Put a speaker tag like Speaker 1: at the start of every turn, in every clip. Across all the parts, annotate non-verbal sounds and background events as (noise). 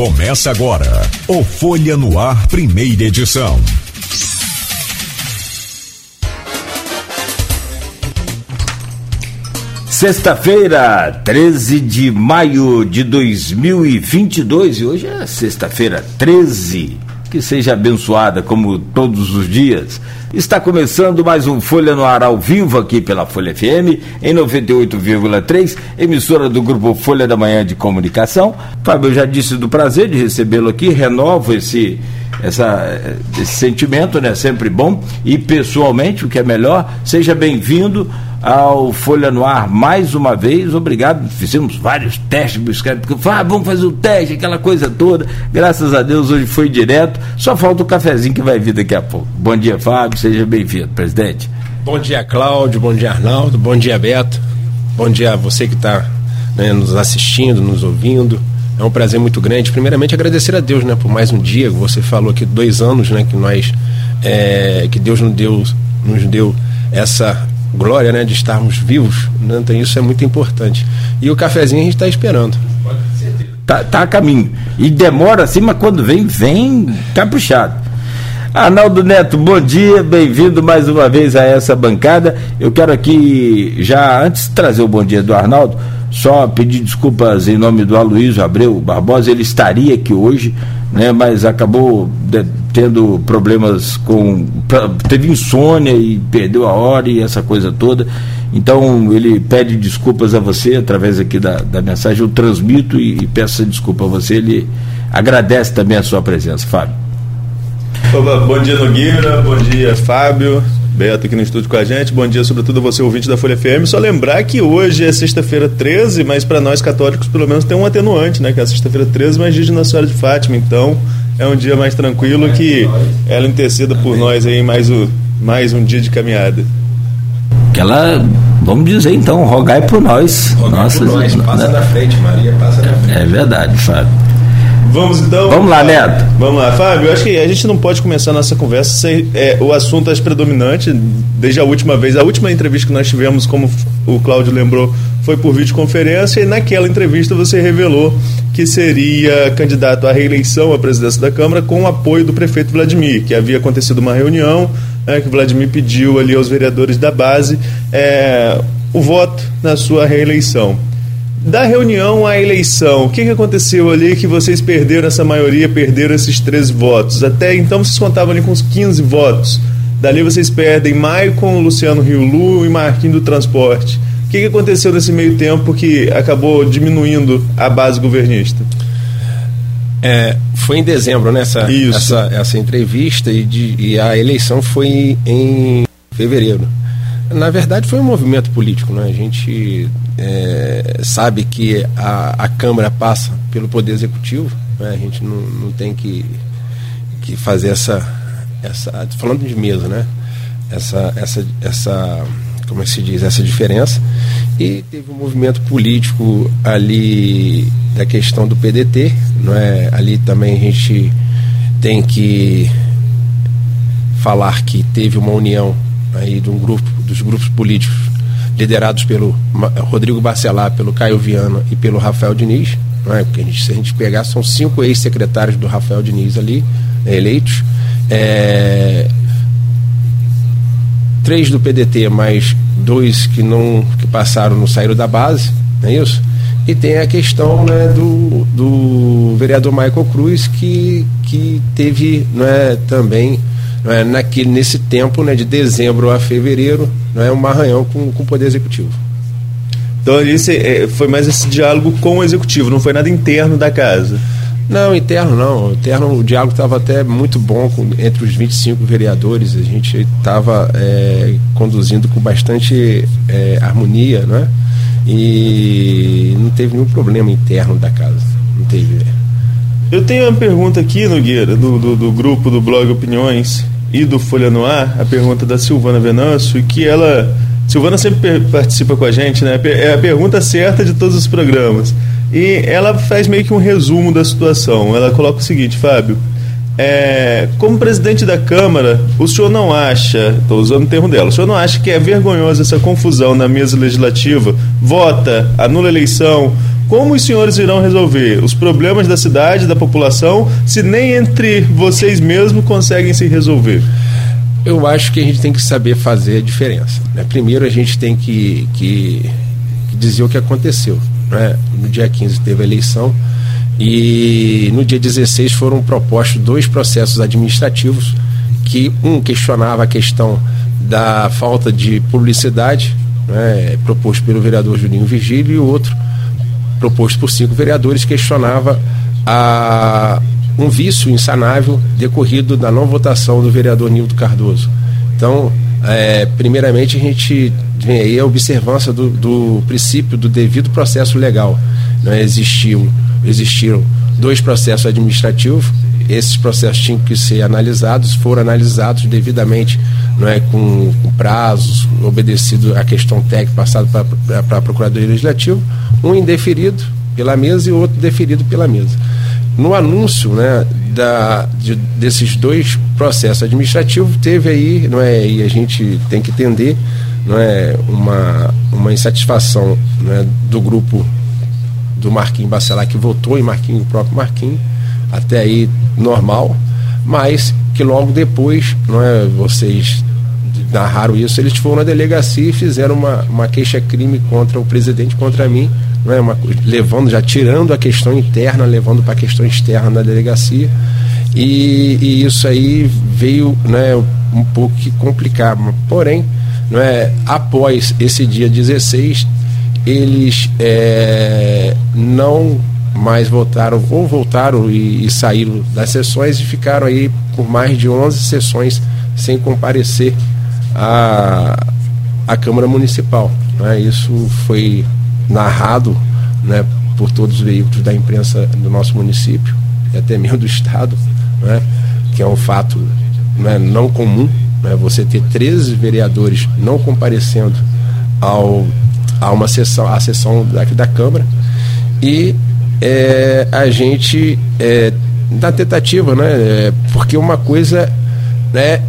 Speaker 1: Começa agora o Folha no Ar, primeira edição.
Speaker 2: Sexta-feira, 13 de maio de 2022, e hoje é sexta-feira 13. Que seja abençoada como todos os dias. Está começando mais um Folha no Ar ao vivo aqui pela Folha FM, em 98,3, emissora do grupo Folha da Manhã de Comunicação. Fábio, eu já disse do prazer de recebê-lo aqui, renovo esse, essa, esse sentimento, né? Sempre bom. E pessoalmente, o que é melhor, seja bem-vindo ao Folha no Ar mais uma vez. Obrigado. Fizemos vários testes buscando, porque ah, vamos fazer o teste, aquela coisa toda. Graças a Deus hoje foi direto. Só falta o cafezinho que vai vir daqui a pouco. Bom dia, Fábio. Seja bem-vindo, presidente.
Speaker 3: Bom dia, Cláudio. Bom dia, Arnaldo. Bom dia, Beto. Bom dia a você que está né, nos assistindo, nos ouvindo. É um prazer muito grande. Primeiramente, agradecer a Deus, né, por mais um dia. Você falou aqui dois anos, né, que nós, é, que Deus nos deu, nos deu essa glória, né, de estarmos vivos. Né? Então isso é muito importante. E o cafezinho a gente está esperando.
Speaker 2: Tá, tá a caminho. E demora assim, mas quando vem, vem caprichado. Arnaldo Neto, bom dia, bem-vindo mais uma vez a essa bancada. Eu quero aqui, já antes de trazer o bom dia do Arnaldo, só pedir desculpas em nome do Aloysio Abreu Barbosa, ele estaria aqui hoje, né, mas acabou de, tendo problemas com. teve insônia e perdeu a hora e essa coisa toda. Então ele pede desculpas a você através aqui da, da mensagem, eu transmito e, e peço desculpa a você. Ele agradece também a sua presença, Fábio.
Speaker 4: Bom dia Nogueira, bom dia Fábio, Beto aqui no estúdio com a gente. Bom dia, sobretudo você, ouvinte da Folha FM. Só lembrar que hoje é sexta-feira 13, mas para nós católicos, pelo menos, tem um atenuante, né? Que é sexta-feira 13, mas diz Nossa Senhora de Fátima. Então, é um dia mais tranquilo que ela interceda por nós aí mais, o, mais um dia de caminhada.
Speaker 2: Que ela, vamos dizer então, rogai por nós.
Speaker 3: Rogai Nossa, por nós, passa né? na frente, Maria, passa na frente.
Speaker 2: É verdade, Fábio.
Speaker 4: Vamos então.
Speaker 2: Vamos lá, Neto.
Speaker 4: Vamos lá, Fábio. Eu acho que a gente não pode começar a nossa conversa sem é, o assunto é predominante desde a última vez. A última entrevista que nós tivemos, como o Cláudio lembrou, foi por videoconferência e naquela entrevista você revelou que seria candidato à reeleição à presidência da Câmara com o apoio do prefeito Vladimir, que havia acontecido uma reunião né, que Vladimir pediu ali aos vereadores da base é, o voto na sua reeleição. Da reunião à eleição, o que, que aconteceu ali que vocês perderam essa maioria, perderam esses 13 votos? Até então vocês contavam ali com uns 15 votos. Dali vocês perdem Maicon, Luciano Riulu e Marquinhos do Transporte. O que, que aconteceu nesse meio tempo que acabou diminuindo a base governista?
Speaker 3: É, foi em dezembro, né? Essa, essa, essa entrevista e, de, e a eleição foi em fevereiro. Na verdade, foi um movimento político, né? A gente é, sabe que a, a Câmara passa pelo Poder Executivo, né? a gente não, não tem que, que fazer essa, essa. Falando de mesa, né? Essa, essa, essa, como é que se diz, essa diferença. E teve um movimento político ali da questão do PDT, não é? Ali também a gente tem que falar que teve uma união aí de um grupo dos grupos políticos liderados pelo Rodrigo Bacelar, pelo Caio Viana e pelo Rafael Diniz. Não é? Porque a gente, se a gente pegar, são cinco ex-secretários do Rafael Diniz ali, eleitos. É, três do PDT, mais dois que não que passaram, não saíram da base, não é isso? E tem a questão né, do, do vereador Michael Cruz, que, que teve não é, também não é, naquele, nesse tempo né, de dezembro a fevereiro, não é um arranhão com, com o Poder Executivo.
Speaker 4: Então ali é, foi mais esse diálogo com o Executivo, não foi nada interno da casa?
Speaker 3: Não, interno não. Interno, o diálogo estava até muito bom com, entre os 25 vereadores. A gente estava é, conduzindo com bastante é, harmonia, né? E não teve nenhum problema interno da casa. Não teve.
Speaker 4: Eu tenho uma pergunta aqui, Nogueira, do, do, do grupo do blog Opiniões e do Folha no Ar, a pergunta da Silvana Venâncio, que ela. Silvana sempre participa com a gente, né? É a pergunta certa de todos os programas. E ela faz meio que um resumo da situação. Ela coloca o seguinte, Fábio. É, como presidente da Câmara, o senhor não acha, estou usando o termo dela, o senhor não acha que é vergonhosa essa confusão na mesa legislativa? Vota, anula a eleição, Como os senhores irão resolver os problemas da cidade, da população, se nem entre vocês mesmos conseguem se resolver?
Speaker 3: Eu acho que a gente tem que saber fazer a diferença. Né? Primeiro, a gente tem que, que, que dizer o que aconteceu. Né? No dia 15 teve a eleição e no dia 16 foram propostos dois processos administrativos que um questionava a questão da falta de publicidade, né, proposto pelo vereador Juninho Virgílio, e o outro proposto por cinco vereadores, questionava a, um vício insanável decorrido da não votação do vereador Nildo Cardoso. Então, é, primeiramente, a gente vem aí a observância do, do princípio do devido processo legal. Não é? Existiu, existiram dois processos administrativos, esses processos tinham que ser analisados, foram analisados devidamente, não é, com, com prazos, obedecido a questão técnica passada para a Procuradoria Legislativa um indeferido pela mesa e outro deferido pela mesa. No anúncio né, da, de, desses dois processos administrativos, teve aí, não é, e a gente tem que entender, não é, uma, uma insatisfação né, do grupo do Marquinhos Bacelar, que votou em Marquinhos, o próprio Marquinhos, até aí normal, mas que logo depois, não é, vocês narraram isso, eles foram na delegacia e fizeram uma, uma queixa-crime contra o presidente, contra mim, né, uma, levando, já tirando a questão interna, levando para a questão externa da delegacia. E, e, isso aí veio né, um pouco complicar. Porém, é após esse dia 16, eles é, não mais voltaram, ou voltaram e, e, saíram das sessões e ficaram aí por mais de 11 sessões sem comparecer à, à Câmara Municipal. Né? Isso foi narrado né, por todos os veículos da imprensa do nosso município e até mesmo do Estado, né, que é um fato não comum, né, você ter 13 vereadores não comparecendo ao, a uma sessão, a sessão daqui da Câmara e é, a gente é, tentativa, né, é, porque uma coisa né,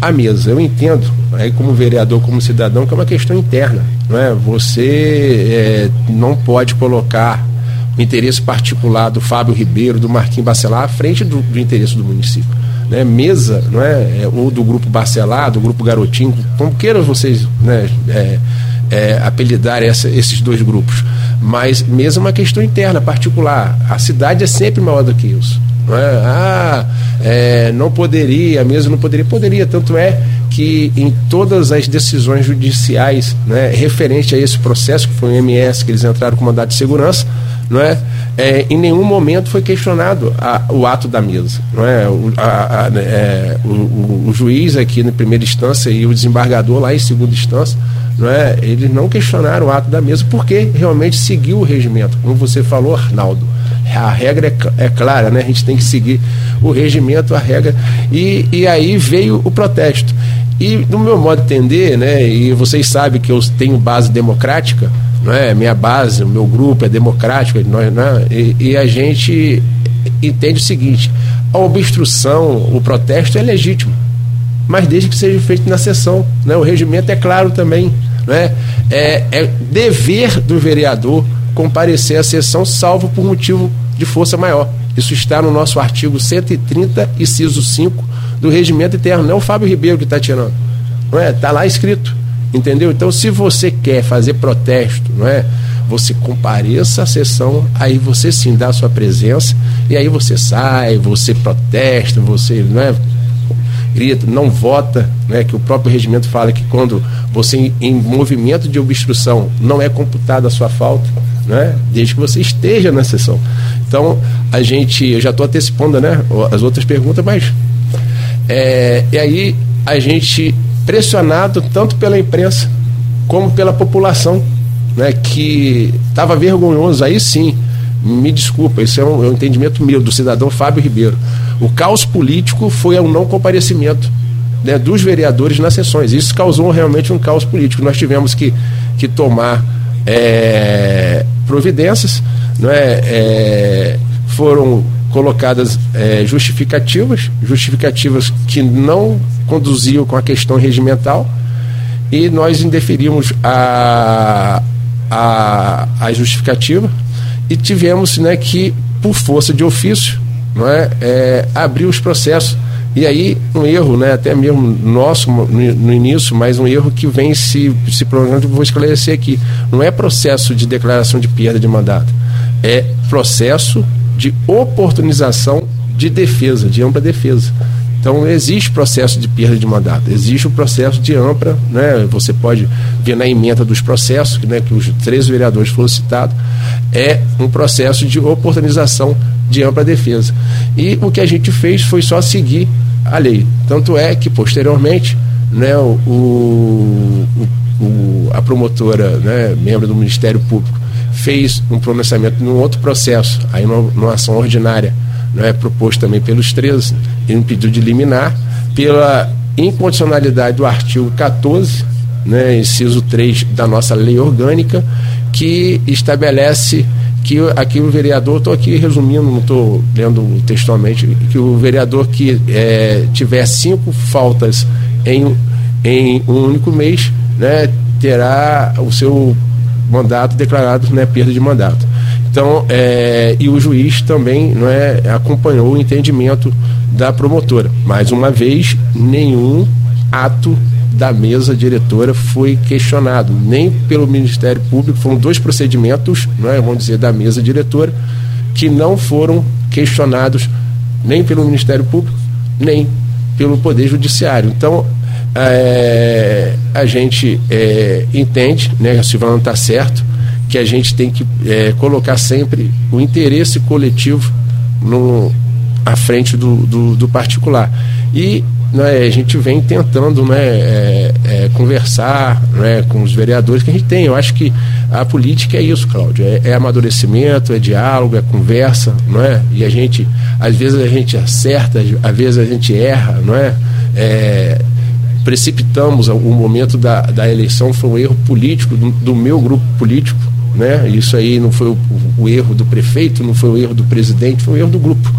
Speaker 3: a mesa. Eu entendo, aí como vereador, como cidadão, que é uma questão interna. Não é? Você é, não pode colocar o interesse particular do Fábio Ribeiro, do Marquinhos Bacelar, à frente do, do interesse do município. Né? Mesa, não é? é? ou do grupo Bacelar, do grupo Garotinho, como queiram vocês né? É, é, apelidar essa, esses dois grupos. Mas mesa é uma questão interna, particular. A cidade é sempre maior do que isso. Não é? Ah, é, não poderia, mesmo não poderia. Poderia, tanto é que em todas as decisões judiciais né, referente a esse processo, que foi o MS, que eles entraram com mandado de segurança, não é? é em nenhum momento foi questionado a, o ato da mesa. Não é? O, a, a, é, o, o, o, juiz aqui na primeira instância e o desembargador lá em segunda instância, não é? eles não questionaram o ato da mesa porque realmente seguiu o regimento. Como você falou, Arnaldo, a regra é, é, clara, né? A gente tem que seguir o regimento, a regra. E, e aí veio o protesto. E no meu modo de entender, né? E vocês sabem que eu tenho base democrática, não é? Minha base, o meu grupo é democrático, nós, né? e, e a gente entende o seguinte: a obstrução, o protesto é legítimo, mas desde que seja feito na sessão, né? O regimento é claro também, né? É, é dever do vereador comparecer à sessão, salvo por motivo de força maior. Isso está no nosso artigo 130, inciso 5 do regimento interno. Não é o Fábio Ribeiro que está tirando. Não é? Está lá escrito. Entendeu? Então, se você quer fazer protesto, não é? Você compareça à sessão, aí você sim dá a sua presença, e aí você sai, você protesta, você não é? grita, não vota, né, que o próprio regimento fala que quando você em, movimento de obstrução não é computada a sua falta, né? Desde que você esteja na sessão. Então, a gente, eu já estou antecipando, né? As outras perguntas, mas é, e aí a gente pressionado tanto pela imprensa como pela população, né? Que estava vergonhoso. Aí sim, me desculpa, isso é um, é um entendimento meu do cidadão Fábio Ribeiro. O caos político foi o não comparecimento né, dos vereadores nas sessões. Isso causou realmente um caos político. Nós tivemos que, que tomar é, providências, não é, é foram colocadas é, justificativas, justificativas que não conduziam com a questão regimental, e nós indeferimos a, a, a justificativa e tivemos né, que, por força de ofício, não é, é, abrir os processos. E aí, um erro, né, até mesmo nosso no, no início, mas um erro que vem se, se prolongando, vou esclarecer aqui. Não é processo de declaração de perda de mandato, é processo de oportunização de defesa, de ampla defesa. Então, existe processo de perda de mandato, existe o processo de ampla, né? você pode ver na emenda dos processos, né, que os três vereadores foram citados, é um processo de oportunização de ampla defesa. E o que a gente fez foi só seguir a lei. Tanto é que, posteriormente, né, o, o, o a promotora, né, membro do Ministério Público, fez um pronunciamento num outro processo, aí numa, numa ação ordinária, né, proposto também pelos três, em um pedido de liminar, pela incondicionalidade do artigo 14, né, inciso 3 da nossa lei orgânica, que estabelece que aqui o vereador, estou aqui resumindo, não estou lendo textualmente, que o vereador que é, tiver cinco faltas em, em um único mês, né, terá o seu mandato declarado né, perda de mandato. Então, é, e o juiz também não é, acompanhou o entendimento da promotora. Mais uma vez, nenhum ato da mesa diretora foi questionado, nem pelo Ministério Público, foram dois procedimentos, não é, vamos dizer, da mesa diretora, que não foram questionados nem pelo Ministério Público, nem pelo Poder Judiciário. Então, é, a gente é, entende, né, a Silvana está certo, que a gente tem que é, colocar sempre o interesse coletivo no, à frente do, do, do particular. E né, a gente vem tentando né, é, é, conversar né, com os vereadores que a gente tem. Eu acho que a política é isso, Cláudio. É, é, amadurecimento, é diálogo, é conversa, não é? E a gente, às vezes a gente acerta, às vezes a gente erra, não é? É precipitamos o momento da, da eleição, foi um erro político do, do meu grupo político, né? Isso aí não foi o, o, erro do prefeito, não foi o erro do presidente, foi o erro do grupo,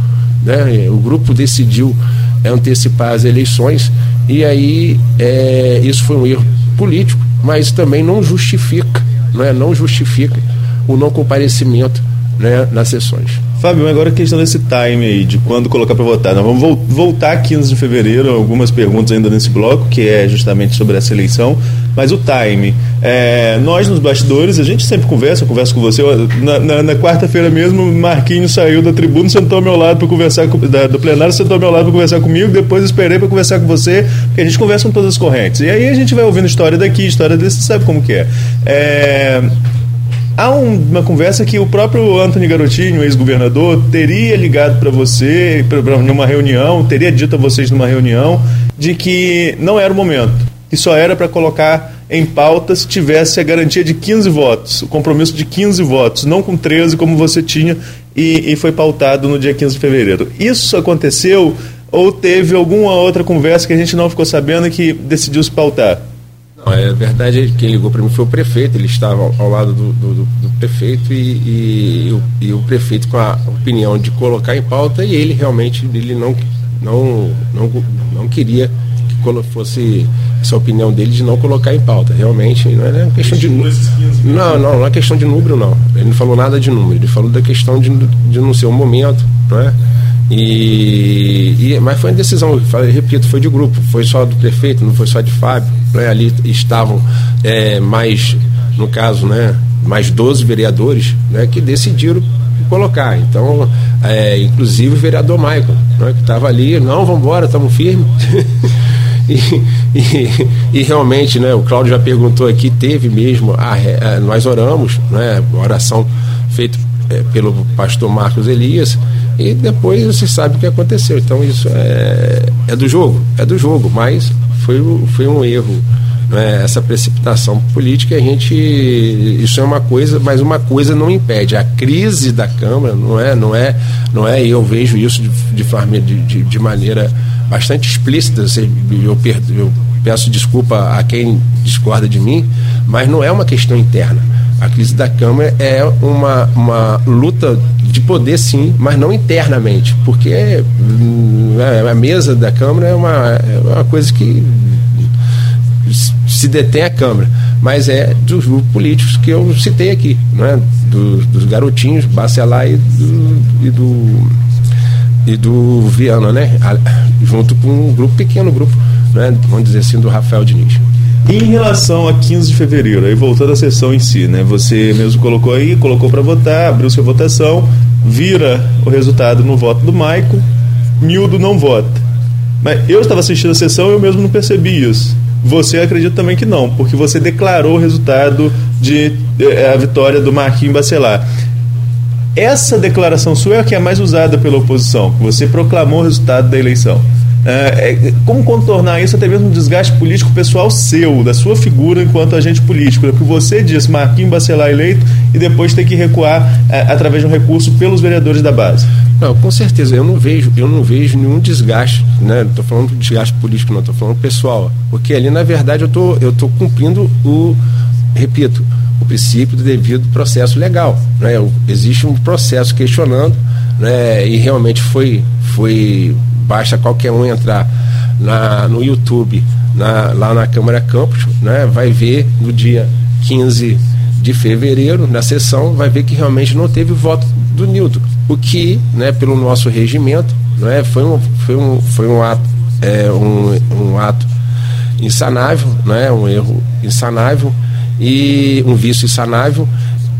Speaker 3: né? O grupo decidiu antecipar as eleições e aí é, isso foi um erro político, mas também não justifica, né? Não justifica o não comparecimento né, nas sessões.
Speaker 4: Fábio, agora a questão desse time aí, de quando colocar para votar. Nós vamos voltar 15 de fevereiro, algumas perguntas ainda nesse bloco, que é justamente sobre essa eleição, mas o time. É, nós nos bastidores, a gente sempre conversa, eu converso com você. Na, na, na quarta-feira mesmo, Marquinhos saiu da tribuna, sentou ao meu lado para conversar, com, da, do plenário, sentou ao meu lado para conversar comigo, depois esperei para conversar com você, porque a gente conversa com todas as correntes. E aí a gente vai ouvindo história daqui, história desse, sabe como que é. é Há uma conversa que o próprio Antônio Garotinho, ex-governador, teria ligado para você pra, numa reunião, teria dito a vocês numa reunião, de que não era o momento, que só era para colocar em pauta se tivesse a garantia de 15 votos, o compromisso de 15 votos, não com 13 como você tinha e, e foi pautado no dia 15 de fevereiro. Isso aconteceu ou teve alguma outra conversa que a gente não ficou sabendo e que decidiu se pautar?
Speaker 3: É verdade, quem ligou para mim foi o prefeito, ele estava ao, ao lado do, do, do prefeito e, e, e, o, e, o, prefeito com a opinião de colocar em pauta e ele realmente ele não, não, não, não queria que fosse essa opinião dele de não colocar em pauta. Realmente não é uma questão de número. Não, não, não é questão de número, não. Ele não falou nada de número, ele falou da questão de, de não ser um momento, não é? E, e, mas foi uma decisão, falei, repito, foi de grupo, foi só do prefeito, não foi só de Fábio. Né? Ali estavam é, mais, no caso, né, mais 12 vereadores né, que decidiram colocar. Então, é, inclusive o vereador Michael, né, que estava ali, não, vamos embora, estamos firmes. (laughs) e, e, e, realmente, né, o Cláudio já perguntou aqui, teve mesmo, a, a, nós oramos, né, oração feita é, pelo pastor Marcos Elias, e depois você sabe o que aconteceu. Então isso é, é do jogo, é do jogo, mas foi, foi um erro. Né? Essa precipitação política, a gente. Isso é uma coisa, mas uma coisa não impede. A crise da Câmara não é, não é, não é, eu vejo isso de, de, forma, de, de, maneira bastante explícita. Eu, eu peço desculpa a quem discorda de mim, mas não é uma questão interna a crise da Câmara é uma, uma luta de poder, sim, mas não internamente, porque hum, a mesa da Câmara é uma, é uma coisa que se detém a Câmara. mas é dos grupos políticos que eu citei aqui, não é? dos, dos garotinhos, Bacelar e do, e do, e do Viana, né? junto com um grupo pequeno, grupo, né? vamos dizer assim, do Rafael Diniz.
Speaker 4: Em relação a 15 de fevereiro, aí voltando à sessão em si, né? Você mesmo colocou aí, colocou para votar, abriu sua votação, vira o resultado no voto do Maico, Nildo não vota. Mas eu estava assistindo a sessão e eu mesmo não percebi isso. Você acredita também que não, porque você declarou o resultado de eh, a vitória do Marquinhos Bacelar. Essa declaração sua é a que é mais usada pela oposição. Você proclamou o resultado da eleição. É, é, como contornar isso, até mesmo um desgaste político pessoal seu, da sua figura enquanto agente político? É que você diz Marquinhos Bacelar eleito e depois ter que recuar é, através de um recurso pelos vereadores da base.
Speaker 3: Não, com certeza, eu não vejo, eu não vejo nenhum desgaste, né? Estou falando de desgaste político, não, estou falando pessoal. Porque ali, na verdade, eu tô, estou tô cumprindo o, repito, o princípio do devido processo legal. Né? Existe um processo questionando, né? e realmente foi, foi. Basta qualquer um entrar na, no YouTube, na, lá na Câmara Campos, né? vai ver no dia 15 de fevereiro, na sessão, vai ver que realmente não teve voto do Nildo. O que, né, pelo nosso regimento, né, foi, um, foi, um, foi um ato, é, um, um ato insanável, né, um erro insanável e um vício insanável.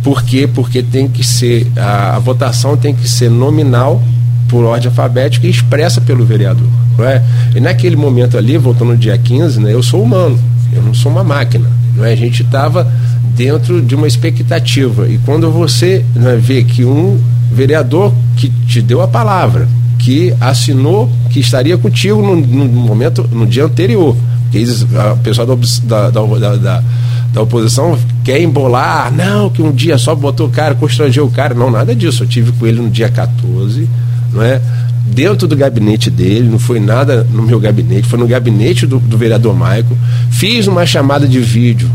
Speaker 3: Por quê? Porque tem que ser, a, a votação tem que ser nominal por ordem alfabética e expressa pelo vereador. Não é? E naquele momento ali, voltando no dia 15, né, eu sou humano, eu não sou uma máquina. Não é? A gente estava dentro de uma expectativa. E quando você né, vê que um vereador que te deu a palavra, que assinou que estaria contigo no, no momento, no dia anterior, porque eles, a pessoal da, da, da, da, da oposição quer embolar, não, que um dia só botou o cara, constrangeu o cara. Não, nada disso. Eu tive com ele no dia 14, não é? Dentro do gabinete dele, não foi nada no meu gabinete, foi no gabinete do, do vereador Maico. Fiz uma chamada de vídeo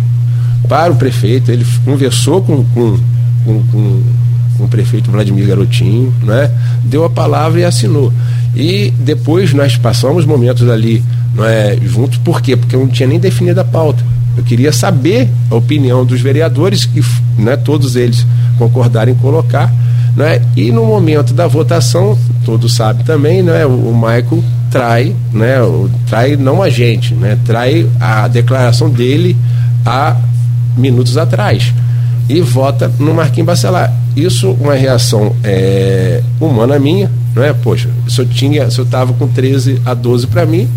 Speaker 3: para o prefeito, ele conversou com, com, com, com, com o prefeito Vladimir Garotinho, né? deu a palavra e assinou. E depois nós passamos momentos ali não é, juntos, por quê? Porque eu não tinha nem definido a pauta. Eu queria saber a opinião dos vereadores, que né, todos eles concordaram em colocar. Né? E no momento da votação, todos sabem também, né, o, o Michael trai, né, o, trai não a gente, né, trai a declaração dele a minutos atrás e vota no Marquinhos Bacelar. Isso uma reação é, humana minha, não é? Poxa, se eu tinha, se eu estava com 13 a 12 para mim,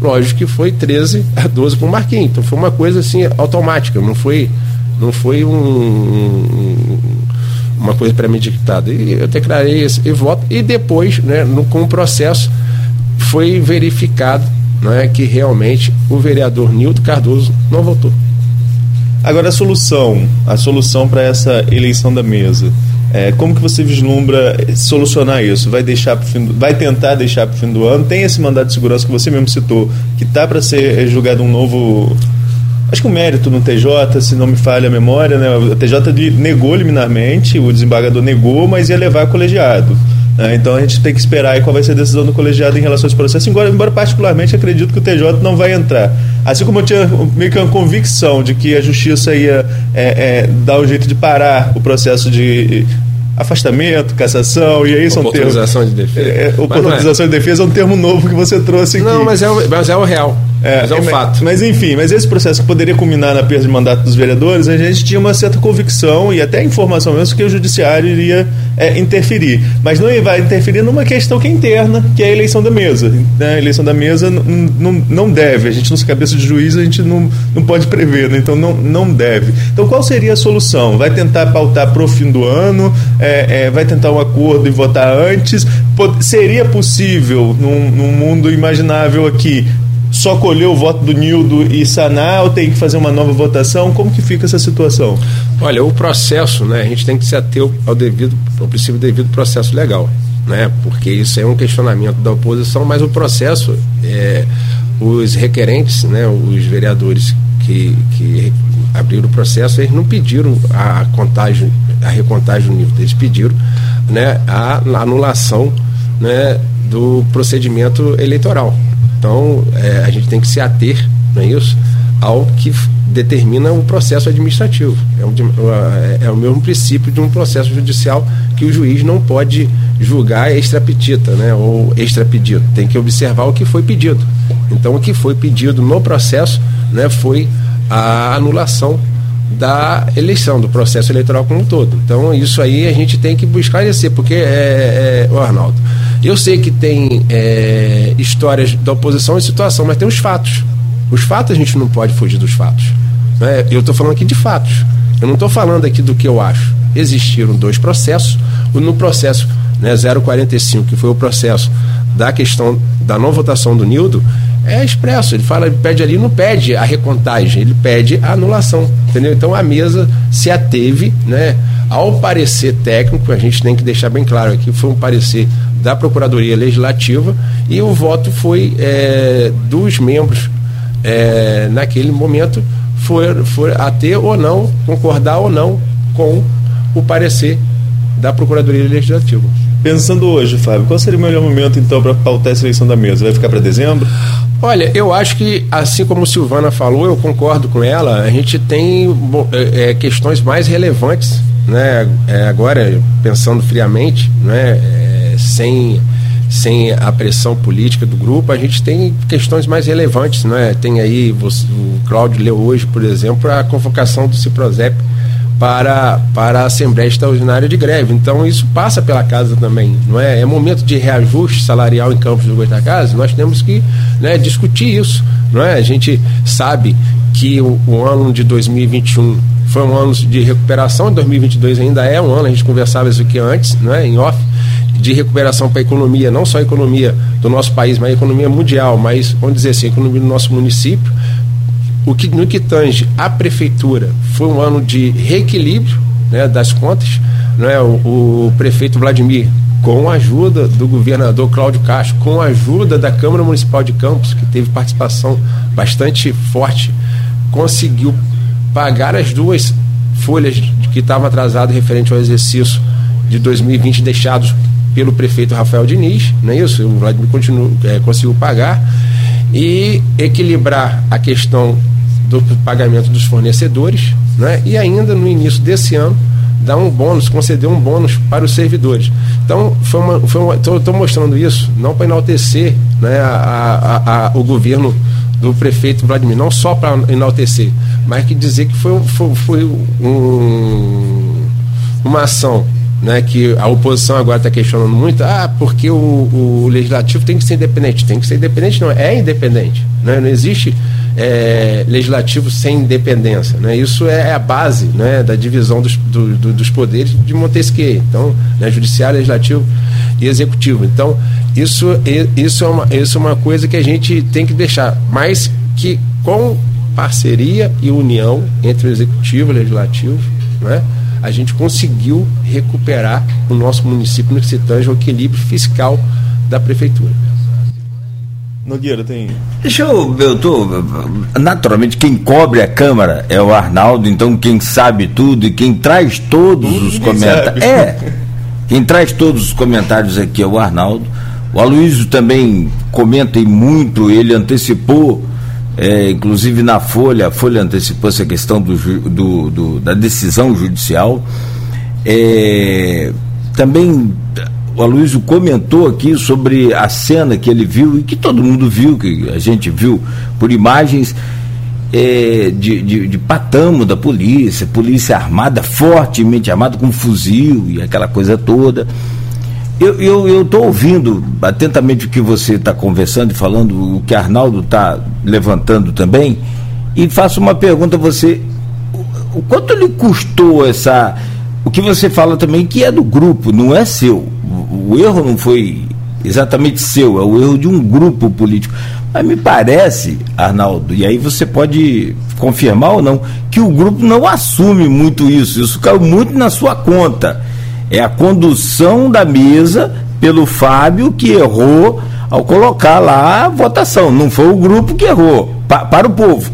Speaker 3: lógico que foi 13 a 12 para o Marquinhos. Então foi uma coisa assim automática, não foi, não foi um, um, uma coisa premeditada. E eu declarei esse e voto e depois, né, no, com o processo foi verificado, não é, que realmente o vereador Nildo Cardoso não votou.
Speaker 4: Agora a solução, a solução para essa eleição da mesa. É, como que você vislumbra solucionar isso? Vai deixar fim, vai tentar deixar para o fim do ano? Tem esse mandato de segurança que você mesmo citou, que está para ser julgado um novo acho que o mérito no TJ, se não me falha a memória, né, o TJ negou liminarmente, o desembargador negou, mas ia levar colegiado. Né? Então a gente tem que esperar qual vai ser a decisão do colegiado em relação a esse processo, embora, embora particularmente acredito que o TJ não vai entrar. Assim como eu tinha meio que uma convicção de que a justiça ia é, é, dar um jeito de parar o processo de afastamento, cassação, e aí são termos.
Speaker 3: Oportunização de defesa. É,
Speaker 4: é oportunização é. de defesa é um termo novo que você trouxe aqui.
Speaker 3: Não, mas é mas é o real. É, mas é um fato.
Speaker 4: Mas enfim, mas esse processo que poderia culminar na perda de mandato dos vereadores, a gente tinha uma certa convicção e até informação mesmo que o judiciário iria é, interferir. Mas não vai interferir numa questão que é interna, que é a eleição da mesa. Né? A eleição da mesa não deve. A gente, nossa cabeça de juiz, a gente não, não pode prever, né? então não, não deve. Então qual seria a solução? Vai tentar pautar para o fim do ano? É, é, vai tentar um acordo e votar antes? seria possível, num, num mundo imaginável aqui, só colher o voto do Nildo e sanar ou tem que fazer uma nova votação? Como que fica essa situação?
Speaker 3: Olha, o processo, né, a gente tem que se ater ao devido, ao princípio devido processo legal, né? Porque isso é um questionamento da oposição, mas o processo, é, os requerentes, né, os vereadores que, que abriram o processo, eles não pediram a contagem, a recontagem do Nildo, eles pediram né, a anulação né, do procedimento eleitoral. Então, é, a gente tem que se ater, não é isso? Ao que determina o processo administrativo. É o, é, é o mesmo princípio de um processo judicial que o juiz não pode julgar extrapetita, né, ou extrapedido. Tem que observar o que foi pedido. Então, o que foi pedido no processo né, foi a anulação da eleição, do processo eleitoral como um todo. Então, isso aí a gente tem que buscar esclarecer, porque, é, é, Arnaldo, eu sei que tem é, histórias da oposição e situação, mas tem os fatos. Os fatos a gente não pode fugir dos fatos. Né? Eu estou falando aqui de fatos. Eu não estou falando aqui do que eu acho. Existiram dois processos. No processo né, 045, que foi o processo da questão da não votação do Nildo, é expresso. Ele fala, ele pede ali, não pede a recontagem, ele pede a anulação. Entendeu? Então a mesa se ateve, né? Ao parecer técnico, a gente tem que deixar bem claro aqui, foi um parecer da Procuradoria Legislativa e o voto foi é, dos membros é, naquele momento foi, foi a ter ou não, concordar ou não com o parecer da Procuradoria Legislativa.
Speaker 4: Pensando hoje, Fábio, qual seria o melhor momento então para pautar essa eleição da mesa? Vai ficar para dezembro?
Speaker 3: Olha, eu acho que, assim como Silvana falou, eu concordo com ela, a gente tem é, é, questões mais relevantes, né? É, agora, pensando friamente, né? Sem sem a pressão política do grupo, a gente tem questões mais relevantes, né? Tem aí, você, o Cláudio leu hoje, por exemplo, a convocação do Ciprozep para, para a Assembleia Extraordinária de Greve. Então isso passa pela casa também, não é? É momento de reajuste salarial em Campos do Goitacazes, nós temos que né, discutir isso, não é? A gente sabe que o, o ano de 2021 foi um ano de recuperação, 2022 ainda é um ano, a gente conversava isso aqui antes, não é? Em off, de recuperação para a economia, não só a economia do nosso país, mas a economia mundial, mas vamos dizer assim, a economia do nosso município. O que, no que tange a prefeitura, foi um ano de reequilíbrio né, das contas. Né, o, o prefeito Vladimir, com a ajuda do governador Cláudio Castro, com a ajuda da Câmara Municipal de Campos, que teve participação bastante forte, conseguiu pagar as duas folhas que estavam atrasadas referente ao exercício de 2020 deixados pelo prefeito Rafael Diniz, não é isso? O Vladimir continua, é, conseguiu pagar e equilibrar a questão do pagamento dos fornecedores, né? e ainda no início desse ano dar um bônus, conceder um bônus para os servidores. Então, foi uma, foi estou mostrando isso não para enaltecer né, a, a, a, o governo do prefeito Vladimir, não só para enaltecer, mas que dizer que foi, foi, foi um, uma ação né, que a oposição agora está questionando muito, ah, porque o, o, legislativo tem que ser independente. Tem que ser independente, não, é independente. Né? Não existe é, legislativo sem independência. Né? Isso é a base né, da divisão dos, do, do, dos poderes de Montesquieu. Então, né, judiciário, legislativo e executivo. Então, isso, isso, é uma, isso é uma coisa que a gente tem que deixar, mas que com parceria e união entre o executivo e o legislativo, né? A gente conseguiu recuperar o nosso município no que se tange ao equilíbrio fiscal da prefeitura.
Speaker 2: Nogueira, tem. Deixa eu. Eu tô. Naturalmente, quem cobre a Câmara é o Arnaldo, então quem sabe tudo e quem traz todos tudo os comentários. É! Quem traz todos os comentários aqui é o Arnaldo. O Aloysio também comenta e muito, ele antecipou é, inclusive na Folha, a Folha antecipou essa questão do, do, do da decisão judicial. É, também o Aloysio comentou aqui sobre a cena que ele viu e que todo mundo viu, que a gente viu por imagens é, de, de, de, patamo da polícia, polícia armada, fortemente armada, com fuzil e aquela coisa toda. Eu estou ouvindo atentamente o que você está conversando e falando, o que Arnaldo está levantando também, e faço uma pergunta a você. O, quanto lhe custou essa. O que você fala também que é do grupo, não é seu. O erro não foi exatamente seu, é o erro de um grupo político. Mas me parece, Arnaldo, e aí você pode confirmar ou não, que o grupo não assume muito isso. Isso caiu muito na sua conta é a condução da mesa pelo Fábio que errou ao colocar lá a votação. Não foi o grupo que errou, pa, para o povo.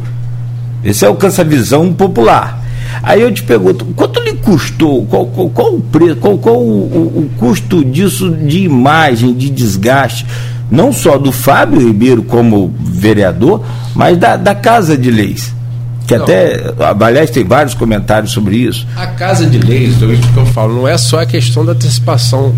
Speaker 2: Esse é o cansa-visão popular. Aí eu te pergunto, quanto lhe custou? Qual, qual, qual o preço, qual, qual o, o, o, custo disso de imagem, de desgaste, não só do Fábio Ribeiro como vereador, mas da, da Casa de Leis? Que não. até, aliás, tem vários comentários sobre isso.
Speaker 3: A Casa de Leis, do que eu falo, não é só a questão da antecipação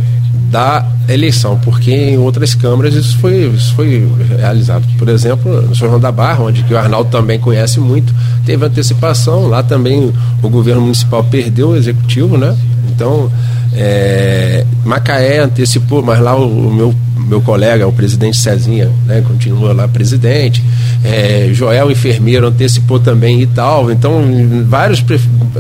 Speaker 3: da eleição, porque em outras câmaras isso foi, isso foi realizado. Por exemplo, no São João da Barra, onde o Arnaldo também conhece muito, teve antecipação, lá também o governo municipal perdeu o executivo, né? Então, é, Macaé antecipou, mas lá o, o, meu, meu colega, o presidente Cezinha, né, continua lá presidente. É, Joel Enfermeiro antecipou também e tal. Então, várias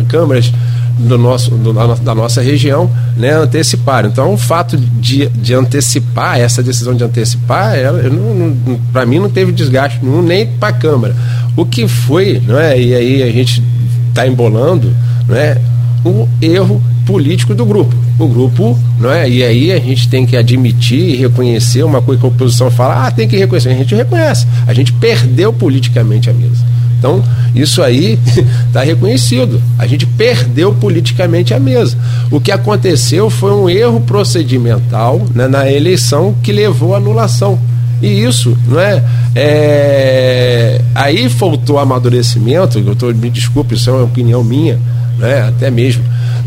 Speaker 3: câmaras do nosso, do, da nossa região né, anteciparam. Então, o fato de, de antecipar, essa decisão de antecipar, para mim não teve desgaste nenhum, nem para a Câmara. O que foi, não é, e aí a gente está embolando, não é, o erro político do grupo. O grupo, não é? E aí a gente tem que admitir e reconhecer uma coisa que a oposição fala, ah, tem que reconhecer. A gente reconhece. A gente perdeu politicamente a mesa. Então, isso aí está (laughs) reconhecido. A gente perdeu politicamente a mesa. O que aconteceu foi um erro procedimental né, na eleição que levou à anulação. E isso, não é? é... Aí faltou amadurecimento, eu tô, me desculpe, isso é uma opinião minha, né? até mesmo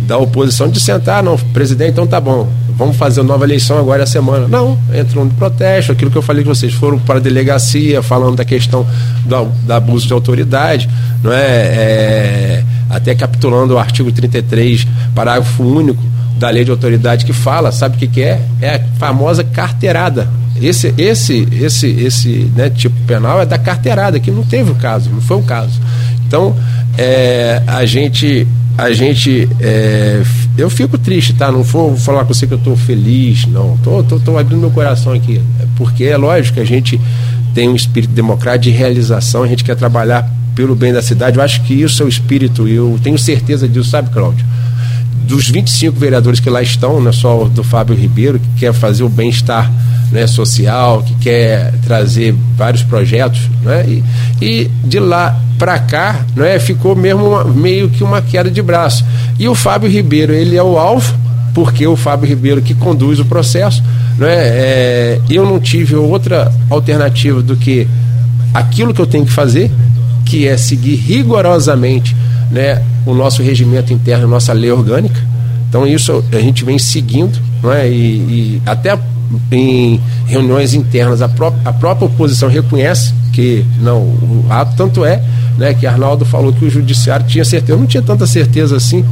Speaker 3: da oposição, de sentar, não, presidente, então tá bom, vamos fazer nova eleição agora a semana. Não, entram no protesto, aquilo que eu falei com vocês, foram para a delegacia falando da questão do, do abuso de autoridade, não é? é até capitulando o artigo 33, parágrafo único da lei de autoridade que fala, sabe o que, que é? É a famosa carteirada. Esse, esse, esse, esse né, tipo penal é da carteirada, que não teve o caso, não foi o caso. Então, é, a gente a gente. É, eu fico triste, tá? Não vou falar com você que eu estou feliz, não. Tô, tô, tô, abrindo meu coração aqui. Porque é lógico que a gente tem um espírito democrático de realização, a gente quer trabalhar pelo bem da cidade. Eu acho que isso é o espírito, eu tenho certeza disso, sabe, Cláudio? Dos 25 vereadores que lá estão, não é só do Fábio Ribeiro, que quer fazer o bem-estar né, social, que quer trazer vários projetos, né? e, e de lá para cá, né, ficou mesmo uma, meio que uma queda de braço. E o Fábio Ribeiro, ele é o alvo, porque o Fábio Ribeiro que conduz o processo, né, é, eu não tive outra alternativa do que aquilo que eu tenho que fazer, que é seguir rigorosamente né, o nosso regimento interno, a nossa lei orgânica. Então isso a gente vem seguindo, né, e, e até em reuniões internas a, pró a própria oposição reconhece que não o ato tanto é né, que Arnaldo falou que o judiciário tinha certeza, eu não tinha tanta certeza assim,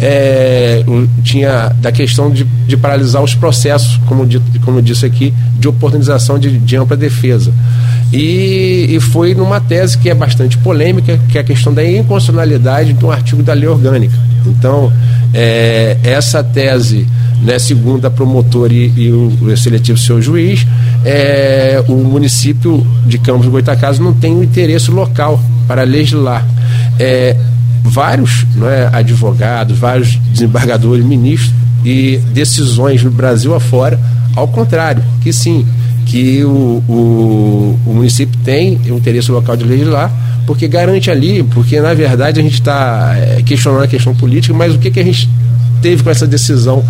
Speaker 3: é, tinha da questão de, de paralisar os processos, como, dito, como eu disse aqui, de oportunização de, de ampla defesa. E, e, foi numa tese que é bastante polêmica, que é a questão da inconstitucionalidade de um artigo da lei orgânica. Então, é, essa tese, né, segundo a promotora e, e o, seletivo seu juiz, é, o município de Campos do Goitacazes não tem um interesse local para legislar. É, vários não é, advogados, vários desembargadores, ministros e decisões no Brasil afora, ao contrário, que sim, que o, o, o município tem o interesse local de legislar, porque garante ali, porque na verdade a gente está é, questionando a questão política, mas o que, que a gente teve com essa decisão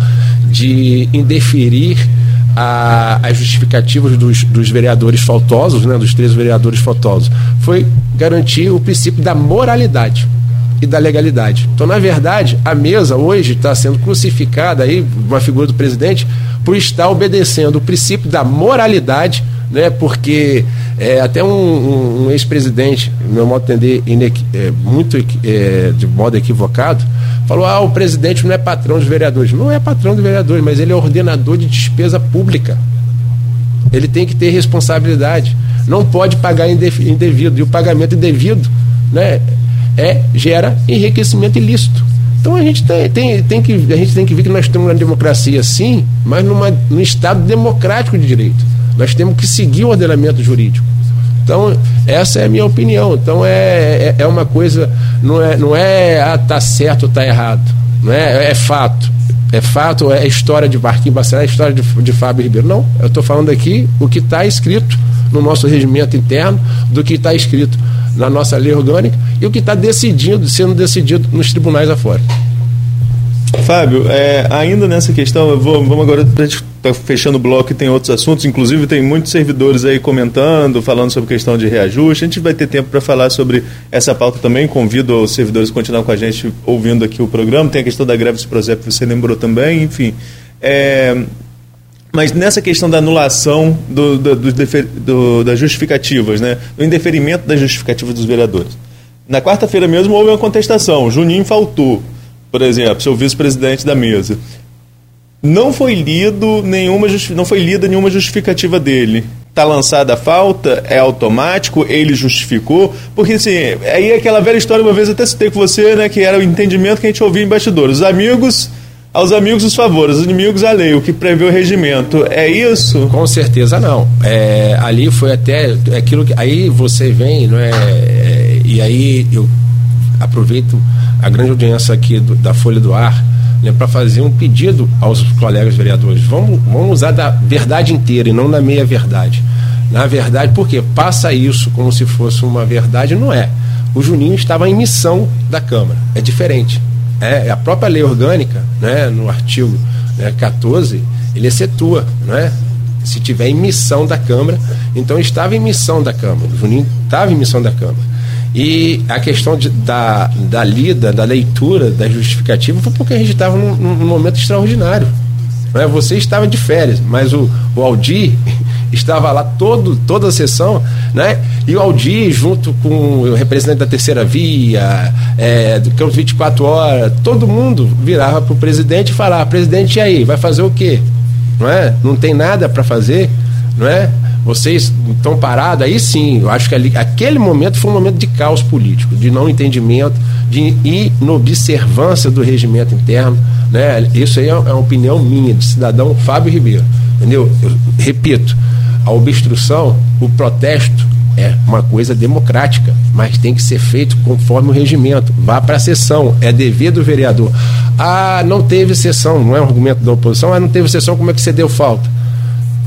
Speaker 3: de indeferir a, as justificativas dos, dos vereadores faltosos, né, dos três vereadores faltosos, foi garantir o princípio da moralidade e da legalidade. Então, na verdade, a mesa hoje está sendo crucificada aí, uma figura do presidente, por estar obedecendo o princípio da moralidade, né? Porque é, até um, um, um ex-presidente, meu modo de entender, é, muito é, de modo equivocado, falou: ah, o presidente não é patrão dos vereadores. Não é patrão dos vereadores, mas ele é ordenador de despesa pública. Ele tem que ter responsabilidade. Não pode pagar indevido. E o pagamento indevido né, é, gera enriquecimento ilícito. Então a gente tem, tem, tem, que, a gente tem que ver que nós temos uma democracia sim, mas numa, num Estado democrático de direito. Nós temos que seguir o ordenamento jurídico. Então, essa é a minha opinião. Então, é, é, é uma coisa, não é, não é ah, tá certo ou tá errado. Não é, é fato. É fato, é história de Barquinho Bacelar, é história de, de Fábio Ribeiro. Não, eu estou falando aqui o que está escrito no nosso regimento interno, do que está escrito na nossa lei orgânica e o que está decidido, sendo decidido nos tribunais afora.
Speaker 4: Fábio, é, ainda nessa questão, vou, vamos agora, a gente tá fechando o bloco e tem outros assuntos, inclusive tem muitos servidores aí comentando, falando sobre questão de reajuste. A gente vai ter tempo para falar sobre essa pauta também. Convido os servidores a continuar com a gente ouvindo aqui o programa. Tem a questão da greve do Prosep, você lembrou também, enfim. É, mas nessa questão da anulação do, do, do, do, das justificativas, né? do indeferimento das justificativas dos vereadores. Na quarta-feira mesmo houve uma contestação. Juninho faltou por exemplo, seu vice-presidente da mesa, não foi lido nenhuma não foi lida nenhuma justificativa dele. Está lançada a falta, é automático, ele justificou, porque assim, aí é aquela velha história, uma vez até citei com você, né, que era o entendimento que a gente ouvia em bastidores. Os amigos aos amigos os favores, os inimigos a lei, o que prevê o regimento. É isso?
Speaker 3: Com certeza não. É, ali foi até aquilo que. Aí você vem, não é, é e aí eu aproveito a grande audiência aqui do, da Folha do Ar né, para fazer um pedido aos colegas vereadores. Vamos, vamos usar da verdade inteira e não da meia verdade. Na verdade, porque passa isso como se fosse uma verdade, não é. O Juninho estava em missão da Câmara, é diferente. É, a própria lei orgânica, né, no artigo né, 14, ele excetua, né, se tiver em missão da Câmara, então estava em missão da Câmara. O Juninho estava em missão da Câmara. E a questão de, da, da lida, da leitura, da justificativa, foi porque a gente estava num, num, momento extraordinário. Né? Você estava de férias, mas o, o Aldir estava lá todo, toda a sessão, né? E o Aldir, junto com o representante da terceira via, é, do Campo 24 Horas, todo mundo virava para o presidente e falava, presidente, e aí, vai fazer o quê? Não, é? não tem nada para fazer, não é? Vocês estão parados, aí sim, eu acho que ali, aquele momento foi um momento de caos político, de não entendimento, de inobservância do regimento interno. Né? Isso aí é, é uma opinião minha, de cidadão Fábio Ribeiro. Entendeu? Eu repito, a obstrução, o protesto é uma coisa democrática, mas tem que ser feito conforme o regimento. Vá para a sessão, é dever do vereador. Ah, não teve sessão, não é um argumento da oposição, ah, não teve sessão, como é que você deu falta?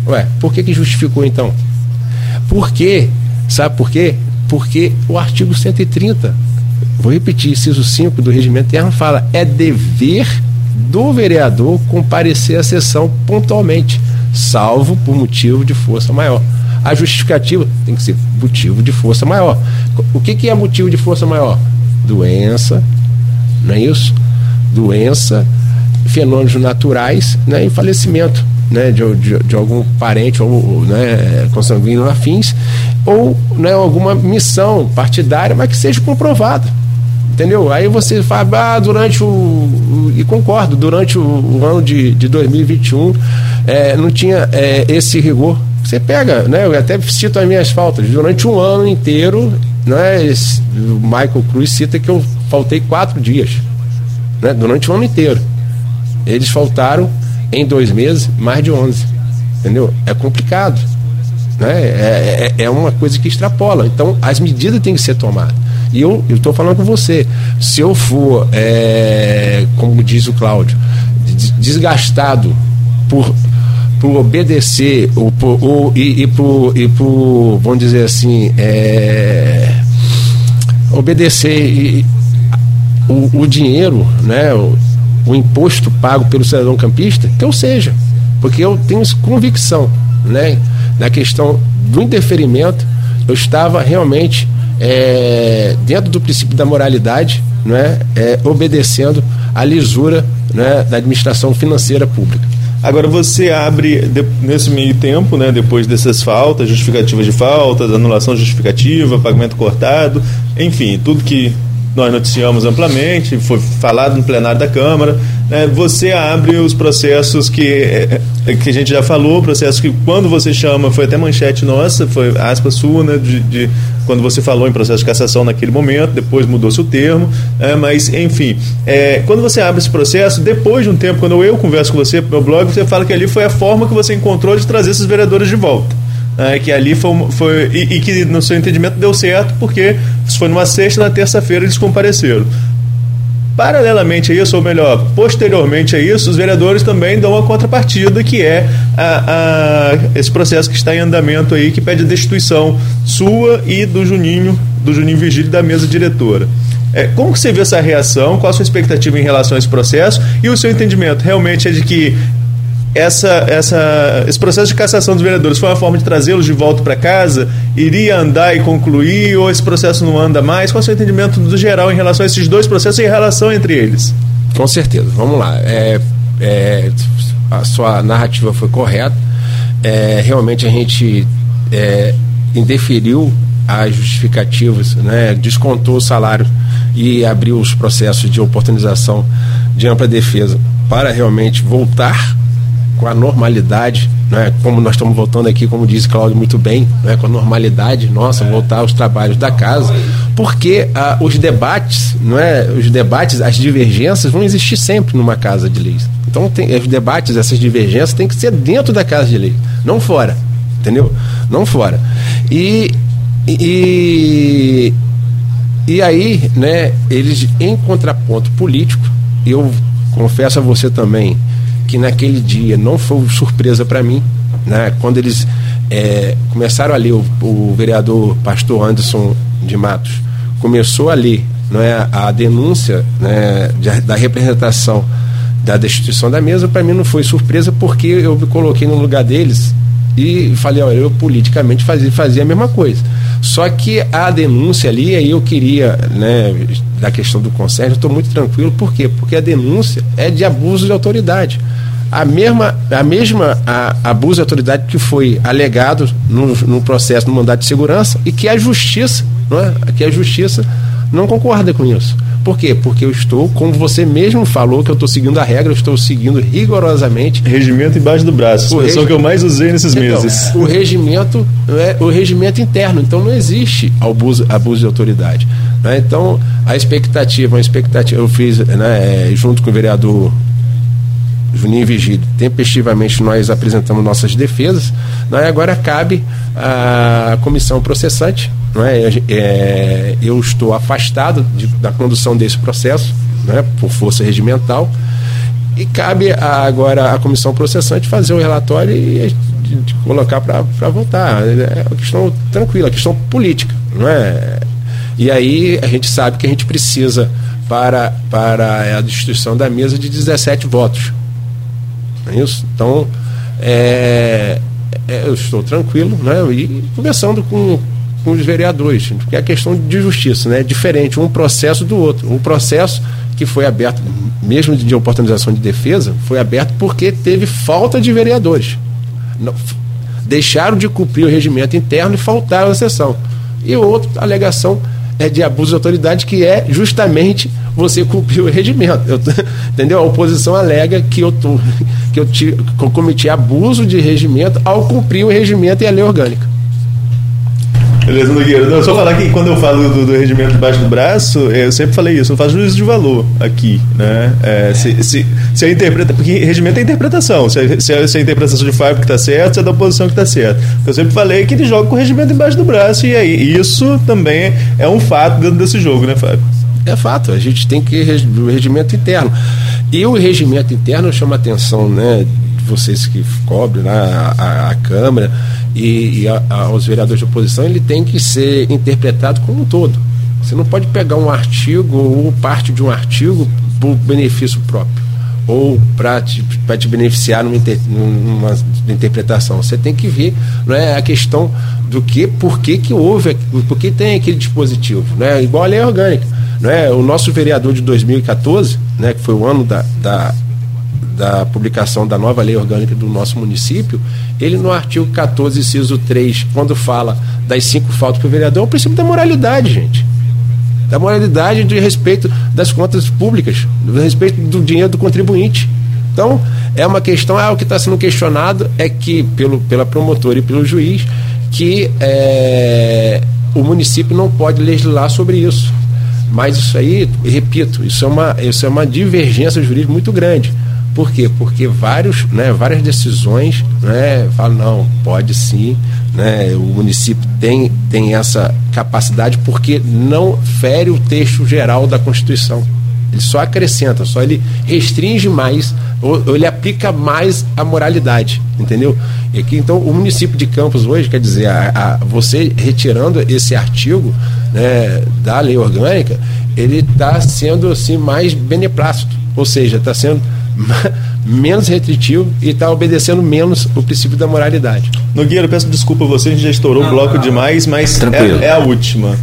Speaker 3: Ué, por que, que justificou então? Por quê? Sabe por quê? Porque o artigo 130, vou repetir, inciso 5 do regimento interno fala: é dever do vereador comparecer à sessão pontualmente, salvo por motivo de força maior. A justificativa tem que ser motivo de força maior. O que, que é motivo de força maior? Doença, não é isso? Doença, fenômenos naturais né, e falecimento né, de, de, de, algum parente ou né, consanguíneo afins, ou né, alguma missão partidária, mas que seja comprovada. Entendeu? Aí você fala, ah, durante o, o. E concordo, durante o, o ano de, de 2021 é, não tinha é, esse rigor. Você pega, né? Eu até cito as minhas faltas. Durante um ano inteiro, né, esse, o Michael Cruz cita que eu faltei quatro dias. Né, durante o ano inteiro. Eles faltaram em dois meses, mais de 11. Entendeu? É complicado. Né? É, é, é uma coisa que extrapola. Então, as medidas têm que ser tomadas. E eu estou falando com você. Se eu for, é, como diz o Cláudio, desgastado por, por obedecer ou, por, ou, e, e, por, e por, vamos dizer assim, é, obedecer e, o, o dinheiro, né? Imposto pago pelo cidadão campista, que eu seja, porque eu tenho convicção, né, na questão do interferimento, eu estava realmente é, dentro do princípio da moralidade, né, é, obedecendo à lisura né, da administração financeira pública.
Speaker 4: Agora você abre nesse meio tempo, né, depois dessas faltas, justificativas de faltas, anulação justificativa, pagamento cortado, enfim, tudo que nós noticiamos amplamente, foi falado no plenário da Câmara. Né, você abre os processos que, é, é, que a gente já falou, processos que quando você chama, foi até manchete nossa, foi aspa sua, né, de, de quando você falou em processo de cassação naquele momento, depois mudou-se o termo, é, mas enfim, é, quando você abre esse processo, depois de um tempo, quando eu converso com você meu blog, você fala que ali foi a forma que você encontrou de trazer esses vereadores de volta é, que ali foi, foi e, e, que no seu entendimento deu certo porque foi numa sexta na terça-feira eles compareceram. Paralelamente a isso, ou melhor, posteriormente a isso, os vereadores também dão uma contrapartida, que é a, a, esse processo que está em andamento aí, que pede a destituição sua e do Juninho, do Juninho Vigílio da mesa diretora. É, como que você vê essa reação? Qual a sua expectativa em relação a esse processo? E o seu entendimento realmente é de que essa, essa, esse processo de cassação dos vereadores foi uma forma de trazê-los de volta para casa? Iria andar e concluir? Ou esse processo não anda mais? Qual é o seu entendimento do geral em relação a esses dois processos e em relação entre eles?
Speaker 3: Com certeza. Vamos lá. É, é, a sua narrativa foi correta. É, realmente a gente é, indeferiu as justificativas, né, descontou o salário e abriu os processos de oportunização de ampla defesa para realmente voltar com a normalidade, né, como nós estamos voltando aqui, como disse Cláudio muito bem, né, com a normalidade nossa, voltar aos trabalhos da casa, porque ah, os debates, não é, os debates, as divergências vão existir sempre numa casa de leis. Então tem, os debates, essas divergências têm que ser dentro da casa de leis, não fora, entendeu? Não fora. E e, e aí, né, eles em contraponto político, eu confesso a você também que naquele dia não foi surpresa para mim, né, quando eles é, começaram a ler o, o, vereador pastor Anderson de Matos começou a ler não é, a denúncia né, de, da representação da destituição da mesa, para mim não foi surpresa porque eu me coloquei no lugar deles e falei, olha, eu politicamente fazia, fazia a mesma coisa. Só que a denúncia ali, aí eu queria, né, da questão do conselho, estou muito tranquilo, por quê? Porque a denúncia é de abuso de autoridade. A mesma, a mesma a, abuso de autoridade que foi alegado no, no processo no mandato de segurança e que a justiça, não é? que a justiça não concorda com isso. Por quê? Porque eu estou, como você mesmo falou, que eu estou seguindo a regra, eu estou seguindo rigorosamente.
Speaker 4: Regimento embaixo do braço, expressão regi... que eu mais usei nesses então, meses.
Speaker 3: O regimento é o regimento interno, então não existe abuso, abuso de autoridade. Né? Então, a expectativa, a expectativa, eu fiz né, é, junto com o vereador Juninho Vigílio, tempestivamente nós apresentamos nossas defesas, né? agora cabe à comissão processante não é? é eu estou afastado de, da condução desse processo, né, por força regimental, e cabe a, agora à comissão processante fazer o relatório e de, de colocar para votar. É uma questão tranquila, questão política, não é? E aí a gente sabe que a gente precisa para, para a destituição da mesa de 17 votos. Não é isso? Então, é, é, eu estou tranquilo, né? E conversando com, com os vereadores, porque é questão de justiça, né? É diferente um processo do outro. Um processo que foi aberto, mesmo de oportunização de defesa, foi aberto porque teve falta de vereadores. Deixaram de cumprir o regimento interno e faltaram a sessão. E outra alegação é de abuso de autoridade, que é justamente você cumprir o regimento. Eu, (laughs) entendeu? A oposição alega que eu, tô, (laughs) que eu, te, que eu cometi abuso de regimento ao cumprir o regimento e a lei orgânica.
Speaker 4: Beleza, Nogueira. Não, só falar que quando eu falo do, do rendimento debaixo do braço, eu sempre falei isso, eu faço juízo de valor aqui, né? É, se, se, se interpreta, porque regimento é interpretação, se a, se a, a interpretação de Fábio que está certa, se é da oposição que está certa. Eu sempre falei que ele joga com o regimento embaixo do braço, e aí isso também é um fato dentro desse jogo, né, Fábio?
Speaker 3: É fato, a gente tem que o regimento interno. E o regimento interno chama atenção, né, vocês que cobrem né, a, a, Câmara e, e a, aos vereadores de oposição, ele tem que ser interpretado como um todo. Você não pode pegar um artigo ou parte de um artigo por benefício próprio ou para te, te beneficiar numa, inter, numa, interpretação. Você tem que ver não é, a questão do que, por que, que houve, por que tem aquele dispositivo. Né? Igual a lei orgânica. Não é? O nosso vereador de 2014, né, que foi o ano da, da da publicação da nova lei orgânica do nosso município, ele no artigo 14, inciso 3, quando fala das cinco faltas para o vereador, é o princípio da moralidade, gente. Da moralidade de respeito das contas públicas, do respeito do dinheiro do contribuinte. Então, é uma questão, ah, o que está sendo questionado é que, pelo, pela promotora e pelo juiz, que é, o município não pode legislar sobre isso. Mas isso aí, repito, isso é uma, isso é uma divergência jurídica muito grande. Por quê? Porque vários, né, várias decisões né, falam, não, pode sim, né, o município tem, tem essa capacidade porque não fere o texto geral da Constituição. Ele só acrescenta, só ele restringe mais, ou, ou ele aplica mais a moralidade, entendeu? E aqui, então, o município de Campos hoje, quer dizer, a, a, você retirando esse artigo né, da lei orgânica, ele está sendo assim mais beneplácito, ou seja, está sendo (laughs) menos restritivo e está obedecendo menos o princípio da moralidade.
Speaker 4: Nogueira, peço desculpa a você, a gente já estourou o bloco demais, mas é, é, a última.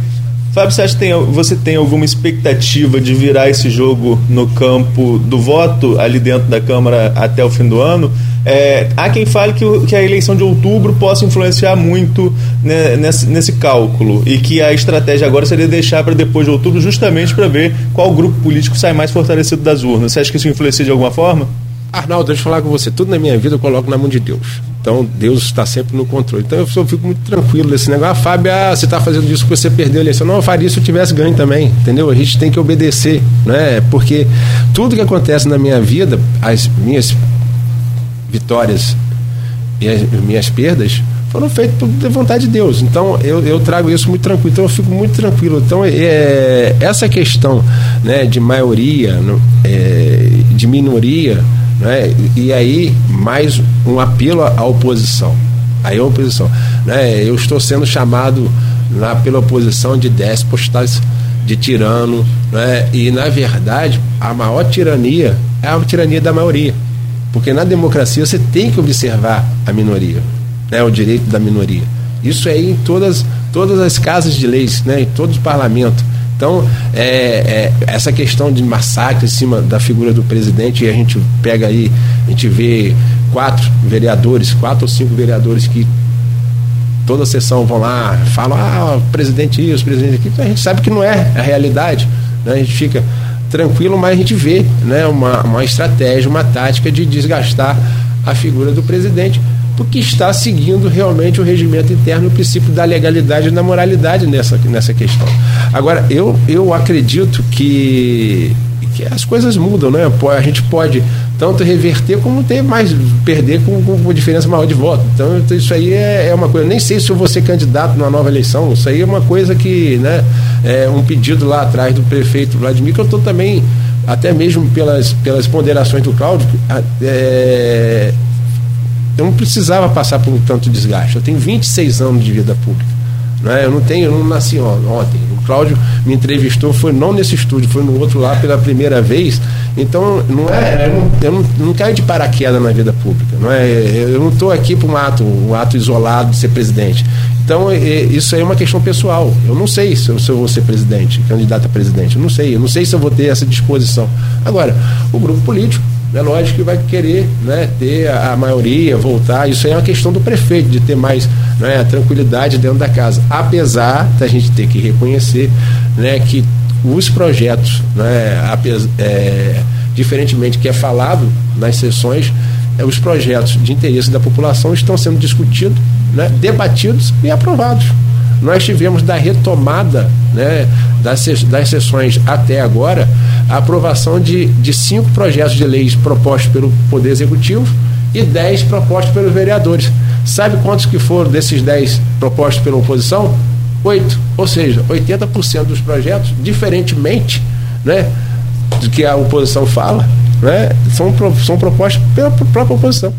Speaker 4: Fábio, você, acha que tem, você tem alguma expectativa de virar esse jogo no campo do voto ali dentro da Câmara até o fim do ano? É, há quem fale que, que, a eleição de outubro possa influenciar muito né, nesse, nesse, cálculo e que a estratégia agora seria deixar para depois de outubro, justamente para ver qual grupo político sai mais fortalecido das urnas. Você acha que isso influencia de alguma forma?
Speaker 3: Arnaldo, deixa eu falar com você. Tudo na minha vida eu coloco na mão de Deus. Então, Deus está sempre no controle. Então, eu fico muito tranquilo nesse negócio. Ah, Fábio, ah, você está fazendo isso porque você perdeu a eleição. Não, eu faria se eu tivesse ganho também. Entendeu? A gente tem que obedecer. Né? Porque tudo que acontece na minha vida, as minhas vitórias e as minhas perdas, foram feitas por vontade de Deus. Então eu, eu trago isso muito tranquilo. Então eu fico muito tranquilo. Então é, essa questão né, de maioria, é, de minoria, né? E aí, mais um apelo à oposição. Aí a oposição. Né? Eu estou sendo chamado na, pela oposição de déspotas, de tirano, né? e na verdade, a maior tirania é a tirania da maioria. Porque na democracia você tem que observar a minoria, né? o direito da minoria. Isso é em todas, todas as casas de leis, né? em todos os parlamentos. Então, é, é, essa questão de massacre em cima da figura do presidente, e a gente pega aí, a gente vê quatro vereadores, quatro ou cinco vereadores que toda sessão vão lá, falam, ah, presidente isso, presidente aquilo, a gente sabe que não é a realidade, né? a gente fica tranquilo, mas a gente vê né, uma, uma estratégia, uma tática de desgastar a figura do presidente porque está seguindo realmente o regimento interno, o princípio da legalidade e da moralidade nessa, nessa questão. Agora, eu, eu acredito que, que as coisas mudam, né? A gente pode tanto reverter como ter mais, perder com, com diferença maior de voto. Então, isso aí é, é, uma coisa. Nem sei se eu vou ser candidato numa nova eleição, isso aí é uma coisa que, né? É um pedido lá atrás do prefeito Vladimir, que eu estou também até mesmo pelas, pelas ponderações do Cláudio, é, eu não precisava passar por um tanto desgaste. Eu tenho 26 anos de vida pública. Né? Eu não tenho, eu não nasci ontem. O Cláudio me entrevistou, foi não nesse estúdio, foi no outro lá pela primeira vez. Então, não é, eu não, eu não, não caio de paraquedas na vida pública. Não é, eu não estou aqui para um ato, um ato isolado de ser presidente. Então, isso aí é uma questão pessoal. Eu não sei se eu, se eu vou ser presidente, candidato a presidente. Eu não sei. Eu não sei se eu vou ter essa disposição. Agora, o grupo político é lógico que vai querer né, ter a, maioria, voltar. Isso aí é uma questão do prefeito, de ter mais né, tranquilidade dentro da casa. Apesar da gente ter que reconhecer né, que os projetos, né, é, diferentemente que é falado nas sessões, é, os projetos de interesse da população estão sendo discutidos, né, debatidos e aprovados nós tivemos da retomada né, das, das sessões até agora a aprovação de, de cinco projetos de leis propostos pelo Poder Executivo e dez propostos pelos vereadores. Sabe quantos que foram desses dez propostos pela oposição? Oito. Ou seja, 80% dos projetos, diferentemente né, do que a oposição fala, né, são, são propostos pela própria oposição.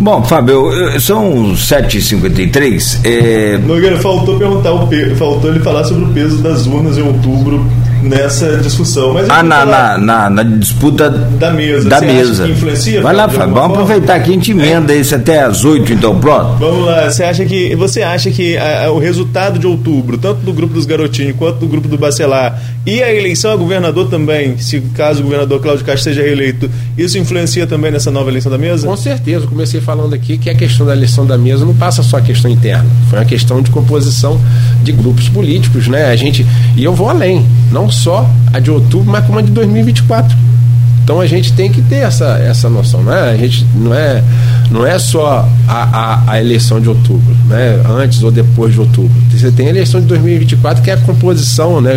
Speaker 2: Bom, Fábio, são 7h53.
Speaker 4: É... Nogueira, faltou perguntar faltou ele falar sobre o peso das urnas em outubro nessa discussão. Mas
Speaker 2: ah, na, na, na, na, disputa
Speaker 4: da mesa.
Speaker 2: Da mesa.
Speaker 4: influencia?
Speaker 2: Vai lá, Fábio. Vamos forma? aproveitar que a gente emenda é. isso até às 8, então, pronto.
Speaker 4: Vamos lá. Você acha que, você acha que a, a, o resultado de outubro, tanto do grupo dos garotinhos quanto do grupo do Bacelar, e a eleição a governador também, se caso o governador Cláudio Castro seja reeleito, isso influencia também nessa nova eleição da mesa?
Speaker 3: Com certeza. Comecei falando aqui que a questão da eleição da mesa não passa só a questão interna. Foi uma questão de composição de grupos políticos, né? A gente, e eu vou além. Não só a de outubro, mas como a de 2024. Então a gente tem que ter essa, essa noção, né? A gente não é, não é só a, a, a, eleição de outubro, né? Antes ou depois de outubro. Você tem a eleição de 2024 que é a composição, né?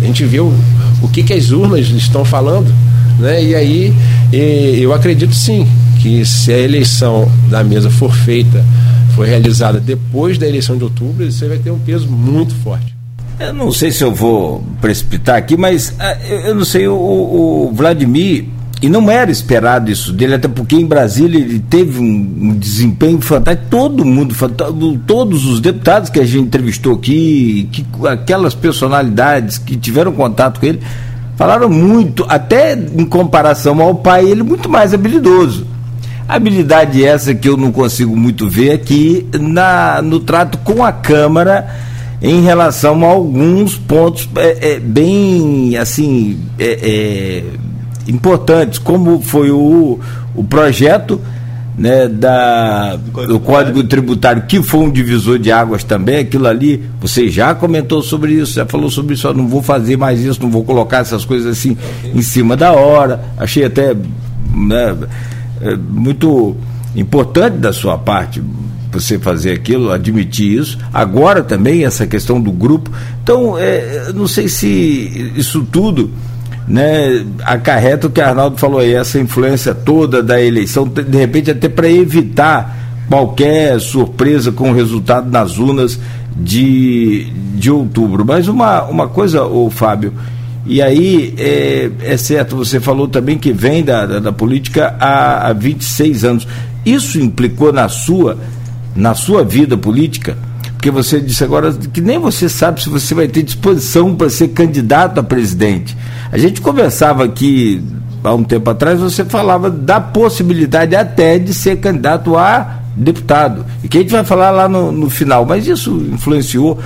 Speaker 3: A gente vê o, o que, que as urnas estão falando, né? E aí e, eu acredito sim que se a eleição da mesa for feita, for realizada depois da eleição de outubro, você vai ter um peso muito forte.
Speaker 2: Eu não sei se eu vou precipitar aqui, mas ah, eu não sei, o, o Vladimir, e não era esperado isso dele, até porque em Brasília ele teve um, desempenho fantástico, todo mundo, todos os deputados que a gente entrevistou aqui, que, aquelas personalidades que tiveram contato com ele, falaram muito, até em comparação ao pai, ele muito mais habilidoso. Habilidade essa que eu não consigo muito ver aqui na, no trato com a Câmara em relação a alguns pontos é, é, bem assim é, é importantes, como foi o, o projeto né, da, do Código Tributário, que foi um divisor de águas também, aquilo ali, você já comentou sobre isso, já falou sobre isso, eu não vou fazer mais isso, não vou colocar essas coisas assim em cima da hora, achei até né, é, muito importante da sua parte você fazer aquilo, admitir isso. Agora também essa questão do grupo. Então, é, não sei se isso tudo né, acarreta o que Arnaldo falou aí, essa influência toda da eleição, de repente até para evitar qualquer surpresa com o resultado nas urnas de, de outubro. Mas uma, uma coisa, o Fábio, e aí é, é, certo, você falou também que vem da, da, da política há, há 26 anos. Isso implicou na sua na sua vida política? Porque você disse agora que nem você sabe se você vai ter disposição para ser candidato a presidente. A gente conversava aqui há um tempo atrás, você falava da possibilidade até de ser candidato a deputado. E que a gente vai falar lá no, no final, mas isso influenciou.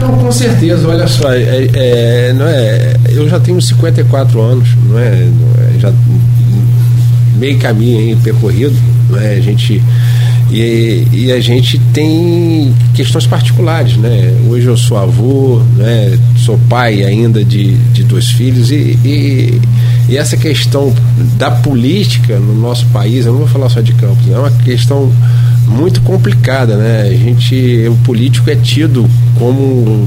Speaker 3: Não, com certeza, olha só, é, é, não é, eu já tenho 54 anos, não é, não é já meio caminho percorrido, não é, a gente e, e, a gente tem questões particulares, né? Hoje eu sou avô, né? sou pai ainda de, de dois filhos e, e, e, essa questão da política no nosso país, eu não vou falar só de Campos, é uma questão muito complicada, né? A gente, o político é tido como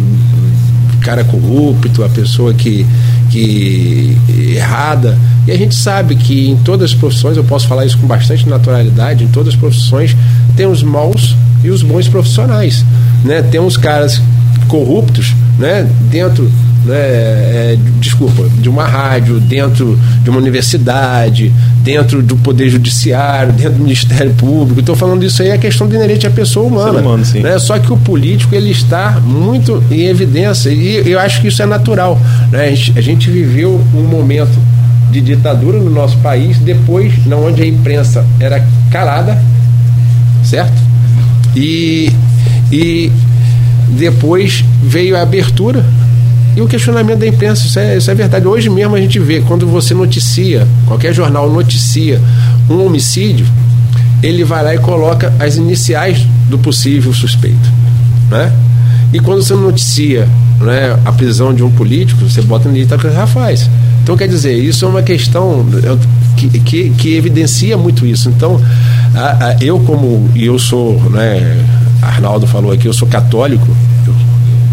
Speaker 3: cara corrupto, a pessoa que, que errada. E a gente sabe que em todas as profissões, eu posso falar isso com bastante naturalidade, em todas as profissões tem os maus e os bons profissionais. Né? Tem uns caras corruptos né? dentro né, é, desculpa, de uma rádio, dentro de uma universidade, dentro do Poder Judiciário, dentro do Ministério Público. Estou falando isso aí, é questão de inerente à pessoa humana. Humano, né? Só que o político ele está muito em evidência e eu acho que isso é natural. Né? A, gente, a gente viveu um momento de ditadura no nosso país, depois, não onde a imprensa era calada, certo? E, e depois veio a abertura e o questionamento da imprensa, isso é, isso é verdade. Hoje mesmo a gente vê, quando você noticia, qualquer jornal noticia um homicídio, ele vai lá e coloca as iniciais do possível suspeito. Né? E quando você noticia né, a prisão de um político, você bota no que Rafaz. Então, quer dizer, isso é uma questão que, que, que evidencia muito isso. Então, a, a, eu, como e eu sou, né, Arnaldo falou aqui, eu sou católico,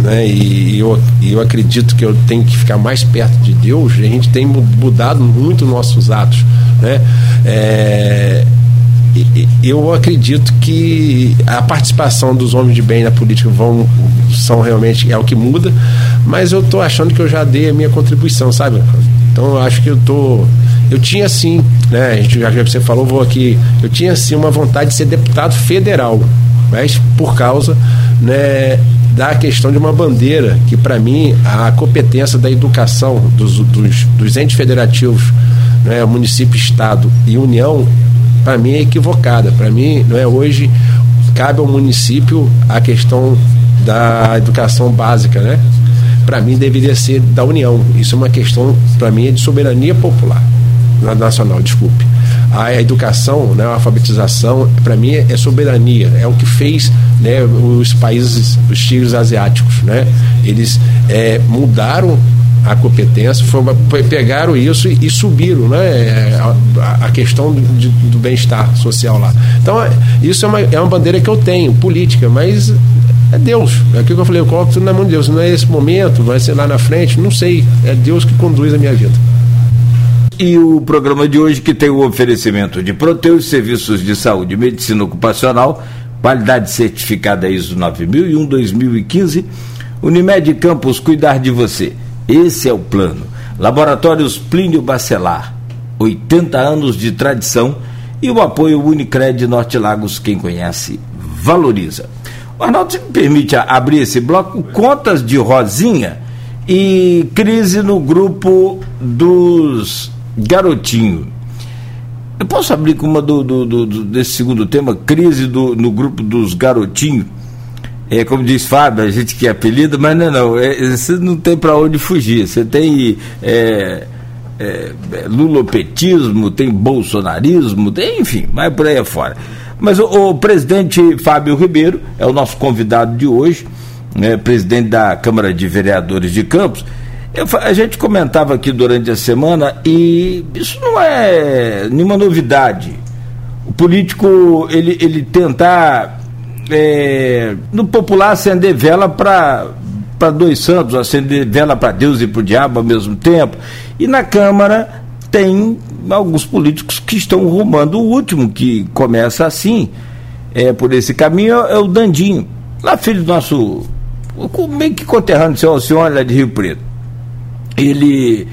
Speaker 3: né? E eu, eu acredito que eu tenho que ficar mais perto de Deus. A gente tem mudado muito nossos atos, né? É, eu acredito que a participação dos homens de bem na política vão são realmente é o que muda, mas eu estou achando que eu já dei a minha contribuição, sabe? Então eu acho que eu tô eu tinha sim, né? A gente já você falou vou aqui, eu tinha sim uma vontade de ser deputado federal, mas por causa, né, da questão de uma bandeira, que para mim a competência da educação dos, dos, dos entes federativos, né, município, estado e união, para mim é equivocada. Para mim, não é hoje cabe ao município a questão da educação básica, né? Para mim deveria ser da União. Isso é uma questão para mim é de soberania popular, nacional, desculpe a educação, né, a alfabetização, para mim é soberania, é o que fez né, os países, os tigres asiáticos, né? Eles é, mudaram a competência, foi, pegaram isso e, e subiram, né? É, a, a questão do, do bem-estar social lá. Então, é, isso é uma, é uma bandeira que eu tenho, política, mas é Deus. É aquilo que eu falei, eu coloco tudo na mão de Deus. Não é esse momento, vai ser lá na frente, não sei. É Deus que conduz a minha vida.
Speaker 2: E o programa de hoje que tem o oferecimento de Proteus Serviços de Saúde e Medicina Ocupacional, qualidade certificada ISO 9001-2015, Unimed Campos cuidar de você. Esse é o plano. Laboratórios Plínio Bacelar, 80 anos de tradição e o apoio Unicred Norte Lagos, quem conhece, valoriza. O Arnaldo, me permite abrir esse bloco, contas de Rosinha e crise no grupo dos garotinhos. Eu posso abrir com uma do, do, do, desse segundo tema, crise do, no grupo dos garotinhos. É, como diz Fábio, a gente que é apelido, mas não, não, é, você não tem para onde fugir. Você tem é, é, lulopetismo, tem bolsonarismo, tem, enfim, vai por aí afora. Mas o, o, presidente Fábio Ribeiro é o nosso convidado de hoje, né, presidente da Câmara de Vereadores de Campos. Eu, a gente comentava aqui durante a semana e isso não é nenhuma novidade. O político ele, ele tentar é, no popular acender vela para para dois santos, acender vela para Deus e para o diabo ao mesmo tempo. E na Câmara tem alguns políticos que estão rumando o último, que começa assim, é, por esse caminho, é o Dandinho, lá filho do nosso, meio que conterrâneo, seu Alcione, lá de Rio Preto. Ele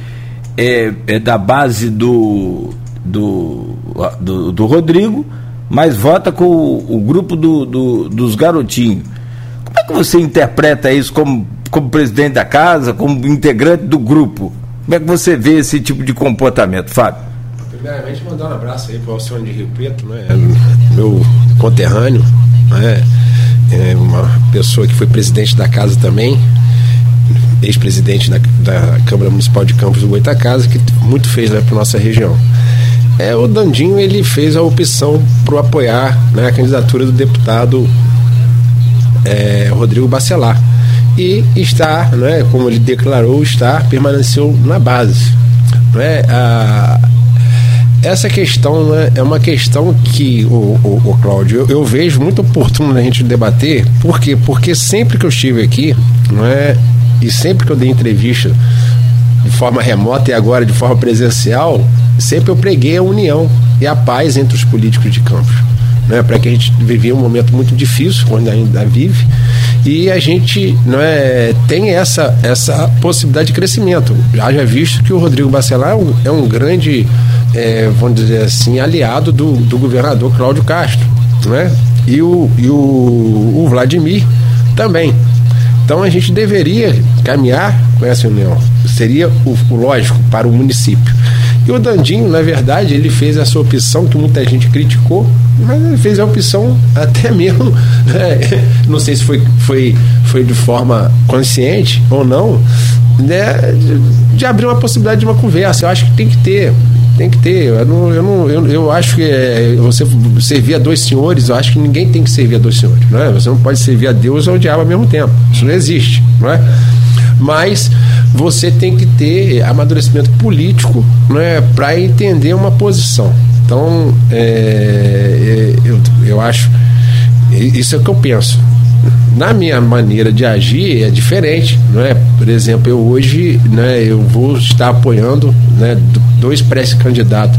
Speaker 2: é, é da base do, do, do, do Rodrigo, mas vota com o, o grupo do, do, dos garotinhos. Como é que você interpreta isso como, como presidente da casa, como integrante do grupo? Como é que você vê esse tipo de comportamento, Fábio?
Speaker 3: Primeiramente, mandar um abraço aí para o Alcione de Rio Preto, né? meu conterrâneo, né? é uma pessoa que foi presidente da casa também, ex-presidente da, da, Câmara Municipal de Campos do Goitacasa, que muito fez né, para nossa região. É, o Dandinho ele fez a opção para apoiar né, a candidatura do deputado é, Rodrigo Bacelar. E está, né, como ele declarou, está, permaneceu na base. Né, a, essa questão né, é uma questão que, o, o, o Cláudio, eu, eu, vejo muito oportuno a gente debater. Por quê? Porque sempre que eu estive aqui, não é, e sempre que eu dei entrevista de forma remota e agora de forma presencial, sempre eu preguei a união e a paz entre os políticos de Campos. Né, para que a gente vivia um momento muito difícil, quando ainda vive, e a gente não é, tem essa, essa possibilidade de crescimento. Já já visto que o Rodrigo Bacelar é um, é um grande, é, vamos dizer assim, aliado do, do governador Cláudio Castro, né? e, o, e o, o Vladimir também. Então a gente deveria caminhar com essa união. Seria o, o lógico para o município. E o Dandinho, na verdade, ele fez essa opção que muita gente criticou, mas ele fez a opção até mesmo, né, (laughs) não sei se foi, foi, foi de forma consciente ou não, né, de, de, abrir uma possibilidade de uma conversa. Eu acho que tem que ter. Tem que ter. Eu, não, eu, não, eu, eu acho que é, você servir a dois senhores, eu acho que ninguém tem que servir a dois senhores. Não é? Você não pode servir a Deus ou ao diabo ao mesmo tempo. Isso não existe. Não é? Mas você tem que ter amadurecimento político né, para entender uma posição. Então, é, é, eu, eu acho, isso é o que eu penso. Na minha maneira de agir é diferente, não é? Por exemplo, eu hoje, né, eu vou estar apoiando, né, dois pré-candidatos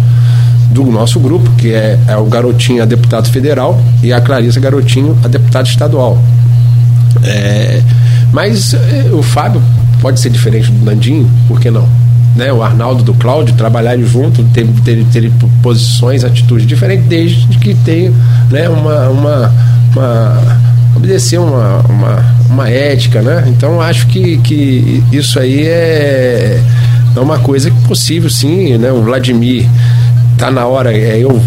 Speaker 3: do nosso grupo, que é, é, o Garotinho a deputado federal e a Clarissa Garotinho a deputado estadual. É, mas é, o Fábio pode ser diferente do Nandinho, por que não? Né, o Arnaldo do Cláudio trabalharem junto, ter, ter, ter posições, atitudes diferentes, desde que tenha né, uma, uma, uma obedecer uma, uma, uma, ética, né? Então acho que, que isso aí é, é uma coisa possível sim, né? O Vladimir tá na hora, é, eu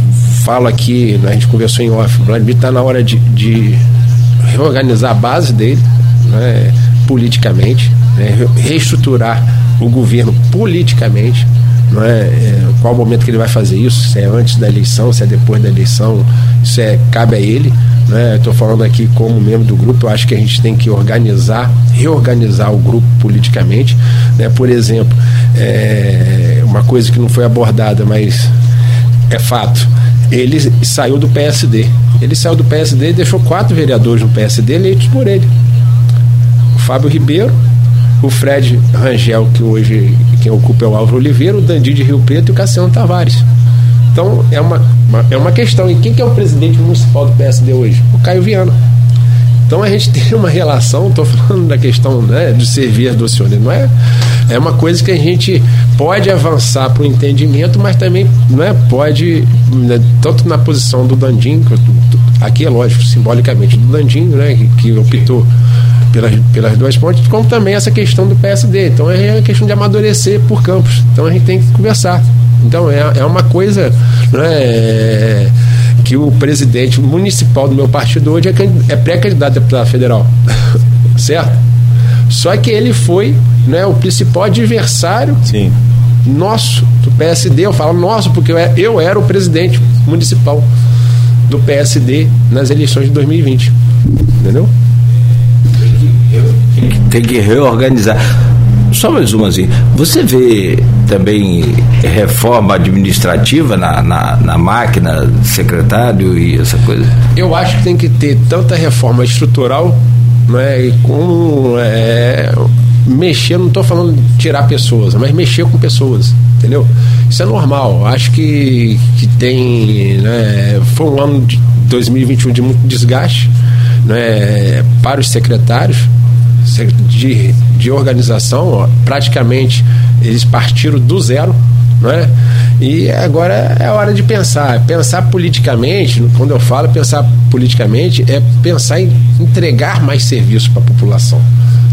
Speaker 3: falo aqui, né, a gente conversou em off, o Vladimir tá na hora de, de reorganizar a base dele, né? politicamente, né, reestruturar o governo politicamente. Não é, é, qual o momento que ele vai fazer isso? Se é antes da eleição, se é depois da eleição, isso é, cabe a ele. Né? Estou falando aqui como membro do grupo, eu acho que a gente tem que organizar, reorganizar o grupo politicamente. Né? Por exemplo, é, uma coisa que não foi abordada, mas é fato. Ele saiu do PSD. Ele saiu do PSD e deixou quatro vereadores no PSD eleitos por ele. Fábio Ribeiro, o Fred Rangel, que hoje quem ocupa é o Álvaro Oliveira, o Dandi de Rio Preto e o Cassiano Tavares. Então é uma, uma, é uma questão. E quem que é o presidente municipal do PSD hoje? O Caio Viana. Então a gente (laughs) tem uma relação, estou falando da questão né, de servir do senhor, não é? É uma coisa que a gente pode avançar para o entendimento, mas também não é, pode, né, tanto na posição do Dandim, aqui é lógico, simbolicamente do Dandim, né, que, que optou pelas, pelas duas pontes, como também essa questão do PSD. Então é questão de amadurecer por campos. Então a gente tem que conversar. Então é, é uma coisa né, que o presidente municipal do meu partido hoje é, é pré-candidato a deputado federal. (laughs) certo? Só que ele foi né, o principal adversário
Speaker 4: Sim.
Speaker 3: nosso, do PSD. Eu falo nosso, porque eu, eu era o presidente municipal do PSD nas eleições de 2020. Entendeu?
Speaker 2: Tem que reorganizar. Só mais uma assim. Você vê também reforma administrativa na, na, na, máquina, secretário e essa coisa?
Speaker 3: Eu acho que tem que ter tanta reforma estrutural, né, como é, mexer, não estou falando tirar pessoas, mas mexer com pessoas, entendeu? Isso é normal. Acho que, que tem. Né, foi um ano de 2021 de muito desgaste né, para os secretários de, de organização, ó, praticamente eles partiram do zero, não é? E agora é hora de pensar. Pensar politicamente, quando eu falo pensar politicamente, é pensar em entregar mais serviços para a população.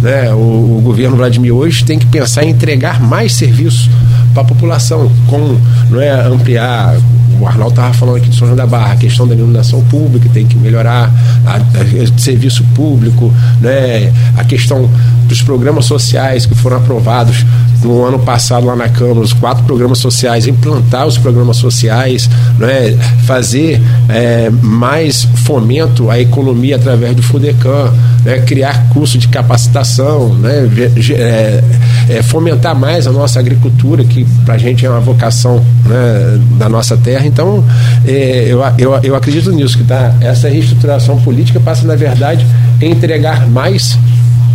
Speaker 3: Né? O, o, governo Vladimir hoje tem que pensar em entregar mais serviços para a população, como não é, ampliar o Arnaldo estava falando aqui de São João da Barra, a questão da iluminação pública tem que melhorar, a, a, serviço público, né, a questão dos programas sociais que foram aprovados no ano passado lá na Câmara, os quatro programas sociais, implantar os programas sociais, né, fazer é, mais fomento à economia através do FUDECAM, né, criar curso de capacitação, né, é, é, fomentar mais a nossa agricultura, que para a gente é uma vocação né, da nossa terra. Então, é, eu, eu, eu acredito nisso, que tá, essa reestruturação política passa, na verdade, em entregar mais,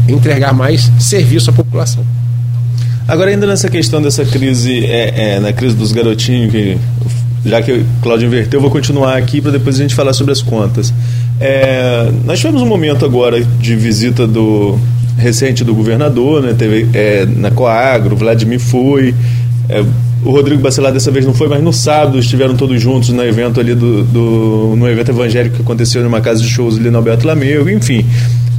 Speaker 3: entregar mais serviço à população.
Speaker 4: Agora, ainda nessa questão dessa crise, é, é, na crise dos garotinhos, que, já que o Cláudio inverteu, eu vou continuar aqui para depois a gente falar sobre as contas. É, nós tivemos um momento agora de visita do recente do governador, né? Teve é, na Coagro, Vladimir foi. É, o Rodrigo Bacelar dessa vez não foi, mas no sábado estiveram todos juntos no evento ali do, do no evento evangélico que aconteceu numa casa de shows ali no Alberto Lamego, enfim.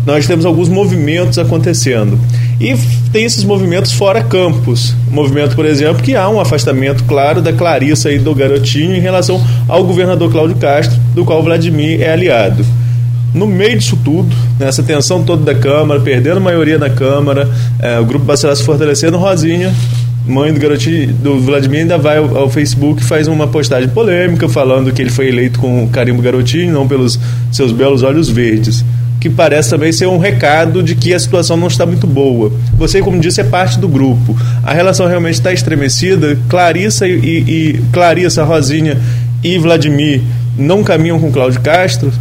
Speaker 4: Nós temos alguns movimentos acontecendo. E tem esses movimentos fora campus. movimento, por exemplo, que há um afastamento claro da Clarissa e do Garotinho em relação ao governador Cláudio Castro, do qual Vladimir é aliado. No meio disso tudo, nessa tensão toda da Câmara, perdendo a maioria na Câmara, é, o Grupo Bacelar se fortalecendo, Rosinha mãe do garotinho do Vladimir ainda vai ao, ao, Facebook e faz uma postagem polêmica falando que ele foi eleito com o carimbo garotinho, não pelos seus belos olhos verdes. Que parece também ser um recado de que a situação não está muito boa. Você, como disse, é parte do grupo. A relação realmente está estremecida. Clarissa e, e, e Clarissa, Rosinha e Vladimir não caminham com Cláudio Castro.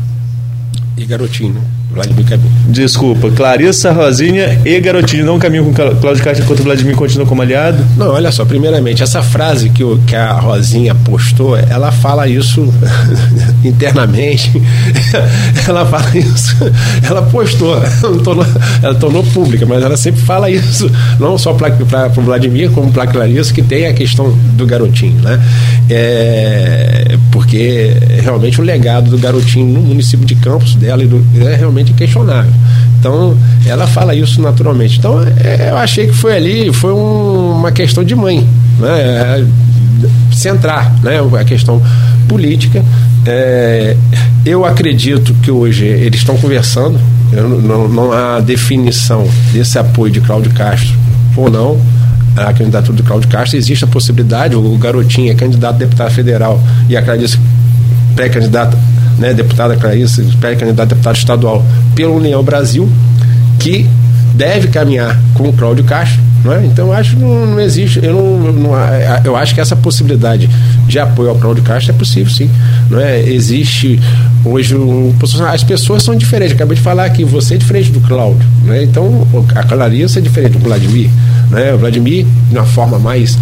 Speaker 3: E garotinho?
Speaker 4: Vladimir. Desculpa, Clarissa, Rosinha e Garotinho não caminham com Cláudio Castro enquanto o Vladimir continua como aliado?
Speaker 3: Não, olha só, primeiramente, essa frase que, o, que a Rosinha postou, ela fala isso (laughs) internamente, (laughs) ela fala isso, ela postou, ela tornou, ela tornou pública, mas ela sempre fala isso, não só para o Vladimir, como para Clarissa, que tem a questão do garotinho, né? É, porque realmente o legado do garotinho no município de Campos dela do, é realmente totalmente questionável. Então, ela fala isso naturalmente. Então, é, eu achei que foi ali, foi um, uma questão de mãe, né? É, centrar né? a questão política. É, eu acredito que hoje eles estão conversando, não, não há definição desse apoio de Cláudio Castro ou não a candidatura do Cláudio Castro, existe a possibilidade, o garotinho é candidato a deputado federal e a Clarice pré-candidata né, deputada Clarice, pré-candidata a deputado estadual pela União Brasil, que deve caminhar com o Cláudio Castro. Não é? Então acho que não, não existe, eu, não, não, eu acho que essa possibilidade de apoio ao Cláudio Castro é possível sim. Não é? Existe hoje um, as pessoas são diferentes. Acabei de falar aqui, você é diferente do Cláudio. Né? Então a Clarice é diferente do Vladimir. Né? O Vladimir, de uma forma mais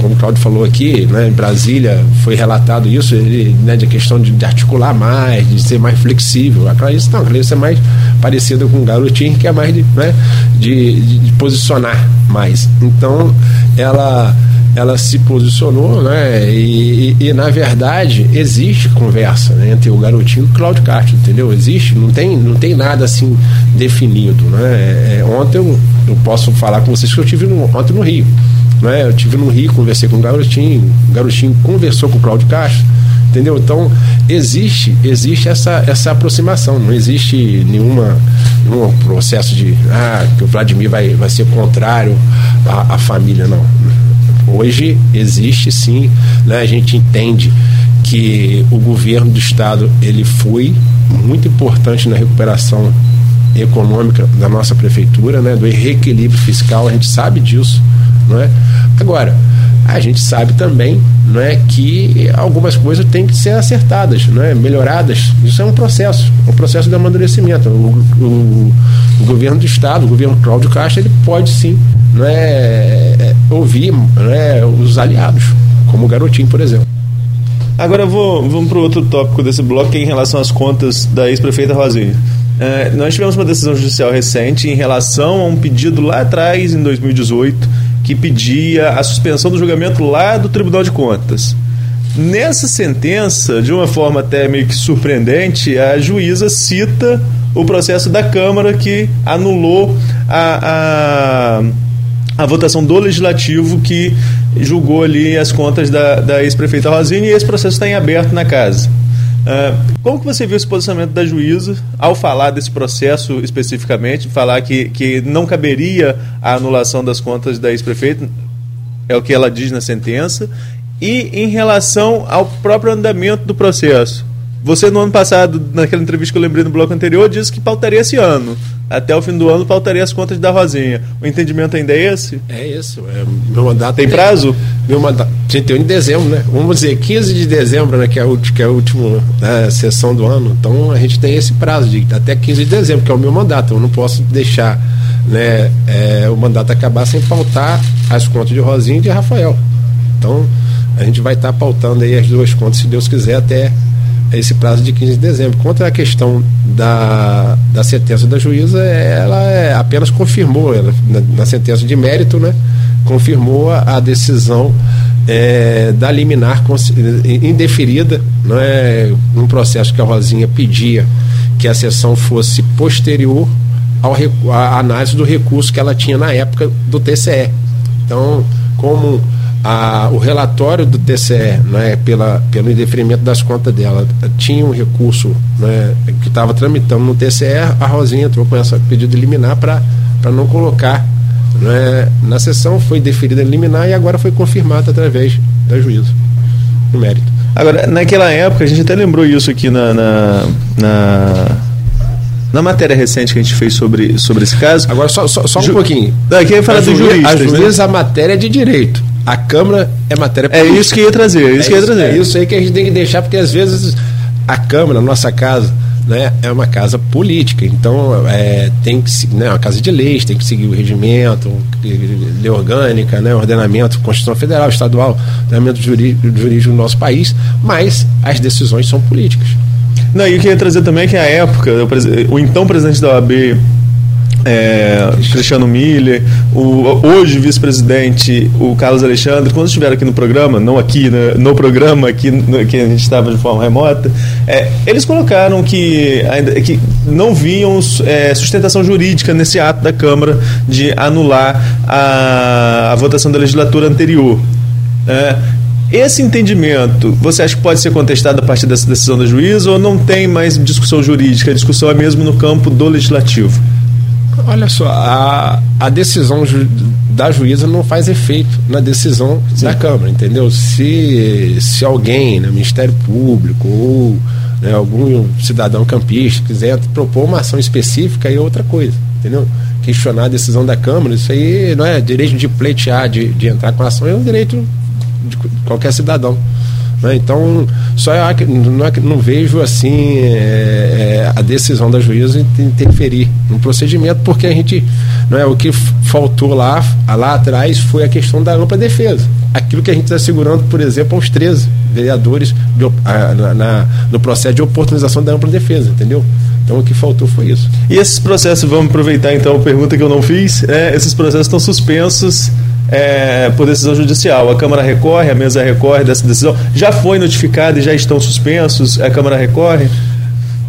Speaker 3: como o Claudio falou aqui, né, em Brasília foi relatado isso, ele, né, de questão de, de, articular mais, de ser mais flexível. A Clarice não, a Clarice é mais parecida com o Garotinho, que é mais de, né, de, de, de posicionar mais. Então, ela ela se posicionou, né? E, e, e, na verdade existe conversa né, entre o garotinho e o Claudio Castro, entendeu? Existe, não tem, não tem nada assim definido, né? É, é ontem eu, eu posso falar com vocês que eu tive no, ontem no Rio, né? Eu tive no Rio, conversei com o garotinho, o garotinho conversou com o Claudio Castro, entendeu? Então existe, existe essa, essa aproximação, não existe nenhuma nenhum processo de ah que o Vladimir vai, vai ser contrário à, à família, não Hoje existe sim, né, a gente entende que o governo do estado ele foi muito importante na recuperação econômica da nossa prefeitura, né, do reequilíbrio fiscal, a gente sabe disso, não é? Agora, a gente sabe também não é, que algumas coisas têm que ser acertadas, não é, melhoradas. Isso é um processo, um processo de amadurecimento. O, o, o governo do Estado, o governo Cláudio Castro, ele pode sim não é, é ouvir não é, os aliados, como o Garotinho, por exemplo.
Speaker 4: Agora vou, vamos para o outro tópico desse bloco, que é em relação às contas da ex-prefeita Rosinha. É, nós tivemos uma decisão judicial recente em relação a um pedido lá atrás, em 2018, que pedia a suspensão do julgamento lá do Tribunal de Contas. Nessa sentença, de uma forma até meio que surpreendente, a juíza cita o processo da Câmara que anulou a, a, a votação do Legislativo que julgou ali as contas da, da ex-prefeita Rosine e esse processo está em aberto na casa. Uh, como que você viu esse posicionamento da juíza ao falar desse processo especificamente, falar que, que não caberia a anulação das contas da ex-prefeita, é o que ela diz na sentença, e em relação ao próprio andamento do processo? Você, no ano passado, naquela entrevista que eu lembrei no bloco anterior, disse que pautaria esse ano. Até o fim do ano, pautaria as contas da Rosinha. O entendimento ainda é esse?
Speaker 3: É isso. É, meu mandato
Speaker 4: Tem prazo?
Speaker 3: Meu mandato. Tem em dezembro, né? Vamos dizer, 15 de dezembro, né? Que é a, que é a última né, sessão do ano. Então, a gente tem esse prazo de até 15 de dezembro, que é o meu mandato. Eu não posso deixar né, é, o mandato acabar sem pautar as contas de Rosinha e de Rafael. Então, a gente vai estar pautando aí as duas contas, se Deus quiser, até esse prazo de 15 de dezembro. Quanto à questão da, da sentença da juíza, ela é, apenas confirmou, ela, na, na, sentença de mérito, né, confirmou a, a decisão é, da liminar indeferida, não é, um processo que a Rosinha pedia que a sessão fosse posterior ao, à análise do recurso que ela tinha na época do TCE. Então, como a, o relatório do TCE, né, pela, pelo indeferimento das contas dela, tinha um recurso né, que estava tramitando no TCE, a Rosinha entrou com esse pedido de liminar para não colocar né, na sessão, foi deferida liminar e agora foi confirmada através da juízo, no mérito.
Speaker 4: Agora, naquela época, a gente até lembrou isso aqui na, na, na na matéria recente que a gente fez sobre, sobre esse caso.
Speaker 3: Agora, só, só, só um Ju... pouquinho.
Speaker 4: Aqui ia falar do juiz.
Speaker 3: A juíza, né? a matéria é de direito. A Câmara é matéria
Speaker 4: é política. É isso que ia trazer, é isso é que ia trazer.
Speaker 3: É isso aí que a gente tem que deixar, porque às vezes a Câmara, a nossa casa, né, é uma casa política. Então, é, tem que né, uma casa de leis, tem que seguir o regimento, lei orgânica, né, ordenamento, Constituição Federal, Estadual, ordenamento jurídico, jurídico do nosso país, mas as decisões são políticas.
Speaker 4: Não, e o que ia trazer também é que a época, o, o então presidente da OAB é, Cristiano Miller, o hoje vice-presidente, o Carlos Alexandre, quando estiveram aqui no programa, não aqui né, no programa, aqui no, que a gente estava de forma remota, é, eles colocaram que, ainda, que não viam é, sustentação jurídica nesse ato da Câmara de anular a, a votação da legislatura anterior. É, esse entendimento, você acha que pode ser contestado a partir dessa decisão da juíza ou não tem mais discussão jurídica? A discussão é mesmo no campo do legislativo?
Speaker 3: Olha só, a, a decisão ju, da juíza não faz efeito na decisão Sim. da Câmara, entendeu? Se, se alguém, né, Ministério Público ou né, algum cidadão campista quiser propor uma ação específica, aí é outra coisa, entendeu? Questionar a decisão da Câmara, isso aí não é direito de pleitear, de, de entrar com a ação, é um direito de qualquer cidadão. Né? Então, só eu não, é não vejo assim é, é, a decisão da juíza interferir no procedimento, porque a gente, não é o que faltou lá, lá atrás foi a questão da ampla defesa. aquilo que a gente está segurando, por exemplo, aos 13 vereadores de, a, na, na, no processo de oportunização da ampla defesa, entendeu? Então o que faltou foi isso.
Speaker 4: E esses processos, vamos aproveitar então a pergunta que eu não fiz, é, esses processos estão suspensos é, por decisão judicial. A Câmara recorre, a mesa recorre dessa decisão. Já foi notificada e já estão suspensos? A Câmara recorre?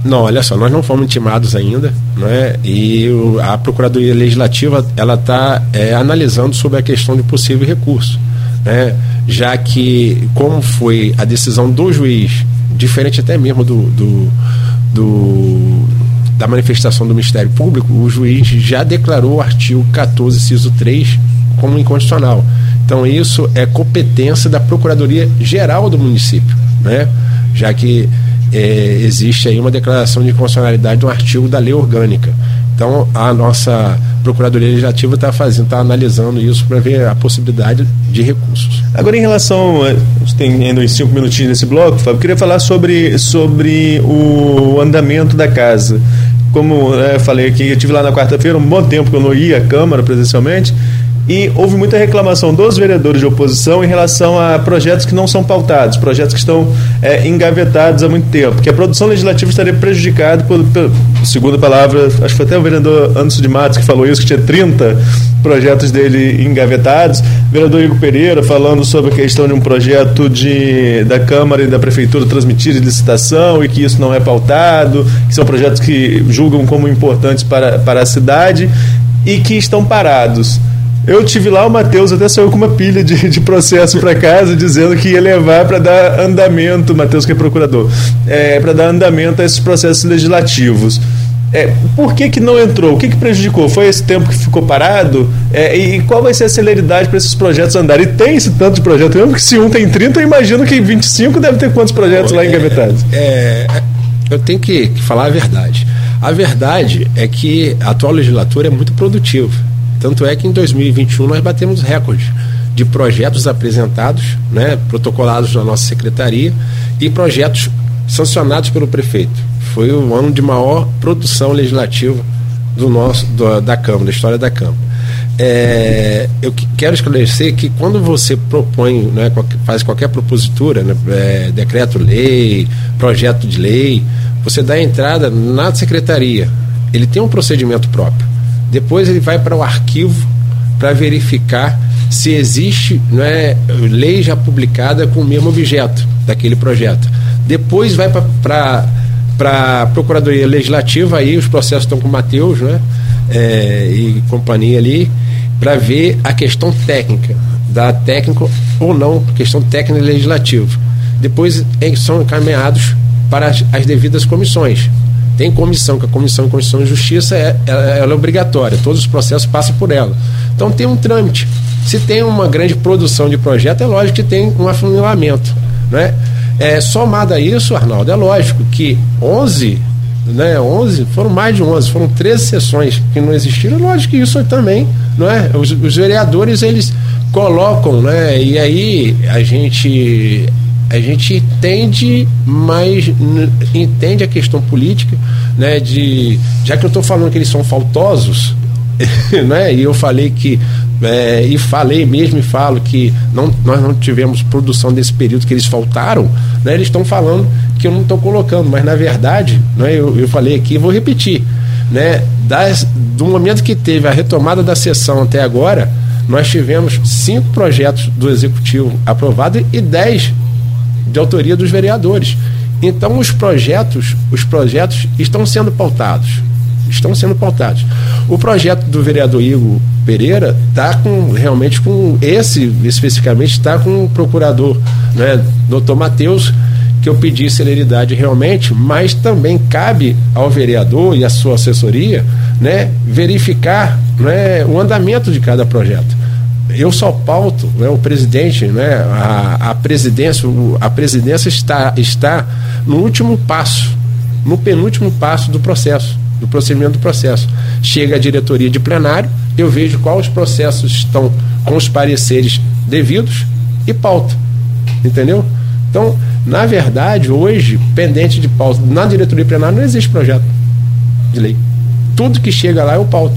Speaker 3: Não, olha só, nós não fomos intimados ainda, né? E a Procuradoria Legislativa ela está é, analisando sobre a questão de possível recurso, né? Já que como foi a decisão do juiz, diferente até mesmo do, do, do da manifestação do Ministério Público, o juiz já declarou o artigo 14, inciso 3 como inconstitucional. Então isso é competência da Procuradoria Geral do município, né? Já que é, existe aí uma declaração de constitucionalidade de um artigo da lei orgânica. Então a nossa Procuradoria Legislativa está fazendo, está analisando isso para ver a possibilidade de recursos.
Speaker 4: Agora em relação, tem ainda uns cinco minutinhos nesse bloco, Fábio, queria falar sobre, sobre o andamento da casa. Como né, falei aqui, eu tive lá na quarta-feira, um bom tempo que eu não ia à Câmara presencialmente, e houve muita reclamação dos vereadores de oposição em relação a projetos que não são pautados, projetos que estão é, engavetados há muito tempo, que a produção legislativa estaria prejudicada, por, por, segundo a palavra, acho que foi até o vereador Anderson de Matos que falou isso, que tinha 30 projetos dele engavetados, o vereador Igor Pereira falando sobre a questão de um projeto de, da Câmara e da Prefeitura transmitir licitação e que isso não é pautado, que são projetos que julgam como importantes para, para a cidade e que estão parados. Eu tive lá, o Matheus até saiu com uma pilha de, de processo para casa, dizendo que ia levar para dar andamento, Matheus que é procurador, é, para dar andamento a esses processos legislativos. É, por que, que não entrou? O que, que prejudicou? Foi esse tempo que ficou parado? É, e qual vai ser a celeridade para esses projetos andarem? E tem esse tanto de projeto? Mesmo que se um tem 30, eu imagino que 25 deve ter quantos projetos lá engavetados?
Speaker 3: É, é, eu tenho que, que falar a verdade. A verdade é que a atual legislatura é muito produtiva tanto é que em 2021 nós batemos recorde de projetos apresentados, né, protocolados na nossa secretaria e projetos sancionados pelo prefeito. Foi o ano de maior produção legislativa do nosso do, da Câmara, da história da Câmara. É, eu quero esclarecer que quando você propõe, né, faz qualquer propositura, né, é, decreto-lei, projeto de lei, você dá entrada na secretaria. Ele tem um procedimento próprio. Depois ele vai para o arquivo para verificar se existe não é, lei já publicada com o mesmo objeto daquele projeto. Depois vai para a Procuradoria Legislativa, aí os processos estão com o Matheus né, é, e companhia ali, para ver a questão técnica, da técnica ou não, questão técnica legislativa. Depois são encaminhados para as, as devidas comissões. Tem comissão, que a Comissão de Constituição e Justiça é, ela, ela é obrigatória, todos os processos passam por ela. Então tem um trâmite. Se tem uma grande produção de projeto, é lógico que tem um afunilamento. Né? É, somado a isso, Arnaldo, é lógico que 11, né, 11, foram mais de 11, foram 13 sessões que não existiram, é lógico que isso também, não é? Os, os vereadores, eles colocam, né, e aí a gente a gente entende, mas entende a questão política, né? De já que eu estou falando que eles são faltosos, (laughs) né? E eu falei que é, e falei mesmo e falo que não, nós não tivemos produção desse período que eles faltaram, né? Eles estão falando que eu não estou colocando, mas na verdade, né? Eu, eu falei aqui, vou repetir, né? Das, do momento que teve a retomada da sessão até agora, nós tivemos cinco projetos do executivo aprovados e dez de autoria dos vereadores. Então os projetos, os projetos estão sendo pautados. Estão sendo pautados. O projeto do vereador Igor Pereira está com realmente com esse especificamente está com o procurador, né, doutor Matheus, que eu pedi celeridade realmente, mas também cabe ao vereador e à sua assessoria, né, verificar né, o andamento de cada projeto eu só pauto né, o presidente, né, a, a presidência, a presidência está, está no último passo, no penúltimo passo do processo, do procedimento do processo. Chega a diretoria de plenário, eu vejo quais processos estão com os pareceres devidos e pauta. Entendeu? Então, na verdade, hoje, pendente de pauta, na diretoria plenária não existe projeto de lei. Tudo que chega lá eu pauto.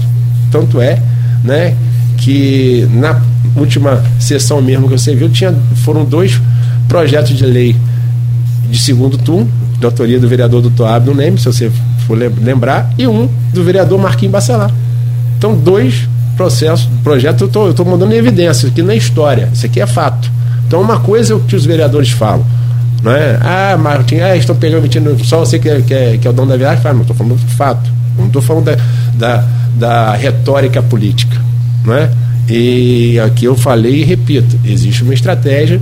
Speaker 3: Tanto é, né, que na, última sessão mesmo que você viu, tinha, foram dois projetos de lei de segundo turno, de autoria do vereador Dr. Abdo Neme, se você for lembrar, e um do vereador Marquinhos Bacelar. Então, dois processos, projetos, eu estou mandando em evidência, aqui na é história, isso aqui é fato. Então, uma coisa é o que os vereadores falam. Não é? Ah, Martin, ah, estão pegando, mentindo, só você que é, que é, que é o dono da viagem, fala, não estou falando de fato. Não estou falando da, da, da retórica política. Não é? E aqui eu falei e repito: existe uma estratégia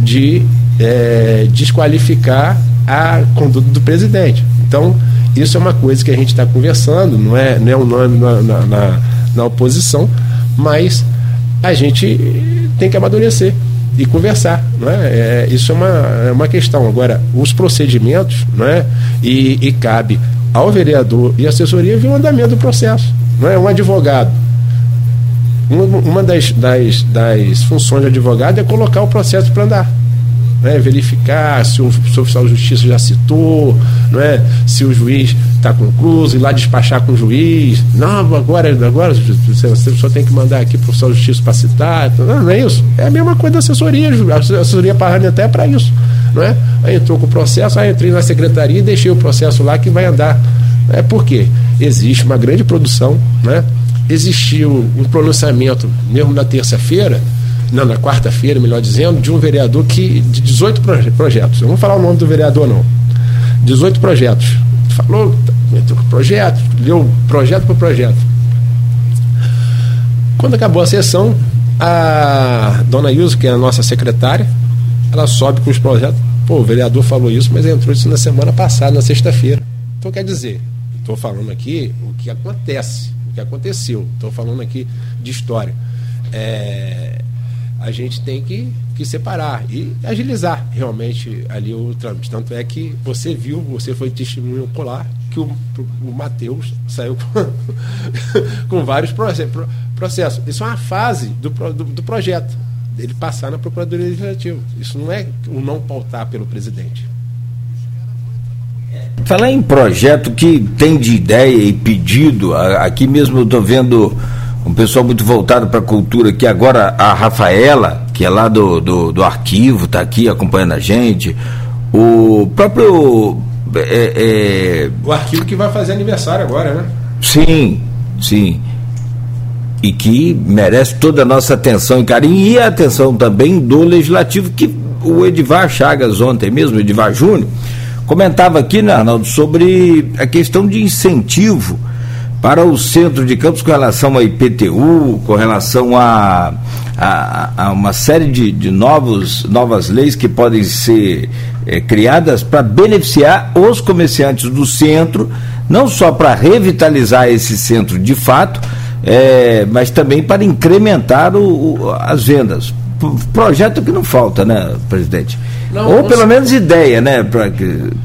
Speaker 3: de é, desqualificar a conduta do presidente. Então, isso é uma coisa que a gente está conversando, não é, não é um nome na, na, na, oposição, mas a gente tem que amadurecer e conversar. Não é? isso é uma, é uma questão. Agora, os procedimentos, não é? e, e cabe ao vereador e assessoria ver o andamento do processo. Não é? Um advogado. Uma, uma das, das, das funções do advogado é colocar o processo para andar né, verificar se o, se o oficial de justiça já citou, não é, se o juiz está concluso, ir lá despachar com o juiz. Não, agora, agora você, só tem que mandar aqui para o oficial de justiça para citar. Não, não é isso. É a mesma coisa da assessoria. A assessoria parlamentar é para isso. Não é? Aí entrou com o processo, aí entrei na secretaria e deixei o processo lá que vai andar. É por quê? Existe uma grande produção, né? Existiu um pronunciamento, mesmo na terça-feira, não, na quarta-feira, melhor dizendo, de um vereador que de 18 proje projetos. Eu não vou falar o nome do vereador, não. 18 projetos. Falou, entrou com projeto, deu projeto por projeto. Quando acabou a sessão, a dona Ilza, que é a nossa secretária, ela sobe com os projetos. Pô, o vereador falou isso, mas entrou isso na semana passada, na sexta-feira. Então, quer dizer, estou falando aqui o que acontece, que aconteceu. Estou falando aqui de história. É, a gente tem que, que separar e agilizar realmente ali o trâmite. Tanto é que você viu, você foi testemunho ocular, que o, o Matheus saiu (laughs) com, com vários processos. Isso é uma fase do, do, do projeto, ele passar na Procuradoria Legislativa. Isso não é o não pautar pelo presidente.
Speaker 2: Falar em projeto que tem de ideia e pedido, aqui mesmo eu estou vendo um pessoal muito voltado para a cultura, que agora a Rafaela, que é lá do, do, do arquivo, está aqui acompanhando a gente. O próprio. É,
Speaker 3: é... O arquivo que vai fazer aniversário agora, né?
Speaker 2: Sim, sim. E que merece toda a nossa atenção e carinho, e a atenção também do Legislativo, que o Edivar Chagas, ontem mesmo, Edivar Júnior, comentava aqui, né, Arnaldo, sobre a questão de incentivo para o centro de Campos com relação à IPTU, com relação a, a, a uma série de, de novos, novas leis que podem ser é, criadas para beneficiar os comerciantes do centro, não só para revitalizar esse centro de fato, é, mas também para incrementar o, o, as vendas. Projeto que não falta, né, presidente? Não, Ou pelo menos ideia, né? Pra,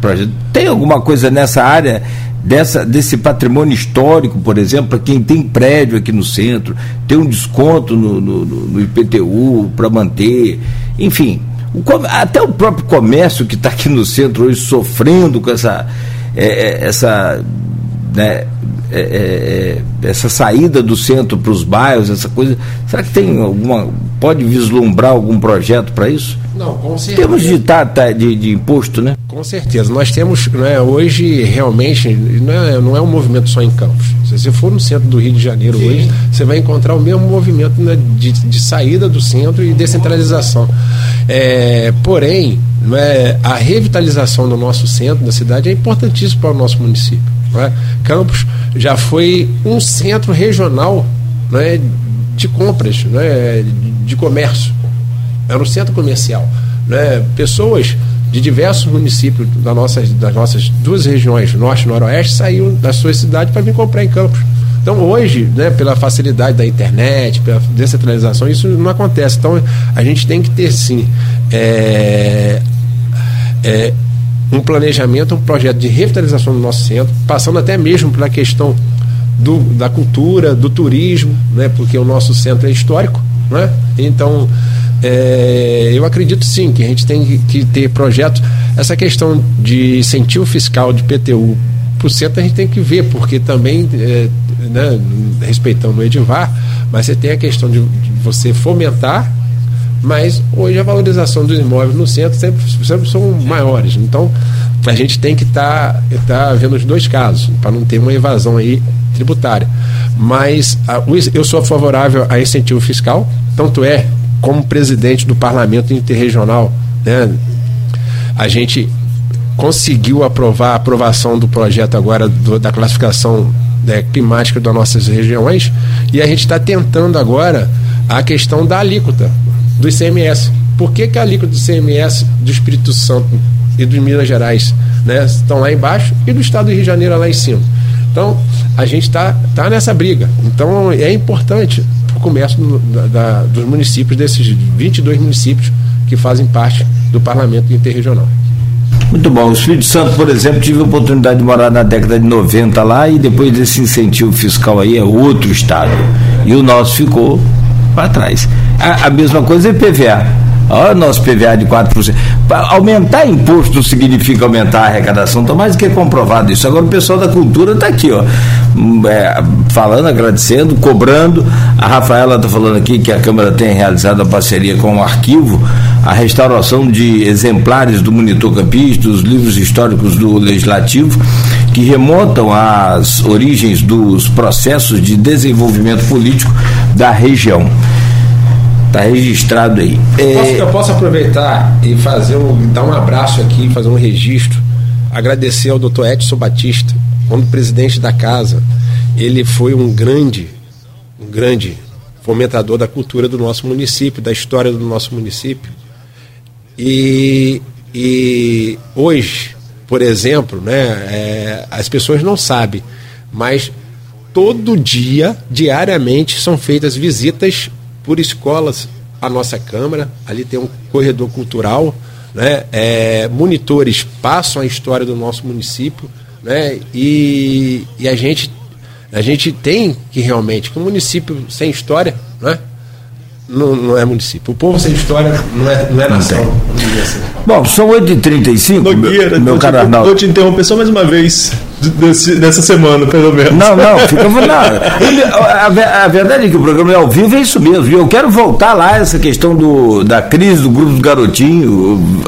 Speaker 2: pra, tem alguma coisa nessa área dessa, desse patrimônio histórico, por exemplo, para quem tem prédio aqui no centro, ter um desconto no, no, no IPTU para manter, enfim. O, até o próprio comércio que está aqui no centro hoje sofrendo com essa, é, é essa, né, é, é, é, essa saída do centro para os bairros, essa coisa. Será que tem alguma. pode vislumbrar algum projeto para isso?
Speaker 3: Não, com certeza.
Speaker 2: Temos de, tá, de, de imposto, né?
Speaker 3: Com certeza. Nós temos, né, hoje, realmente, não é, não é um movimento só em Campos. Se você for no centro do Rio de Janeiro Sim. hoje, você vai encontrar o mesmo movimento né, de, de saída do centro e descentralização. É, porém, né, a revitalização do nosso centro, da cidade, é importantíssimo para o nosso município. Né? Campos já foi um centro regional né, de compras, né, de comércio. Era um centro comercial. Né? Pessoas de diversos municípios das nossas, das nossas duas regiões, norte e noroeste, saíram da sua cidade para vir comprar em Campos. Então hoje, né, pela facilidade da internet, pela descentralização, isso não acontece. Então a gente tem que ter sim é, é, um planejamento, um projeto de revitalização do nosso centro, passando até mesmo pela questão do, da cultura, do turismo, né, porque o nosso centro é histórico. Né? Então é, eu acredito sim que a gente tem que ter projetos. Essa questão de incentivo fiscal de PTU por cento a gente tem que ver, porque também é, né, respeitando o Edivar, mas você tem a questão de, de você fomentar mas hoje a valorização dos imóveis no centro sempre, sempre são maiores. Então a gente tem que estar tá, tá vendo os dois casos, para não ter uma evasão aí tributária. Mas a, eu sou favorável a incentivo fiscal, tanto é como presidente do parlamento interregional, né, a gente conseguiu aprovar a aprovação do projeto agora do, da classificação né, climática das nossas regiões e a gente está tentando agora a questão da alíquota do ICMS. Por que, que a alíquota do ICMS do Espírito Santo e de Minas Gerais né, estão lá embaixo e do estado do Rio de Janeiro lá em cima? Então, a gente está tá nessa briga. Então, é importante para o comércio do, da, dos municípios, desses 22 municípios que fazem parte do parlamento interregional.
Speaker 2: Muito bom. O Espírito Santo, por exemplo, tive a oportunidade de morar na década de 90 lá e depois desse incentivo fiscal aí é outro estado. E o nosso ficou para trás. A, a mesma coisa é PVA. Olha o nosso PVA de 4%. Aumentar imposto significa aumentar a arrecadação, está mais do que comprovado isso. Agora o pessoal da cultura está aqui, ó, hum, é, falando, agradecendo, cobrando. A Rafaela está falando aqui que a Câmara tem realizado a parceria com o arquivo, a restauração de exemplares do Monitor Campista, livros históricos do Legislativo, que remontam às origens dos processos de desenvolvimento político da região. Está registrado aí.
Speaker 3: Eu posso, é, eu posso, aproveitar e fazer um, dar um abraço aqui, fazer um registro, agradecer ao doutor Edson Batista, quando presidente da casa, ele foi um grande, um grande fomentador da cultura do nosso município, da história do nosso município. E, e hoje, por exemplo, né, é, as pessoas não sabem, mas todo dia, diariamente, são feitas visitas por escolas à nossa Câmara. Ali tem um corredor cultural, né? É, monitores passam a história do nosso município, né? E, e a gente a gente tem que realmente, que um município sem história, né? Não, não é município. O povo sem história não é, não é nação.
Speaker 2: Assim. Bom, são 8h35,
Speaker 4: Nogueira, meu, meu caro Arnaldo. Vou te interromper só mais uma vez desse, dessa semana, pelo menos.
Speaker 2: Não, não, (laughs) fica não. A, a, verdade é que o programa é ao vivo, é isso mesmo. Eu quero voltar lá essa questão do, da crise do grupo do garotinho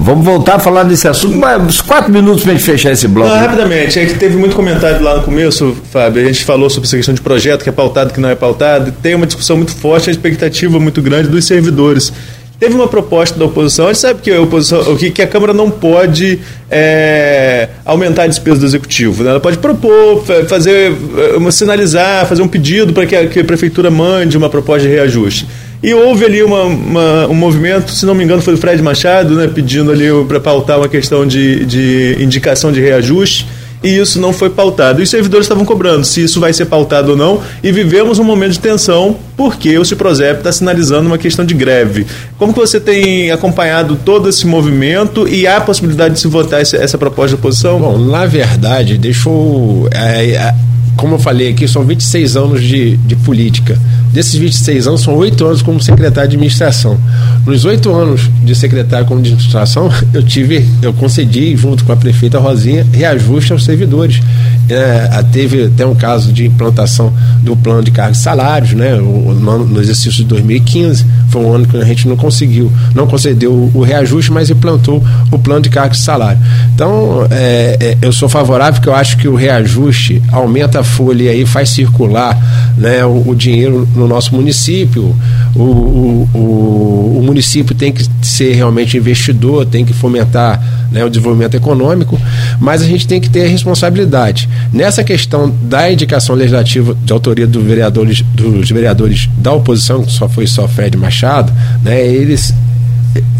Speaker 2: Vamos voltar a falar desse assunto, mas uns quatro minutos para a gente fechar esse bloco. Não,
Speaker 4: rapidamente, é que teve muito comentário lá no começo, Fábio. A gente falou sobre essa questão de projeto, que é pautado, que não é pautado. Tem uma discussão muito forte, a expectativa muito grande dos servidores. Teve uma proposta da oposição, a gente sabe que a, oposição, que, que a Câmara não pode é, aumentar a despesa do Executivo. Né? Ela pode propor, fazer, uma, sinalizar, fazer um pedido para que que a Prefeitura mande uma proposta de reajuste. E houve ali uma, uma, um movimento, se não me engano, foi do Fred Machado, né, pedindo ali para pautar uma questão de, de indicação de reajuste e isso não foi pautado. E os servidores estavam cobrando se isso vai ser pautado ou não, e vivemos um momento de tensão porque o Ciprozep está sinalizando uma questão de greve. Como que você tem acompanhado todo esse movimento e há a possibilidade de se votar essa, essa proposta de oposição?
Speaker 3: Bom, na verdade, deixa eu. É, é, como eu falei aqui, são 26 anos de, de política. Desses 26 anos, são oito anos como secretário de administração. Nos oito anos de secretário de administração, (laughs) eu tive, eu concedi, junto com a prefeita Rosinha, reajuste aos servidores. É, teve até um caso de implantação do plano de cargos e salários, né, no, no, exercício de 2015. Foi um ano que a gente não conseguiu, não concedeu o, o reajuste, mas implantou o plano de cargos e salário. Então, é, é, eu sou favorável, porque eu acho que o reajuste aumenta a folha e aí faz circular né, o, o dinheiro no nosso município. O, o, o, o, município tem que ser realmente investidor, tem que fomentar né, o desenvolvimento econômico, mas a gente tem que ter a responsabilidade. Nessa questão da indicação legislativa de autoria do vereadores, dos vereadores da oposição, que só foi só Fred Machado, né, eles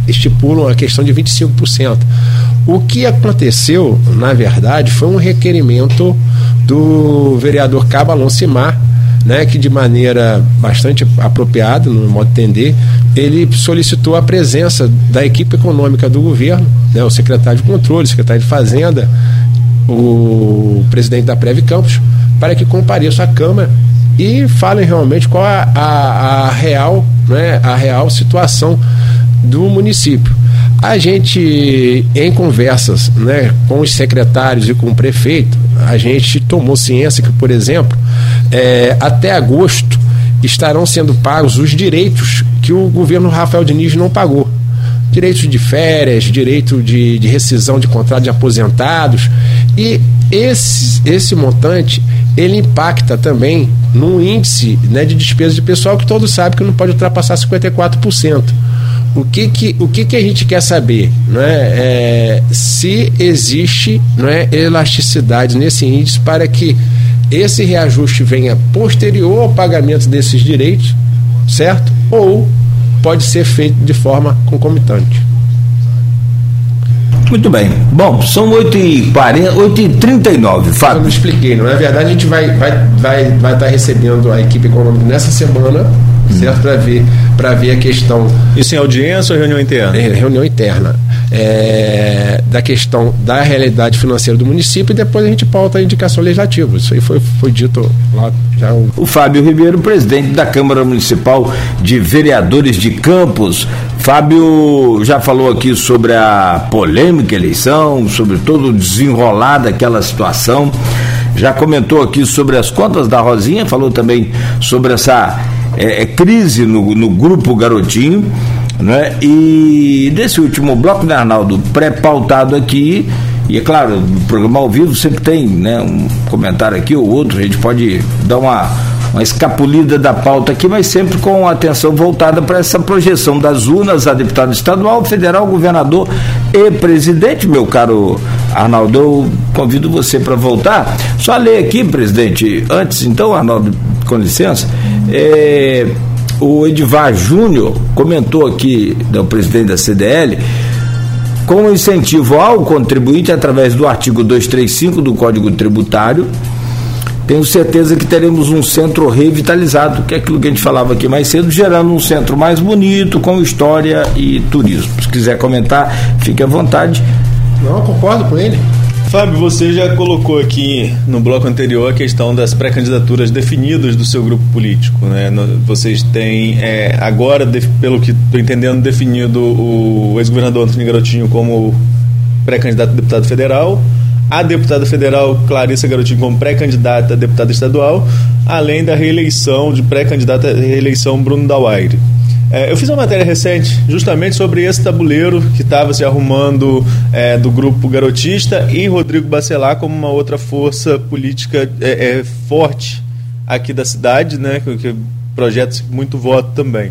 Speaker 3: estipulam a questão de 25%. O que aconteceu, na verdade, foi um requerimento do vereador Cabo Simar, né, que de maneira bastante apropriada, no modo de entender, ele solicitou a presença da equipe econômica do governo, né, o secretário de controle, o secretário de fazenda, o presidente da Preve Campos, para que compareça à Câmara e falem realmente qual a, a, a real, né, a real situação do município. A gente, em conversas né, com os secretários e com o prefeito, a gente tomou ciência que, por exemplo, é, até agosto estarão sendo pagos os direitos que o governo Rafael Diniz não pagou. Direitos de férias, direito de, de rescisão de contrato de aposentados. E esse, esse montante ele impacta também no índice né, de despesa de pessoal que todos sabem que não pode ultrapassar 54%. O que, que, o que, que a gente quer saber? Não é, se existe não é, elasticidade nesse índice para que esse reajuste venha posterior ao pagamento desses direitos, certo? Ou pode ser feito de forma concomitante.
Speaker 2: Muito bem. Bom, são 8h40, 8h39, Fábio.
Speaker 3: Eu não expliquei, não é verdade? A gente vai vai vai vai estar recebendo a equipe econômica nessa semana, hum. certo? Para ver para ver a questão.
Speaker 4: Isso em audiência ou reunião interna?
Speaker 3: É, reunião interna. É, da questão da realidade financeira do município e depois a gente pauta a indicação legislativa. Isso aí foi, foi dito lá já.
Speaker 2: O Fábio Ribeiro, presidente da Câmara Municipal de Vereadores de Campos. Fábio já falou aqui sobre a polêmica eleição, sobre todo o desenrolar daquela situação. Já comentou aqui sobre as contas da Rosinha, falou também sobre essa é, é, crise no, no grupo Garotinho. Né? E desse último bloco, né, Arnaldo, pré-pautado aqui, e é claro, no programa ao vivo sempre tem né, um comentário aqui ou outro, a gente pode dar uma, uma escapulida da pauta aqui, mas sempre com atenção voltada para essa projeção das urnas a deputado estadual, federal, governador e presidente, meu caro Arnaldo. Eu convido você para voltar. Só ler aqui, presidente, antes então, Arnaldo, com licença. É, o Edivar Júnior comentou aqui, o presidente da CDL, com incentivo ao contribuinte através do artigo 235 do Código Tributário, tenho certeza que teremos um centro revitalizado, que é aquilo que a gente falava aqui mais cedo, gerando um centro mais bonito, com história e turismo. Se quiser comentar, fique à vontade.
Speaker 3: Não, concordo com ele.
Speaker 4: Fábio, você já colocou aqui no bloco anterior a questão das pré-candidaturas definidas do seu grupo político. Né? Vocês têm é, agora, pelo que estou entendendo, definido o ex-governador Antônio Garotinho como pré-candidato a deputado federal, a deputada federal Clarissa Garotinho como pré-candidata a deputada estadual, além da reeleição de pré-candidata reeleição Bruno Dawaire. É, eu fiz uma matéria recente justamente sobre esse tabuleiro que estava se arrumando é, do grupo garotista e Rodrigo Bacelar como uma outra força política é, é forte aqui da cidade, né, que, que projeta muito voto também.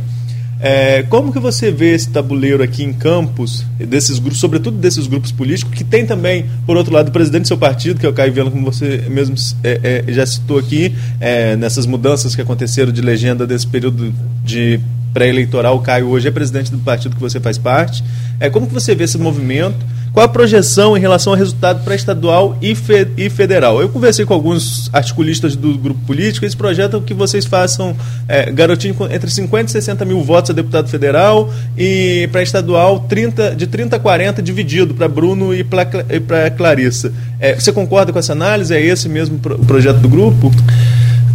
Speaker 4: É, como que você vê esse tabuleiro aqui em Campos, desses grupos, sobretudo desses grupos políticos, que tem também, por outro lado, o presidente do seu partido, que é o Caio Viana, como você mesmo é, é, já citou aqui, é, nessas mudanças que aconteceram de legenda desse período de pré-eleitoral, o Caio hoje é presidente do partido que você faz parte. É, como que você vê esse movimento? Qual a projeção em relação ao resultado pré-estadual e, fe e, federal? Eu conversei com alguns articulistas do grupo político, eles projetam que vocês façam é, garotinho entre 50 e 60 mil votos a deputado federal e pré-estadual 30, de 30 a 40 dividido para Bruno e para Clarissa. É, você concorda com essa análise? É esse mesmo pro projeto do grupo?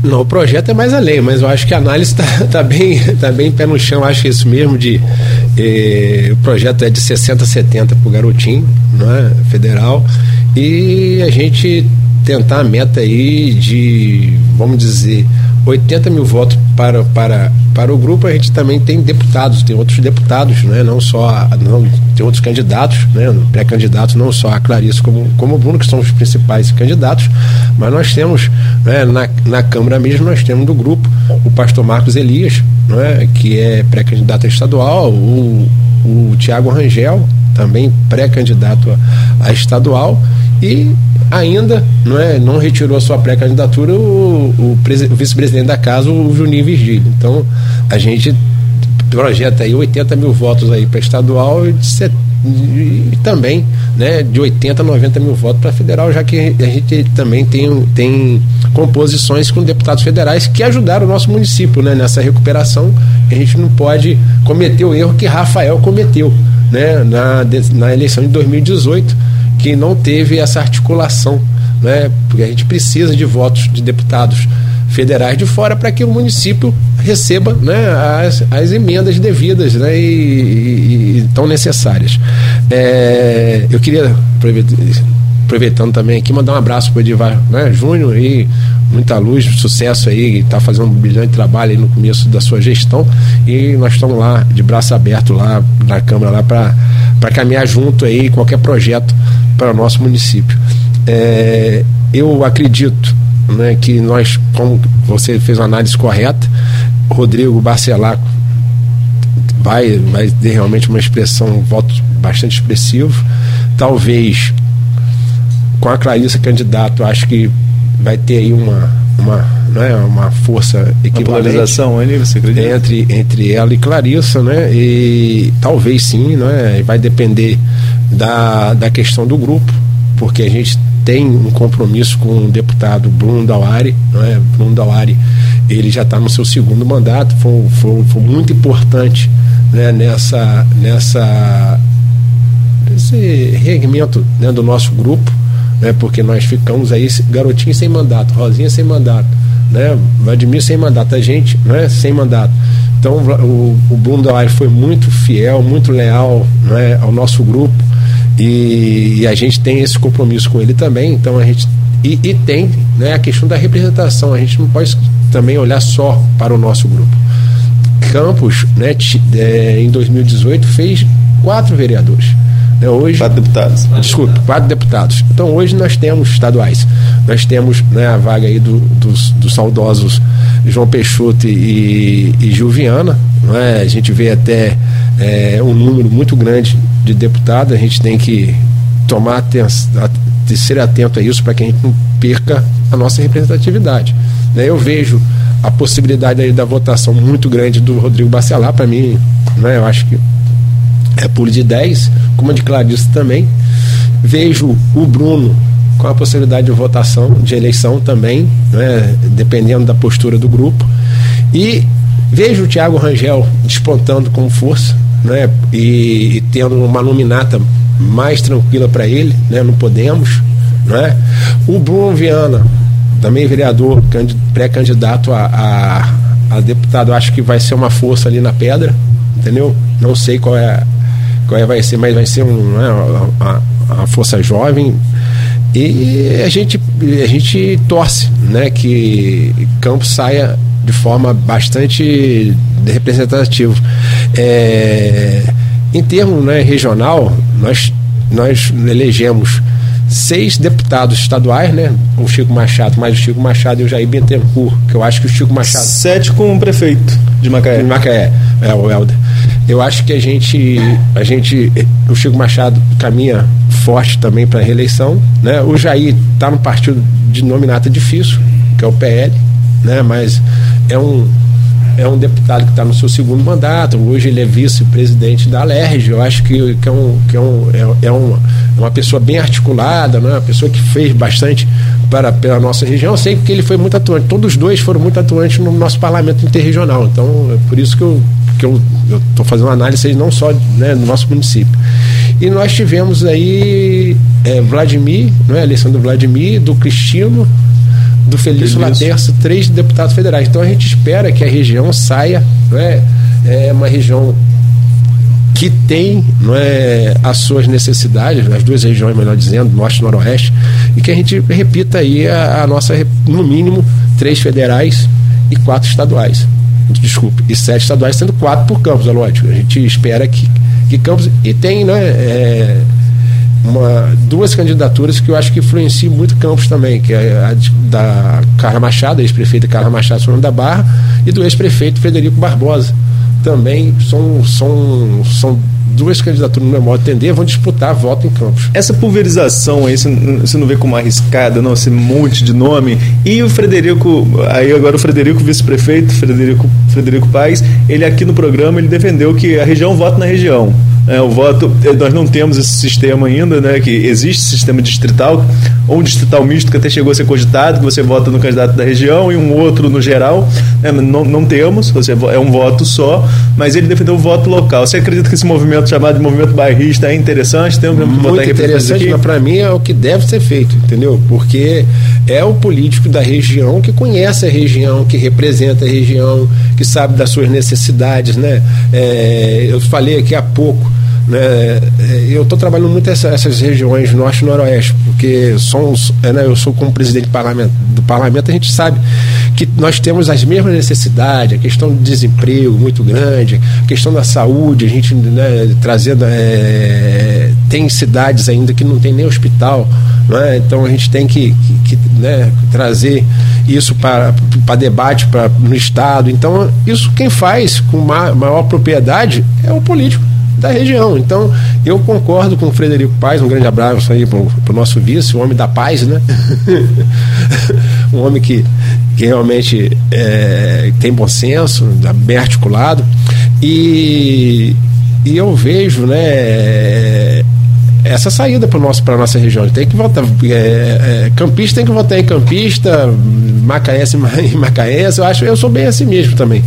Speaker 3: Não, o projeto é mais além, mas eu acho que a análise está (laughs) tá bem, tá bem pé no chão, acho isso mesmo de eh, o projeto é de 60 a 70 para o garotinho, não é? federal, e a gente tentar a meta aí de, vamos dizer, 80 mil votos para, para, para o grupo, a gente também tem deputados, tem outros deputados, né? não só, não, tem outros candidatos, né? pré-candidatos, não só a Clarice como, como o Bruno, que são os principais candidatos, mas nós temos, né, na, na Câmara mesmo, nós temos do grupo o pastor Marcos Elias, é que é pré-candidato estadual, o, o Tiago Rangel, também pré-candidato a, a estadual, e ainda não, é, não retirou a sua pré-candidatura o, o, o vice-presidente da casa, o Juninho Virgílio. Então, a gente projeta aí 80 mil votos aí para estadual e, e também né, de 80 a 90 mil votos para federal, já que a gente também tem, tem composições com deputados federais que ajudaram o nosso município né, nessa recuperação. A gente não pode cometer o erro que Rafael cometeu né, na, na eleição de 2018 que não teve essa articulação, né? porque a gente precisa de votos de deputados federais de fora para que o município receba né, as, as emendas devidas né, e, e, e tão necessárias. É, eu queria aproveitando também aqui, mandar um abraço para o Edivar né, Júnior e muita luz, sucesso aí, está fazendo um brilhante trabalho no começo da sua gestão e nós estamos lá de braço aberto lá na Câmara lá para caminhar junto aí qualquer projeto para o nosso município. É, eu acredito né, que nós, como você fez uma análise correta, Rodrigo Barcelaco vai, vai ter realmente uma expressão, um voto bastante expressivo. Talvez com a Clarissa candidato, acho que vai ter aí uma, uma, né, uma força equivalente
Speaker 4: você acredita?
Speaker 3: Entre, entre ela e Clarissa, né? E talvez sim, né? Vai depender da, da questão do grupo, porque a gente tem um compromisso com o deputado Bruno Dauari, né? Bruno Dauari, ele já está no seu segundo mandato, foi, foi, foi muito importante né? nessa, nessa esse reerguimento né? do nosso grupo né? Porque nós ficamos aí garotinho sem mandato, Rosinha sem mandato, né? Vladimir sem mandato, a gente, né? Sem mandato. Então o, o Bruno Dauer foi muito fiel, muito leal né? ao nosso grupo e, e, a gente tem esse compromisso com ele também. Então a gente e, e tem né, a questão da representação. A gente não pode também olhar só para o nosso grupo. Campos, né, é, em 2018 fez quatro vereadores.
Speaker 4: Né, hoje, quatro deputados.
Speaker 3: Desculpe, quatro deputados. Então hoje nós temos estaduais. Nós temos né, a vaga aí do, dos, dos saudosos João Peixoto e, e Gilviana. É? A gente vê até é, um número muito grande de deputados. A gente tem que tomar atenção, ser atento a isso para que a gente não perca a nossa representatividade. Né? Eu vejo a possibilidade aí da votação muito grande do Rodrigo Bacelar, para mim, né, eu acho que é pulo de 10, como a de Clarice também. Vejo o Bruno com a possibilidade de votação, de eleição também, né, dependendo da postura do grupo. E vejo o Thiago Rangel despontando com força né, e, e tendo uma nominata mais tranquila para ele, né, não podemos. Né? O Bruno Viana, também vereador, pré-candidato a, a, a deputado, acho que vai ser uma força ali na pedra, entendeu? Não sei qual é qual vai ser, mas vai ser um, né, uma, uma força jovem e a gente, a gente torce né, que Campos saia de forma bastante representativa. É, em termos né, regional, nós, nós elegemos seis deputados estaduais, né? O Chico Machado, mais o Chico Machado e o Jair Bittencourt, que eu acho que o Chico Machado.
Speaker 4: Sete com o prefeito de Macaé.
Speaker 3: De Macaé, é o Helder. Eu acho que a gente, a gente, o Chico Machado caminha forte também para a reeleição, né? O Jair está no partido de nominata difícil, que é o PL, né? Mas é um é um deputado que está no seu segundo mandato, hoje ele é vice-presidente da LERJ, eu acho que, que, é, um, que é, um, é, é uma, é uma pessoa bem articulada, né? uma pessoa que fez bastante para pela nossa região, eu sei que ele foi muito atuante, todos os dois foram muito atuantes no nosso parlamento interregional, então é por isso que eu que eu estou fazendo análise não só né, no nosso município. E nós tivemos aí é, Vladimir, é, eleição do Vladimir, do Cristino, do Felício Laterço, três deputados federais. Então a gente espera que a região saia, não é, é uma região que tem não é, as suas necessidades, as duas regiões, melhor dizendo, norte e noroeste, e que a gente repita aí a, a nossa, no mínimo, três federais e quatro estaduais. Desculpe, e sete estaduais, sendo quatro por Campos, é lógico. A gente espera que, que Campos. E tem, né? É, uma, duas candidaturas que eu acho que influenciam muito Campos também, que é a da Carla Machado, ex-prefeita Carla Machado Solano da Barra, e do ex-prefeito Federico Barbosa. Também são, são, são duas candidaturas, no meu modo de entender, vão disputar voto em Campos.
Speaker 4: Essa pulverização aí, você não vê como arriscada, não, esse monte de nome. E o Frederico, aí agora o Frederico, vice-prefeito, Frederico, Frederico Paes, ele aqui no programa, ele defendeu que a região vota na região. É, o voto, eh, nós não temos esse sistema ainda, né? Que existe sistema distrital, ou um distrital misto que até chegou a ser cogitado, que você vota no candidato da região e um outro no geral. Né, não, não temos, você é um voto só, mas ele defendeu o voto local. Você acredita que esse movimento chamado de movimento bairrista é interessante?
Speaker 3: Tem um Muito interessante, mas para mim é o que deve ser feito, entendeu? Porque é o político da região que conhece a região, que representa a região, que sabe das suas necessidades, né? É, eu falei aqui há pouco né? Eu estou trabalhando muito essa, essas regiões norte e noroeste, porque somos, é, né, eu sou como presidente do parlamento, do parlamento, a gente sabe que nós temos as mesmas necessidades, a questão do desemprego muito grande, a questão da saúde, a gente né, trazendo. É, tem cidades ainda que não tem nem hospital, né? então a gente tem que, que, que né, trazer isso para, para debate no Estado. Então, isso quem faz com maior propriedade é o político da região. Então, eu concordo com o Frederico Paz, um grande abraço aí para o nosso vice, o homem da paz, né? (laughs) um homem que, que realmente é, tem bom senso, bem articulado. E, e eu vejo, né? essa saída para a nossa região. Tem que votar. É, é, campista tem que votar em campista, macaense em (laughs) macaense. Eu acho, eu sou bem assim mesmo também.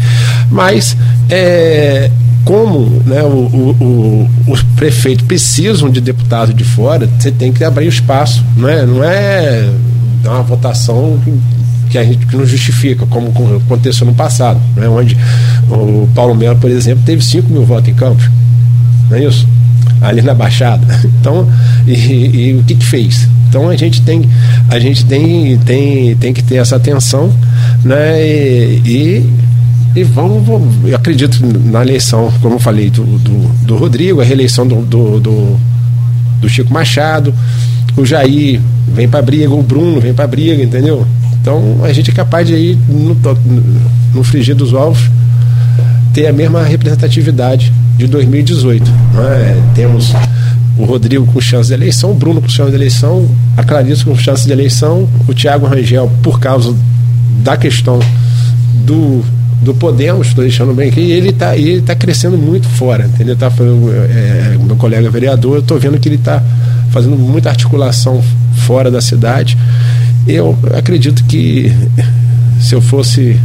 Speaker 3: Mas é, como né, o, o, o, os prefeitos precisam de deputados de fora, você tem que abrir espaço. Não é, não é uma votação que a gente que não justifica, como aconteceu no passado, né, onde o Paulo Melo, por exemplo, teve 5 mil votos em Campos. Não é isso? Ali na Baixada. (laughs) Então, e, e, o que, que fez? Então a gente tem, a gente tem, tem, tem que ter essa atenção né, e, e e vamos, vamos, eu acredito na eleição, como eu falei, do, do, do Rodrigo, a reeleição do, do, do, do Chico Machado, o Jair vem para briga, o Bruno vem para briga, entendeu? Então a gente é capaz de ir no, no frigir dos ovos ter a mesma representatividade de 2018. É? Temos o Rodrigo com chance de eleição, o Bruno com chance de eleição, a Clarice com chance de eleição, o Tiago Rangel por causa da questão do do Podemos, estou deixando bem aqui, e ele está ele tá crescendo muito fora, entendeu? Tá, é, meu colega vereador, eu estou vendo que ele está fazendo muita articulação fora da cidade. Eu acredito que se eu fosse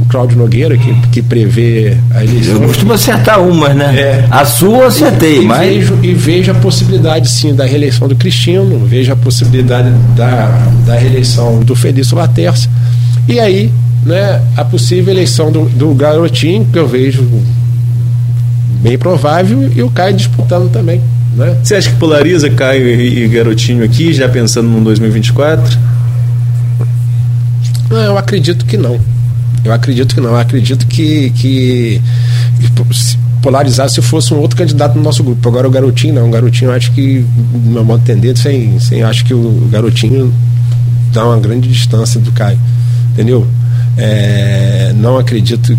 Speaker 3: o Cláudio Nogueira, que, que prevê a eleição.
Speaker 2: Eu costumo acertar umas, né? É, a sua eu acertei,
Speaker 3: e,
Speaker 2: mas.
Speaker 3: Vejo, e vejo a possibilidade, sim, da reeleição do Cristino, vejo a possibilidade da, da reeleição do Felício Laterça. E aí né, a possível eleição do, do Garotinho, que eu vejo bem provável, e o Caio disputando também. Né?
Speaker 4: Você acha que polariza Caio e Garotinho aqui, já pensando no 2024?
Speaker 3: Não, eu acredito que não. Eu acredito que não. Eu acredito que, que, que polarizar se fosse um outro candidato no nosso grupo. Agora o Garotinho não. O Garotinho acho que, no meu modo de entender, sem, sem, acho que o Garotinho dá uma grande distância do Caio. Entendeu? É, não acredito.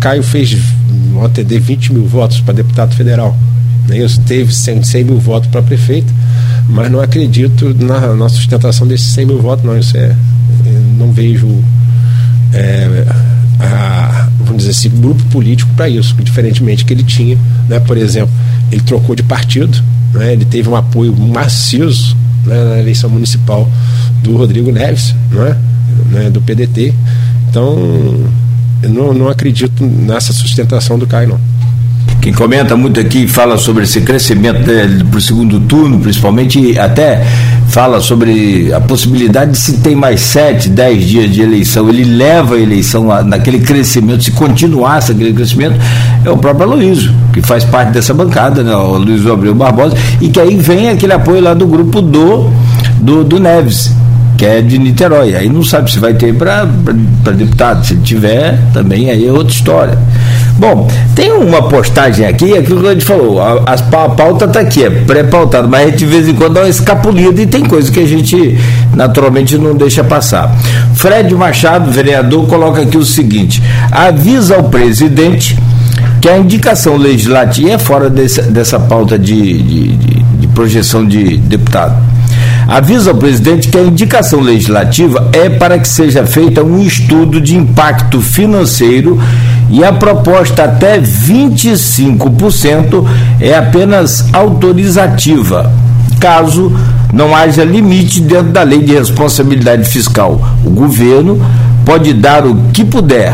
Speaker 3: Caio fez ontem de 20 mil votos para deputado federal. Né? Isso teve 100, 100 mil votos para prefeito, mas não acredito na, na sustentação desses 100 mil votos, não. Isso é. Não vejo. É, a, vamos dizer assim, grupo político para isso, diferentemente que ele tinha, né? por exemplo, ele trocou de partido, né? ele teve um apoio maciço né? na eleição municipal do Rodrigo Neves, né? né? do PDT, então, eu não, não acredito nessa sustentação do Caio, não.
Speaker 2: Quem comenta muito aqui fala sobre esse crescimento para o segundo turno, principalmente, até fala sobre a possibilidade de se tem mais sete, dez dias de eleição, ele leva a eleição naquele crescimento, se continuasse aquele crescimento, é o próprio Aloysio, que faz parte dessa bancada, né, o Luiz Abreu Barbosa, e que aí vem aquele apoio lá do grupo do, do, do Neves que é de Niterói. Aí não sabe se vai ter para deputado. Se tiver, também aí é outra história. Bom, tem uma postagem aqui, aquilo que a gente falou, a, a, pauta está aqui, é pré-pautada, mas a gente de vez em quando dá uma escapulida e tem coisa que a gente naturalmente não deixa passar. Fred Machado, vereador, coloca aqui o seguinte: avisa ao presidente que a indicação legislativa é fora desse, dessa pauta de, de, de projeção de deputado avisa ao presidente que a indicação legislativa é para que seja feita um estudo de impacto financeiro e a proposta até 25% é apenas autorizativa, caso não haja limite dentro da lei de responsabilidade fiscal. O governo pode dar o que puder,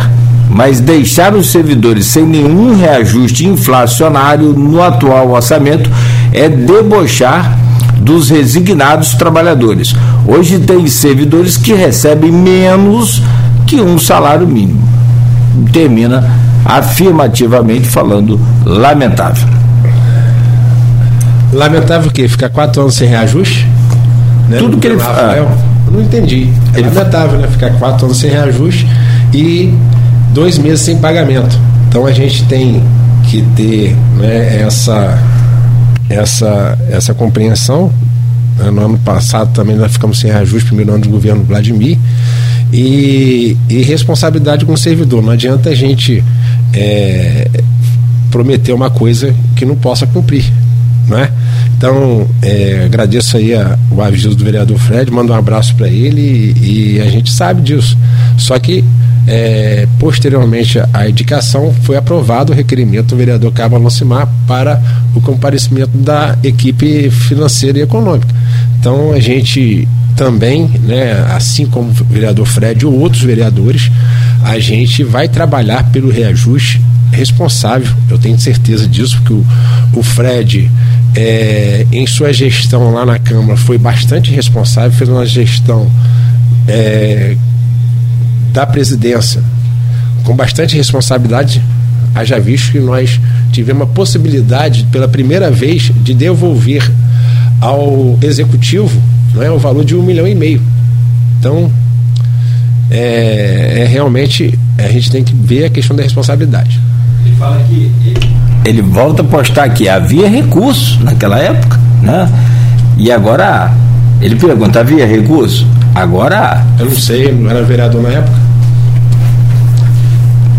Speaker 2: mas deixar os servidores sem nenhum reajuste inflacionário no atual orçamento é debochar dos resignados trabalhadores. Hoje tem servidores que recebem menos que um salário mínimo. Termina afirmativamente falando lamentável.
Speaker 3: Lamentável o quê? Ficar quatro anos sem reajuste?
Speaker 2: Né? Tudo que ele fala.
Speaker 3: Eu não entendi. É ele lamentável, né? Ficar quatro anos sem reajuste e dois meses sem pagamento. Então a gente tem que ter né, essa, essa, essa compreensão. Né? No ano passado também nós ficamos sem reajuste, primeiro ano do governo Vladimir. E, e responsabilidade com o servidor. Não adianta a gente é, prometer uma coisa que não possa cumprir. Né? Então, é, agradeço aí a, o aviso do vereador Fred, mando um abraço para ele e, e, a gente sabe disso. Só que, é, posteriormente à indicação, foi aprovado o requerimento do vereador Cabo Alocimar para o comparecimento da equipe financeira e econômica. Então, a gente também, né, assim como o vereador Fred ou outros vereadores, a gente vai trabalhar pelo reajuste responsável, eu tenho certeza disso, porque o, o Fred, é, em sua gestão lá na Câmara, foi bastante responsável, fez uma gestão é, da presidência com bastante responsabilidade. Haja visto que nós tivemos a possibilidade, pela primeira vez, de devolver ao executivo não é, o valor de um milhão e meio. Então, é, é realmente, a gente tem que ver a questão da responsabilidade.
Speaker 2: Ele fala que ele, ele volta a postar que havia recurso naquela época, né? E agora ele pergunta, havia recurso? Agora.
Speaker 3: Eu não sei, não era vereador na época.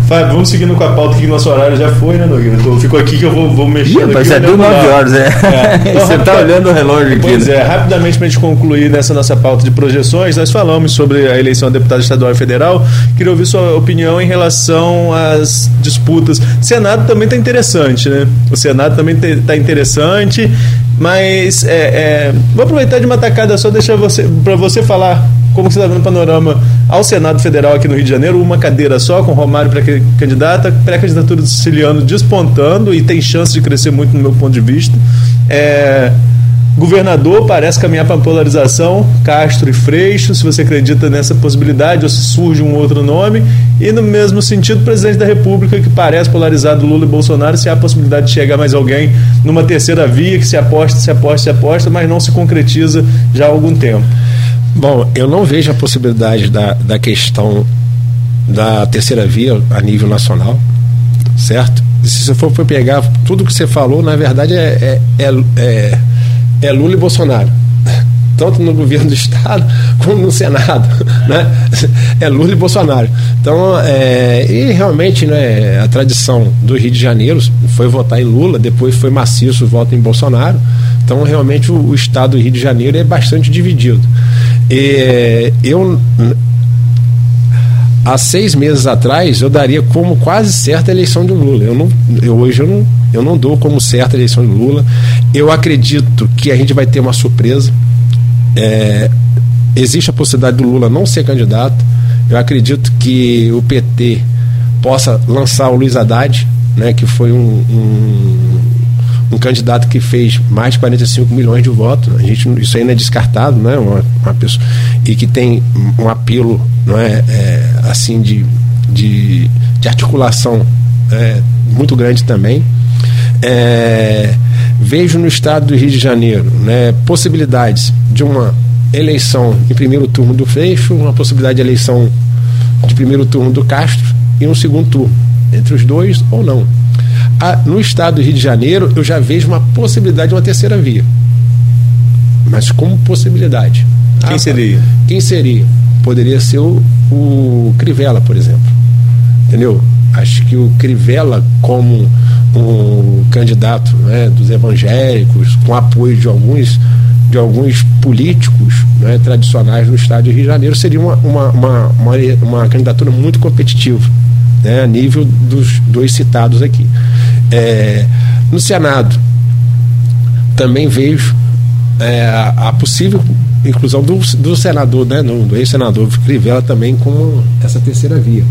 Speaker 4: Fábio, vamos seguindo com a pauta que nosso horário já foi, né, Nogueira? Então, ficou aqui que eu vou, vou mexer. Ih,
Speaker 2: mas
Speaker 4: já
Speaker 2: deu 9 horas, é. é. Então, (laughs) Você está olhando o relógio aqui.
Speaker 4: Pois né? é, rapidamente para a gente concluir nessa nossa pauta de projeções, nós falamos sobre a eleição a deputado estadual e federal. Queria ouvir sua opinião em relação às disputas. O Senado também está interessante, né? O Senado também está interessante, mas é, é, vou aproveitar de uma tacada só, deixar você para você falar como você está vendo o panorama ao Senado Federal aqui no Rio de Janeiro, uma cadeira só, com Romário pré-candidata, pré-candidatura do Siciliano despontando e tem chance de crescer muito no meu ponto de vista. É, governador parece caminhar para a polarização, Castro e Freixo, se você acredita nessa possibilidade ou se surge um outro nome, e no mesmo sentido, presidente da República, que parece polarizado Lula e Bolsonaro, se há a possibilidade de chegar mais alguém numa terceira via, que se aposta, se aposta, se aposta, mas não se concretiza já há algum tempo.
Speaker 3: Bom, eu não vejo a possibilidade da, da questão da terceira via a nível nacional, certo? E se você for pegar tudo que você falou, na verdade é, é, é, é, é Lula e Bolsonaro (laughs) tanto no governo do estado (laughs) como no senado, (laughs) né? É Lula e Bolsonaro. Então, é, e realmente, né, a tradição do Rio de Janeiro foi votar em Lula, depois foi maciço o voto em Bolsonaro. Então, realmente, o, o estado do Rio de Janeiro é bastante dividido. Eu há seis meses atrás eu daria como quase certa a eleição de Lula. Eu não, eu, hoje eu não, eu não dou como certa a eleição de Lula. Eu acredito que a gente vai ter uma surpresa. É, existe a possibilidade do Lula não ser candidato. Eu acredito que o PT possa lançar o Luiz Haddad, né, que foi um, um um candidato que fez mais de 45 milhões de votos. A gente, isso aí não é descartado, né? Uma, uma pessoa, e que tem um apelo não é, é assim de, de, de articulação é, muito grande também. É, vejo no estado do Rio de Janeiro né, possibilidades de uma eleição em primeiro turno do Freixo, uma possibilidade de eleição de primeiro turno do Castro e um segundo turno. Entre os dois ou não a, no estado do Rio de Janeiro, eu já vejo uma possibilidade de uma terceira via. Mas como possibilidade.
Speaker 4: Quem ah, seria?
Speaker 3: Quem seria? Poderia ser o, o Crivella, por exemplo. Entendeu? Acho que o Crivella, como um candidato né, dos evangélicos, com apoio de alguns de alguns políticos né, tradicionais no estado de Rio de Janeiro, seria uma, uma, uma, uma, uma candidatura muito competitiva, né, a nível dos dois citados aqui. É, no Senado, também vejo é, a, possível inclusão do, do senador, né, do ex-senador Crivella também como essa terceira via.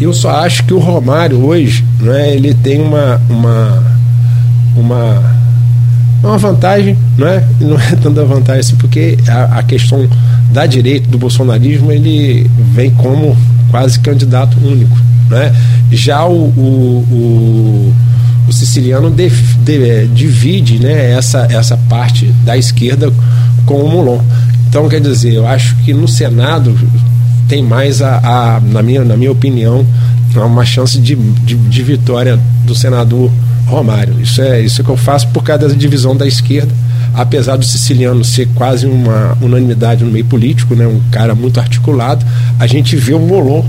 Speaker 3: Eu só acho que o Romário hoje, né, ele tem uma, uma, uma uma vantagem, não é? Não é tanta vantagem assim, porque a, a, questão da direita, do bolsonarismo, ele vem como quase candidato único, né? Já o, o, o, o siciliano de, de, é, divide, né? Essa, essa parte da esquerda com o Molon. Então, quer dizer, eu acho que no Senado tem mais a, a na, minha, na minha opinião, uma chance de, de, de vitória do senador Romário. Isso é isso é que eu faço por causa da divisão da esquerda. Apesar do siciliano ser quase uma unanimidade no meio político, né, um cara muito articulado, a gente vê o Molon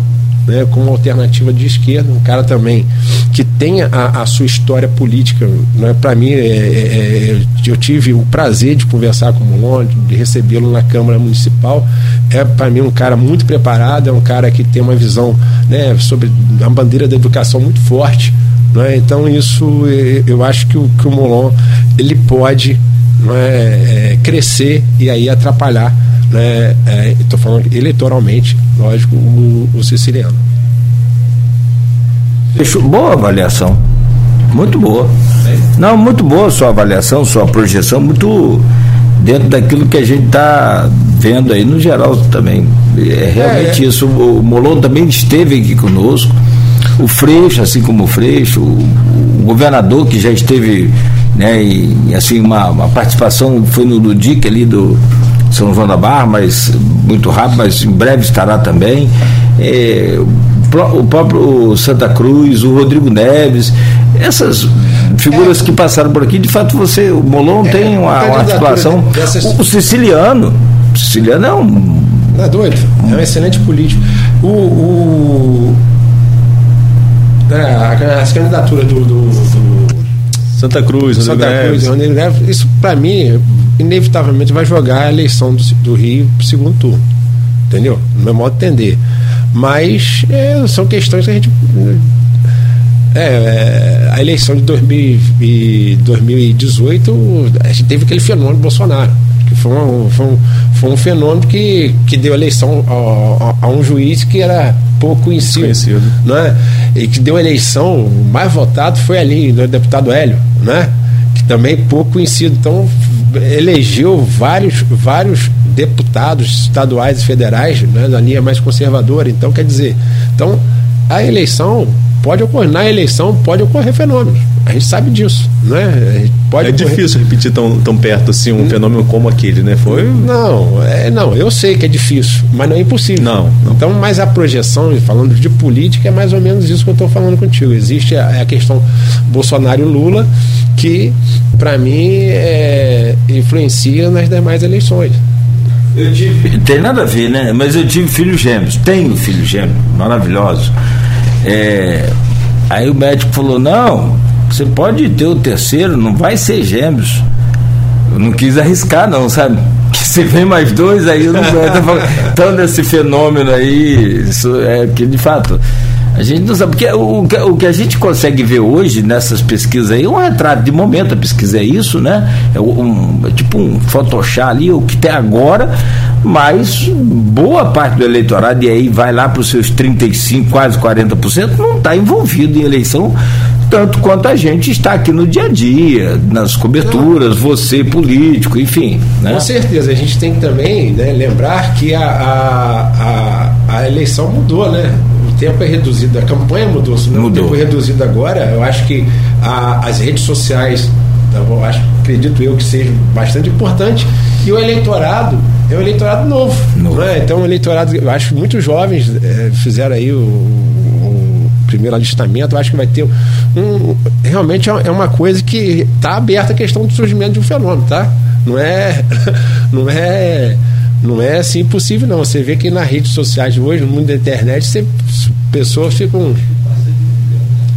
Speaker 3: né, como alternativa de esquerda, um cara também que tem a, a sua história política. Né, Para mim, é, é, é, eu tive o prazer de conversar com o Molon, de recebê-lo na Câmara Municipal. É, para mim, um cara muito preparado, é um cara que tem uma visão né, sobre a bandeira da educação muito forte. Né? Então isso eu acho que o, que o Molon ele pode é, é, crescer e aí atrapalhar, né? Estou é, falando eleitoralmente, lógico, o, o siciliano.
Speaker 2: Boa avaliação. Muito boa. Não, muito boa sua avaliação, sua projeção, muito dentro daquilo que a gente está vendo aí no geral também. É realmente é, é. isso. O Molon também esteve aqui conosco o Freixo, assim como o Freixo, o, o governador que já esteve, né, e, assim, uma, uma participação foi no, no DIC ali do São João da Barra, mas muito rápido, mas em breve estará também. É, o próprio Santa Cruz, o Rodrigo Neves, essas figuras é. que passaram por aqui, de fato você, o Molon é, tem uma, uma articulação. Dessas... O, o, siciliano, o siciliano é um.
Speaker 3: Não é doido, é um excelente político. O, o, é, as candidaturas do, do, do
Speaker 4: Santa Cruz,
Speaker 3: Santa Cruz, Rodrigo Neves, isso para mim inevitavelmente vai jogar a eleição do, do Rio para segundo turno, entendeu? No meu modo de entender. Mas é, são questões que a gente é, é a eleição de 2000 e 2018 a gente teve aquele fenômeno Bolsonaro que foi um, foi um, foi um fenômeno que, que deu eleição a, a, a um juiz que era pouco conhecido, conhecido. Né? E que deu eleição, o mais votado foi ali, o deputado Hélio, né? Também pouco conhecido. Então, elegeu vários, vários deputados estaduais e federais né, da linha mais conservadora. Então, quer dizer, então, a eleição pode ocorrer, na eleição pode ocorrer fenômenos. A gente sabe disso, né?
Speaker 4: Pode é ocorrer... difícil repetir tão, tão perto assim um fenômeno como aquele, né? Foi?
Speaker 3: Não, é, não, eu sei que é difícil, mas não é impossível.
Speaker 4: Não, não.
Speaker 3: Então, mas a projeção, falando de política, é mais ou menos isso que eu estou falando contigo. Existe a, a questão Bolsonaro e Lula, que, para mim, é, influencia nas demais eleições.
Speaker 2: Eu tive, tem nada a ver, né? Mas eu tive filhos gêmeos, tenho filhos gêmeos, maravilhosos. É, aí o médico falou: não, você pode ter o terceiro, não vai ser gêmeos. Eu não quis arriscar, não, sabe? (laughs) Que se vem mais dois, aí eu não aguento. então, nesse fenômeno aí, isso é que de fato a gente não sabe, porque o, o que a gente consegue ver hoje nessas pesquisas aí é um retrato de momento, a pesquisa é isso, né? É um, é tipo um Photoshop ali, o que tem agora, mas boa parte do eleitorado, e aí vai lá para os seus 35%, quase 40%, não está envolvido em eleição tanto quanto a gente está aqui no dia a dia, nas coberturas, você político, enfim.
Speaker 3: Né? Com certeza, a gente tem que também né, lembrar que a, a, a, a eleição mudou, né? Tempo é reduzido, a campanha mudou, se não mudou. o tempo é reduzido agora, eu acho que a, as redes sociais, eu acho, acredito eu que seja bastante importante, e o eleitorado é um eleitorado novo. novo. Né? Então, o eleitorado, eu acho que muitos jovens é, fizeram aí o, o, primeiro alistamento, eu acho que vai ter um. Realmente é uma coisa que está aberta a questão do surgimento de um fenômeno, tá? Não é. (laughs) Não é não é assim possível, não. Você vê que nas redes sociais de hoje, no mundo da internet, você, pessoas ficam.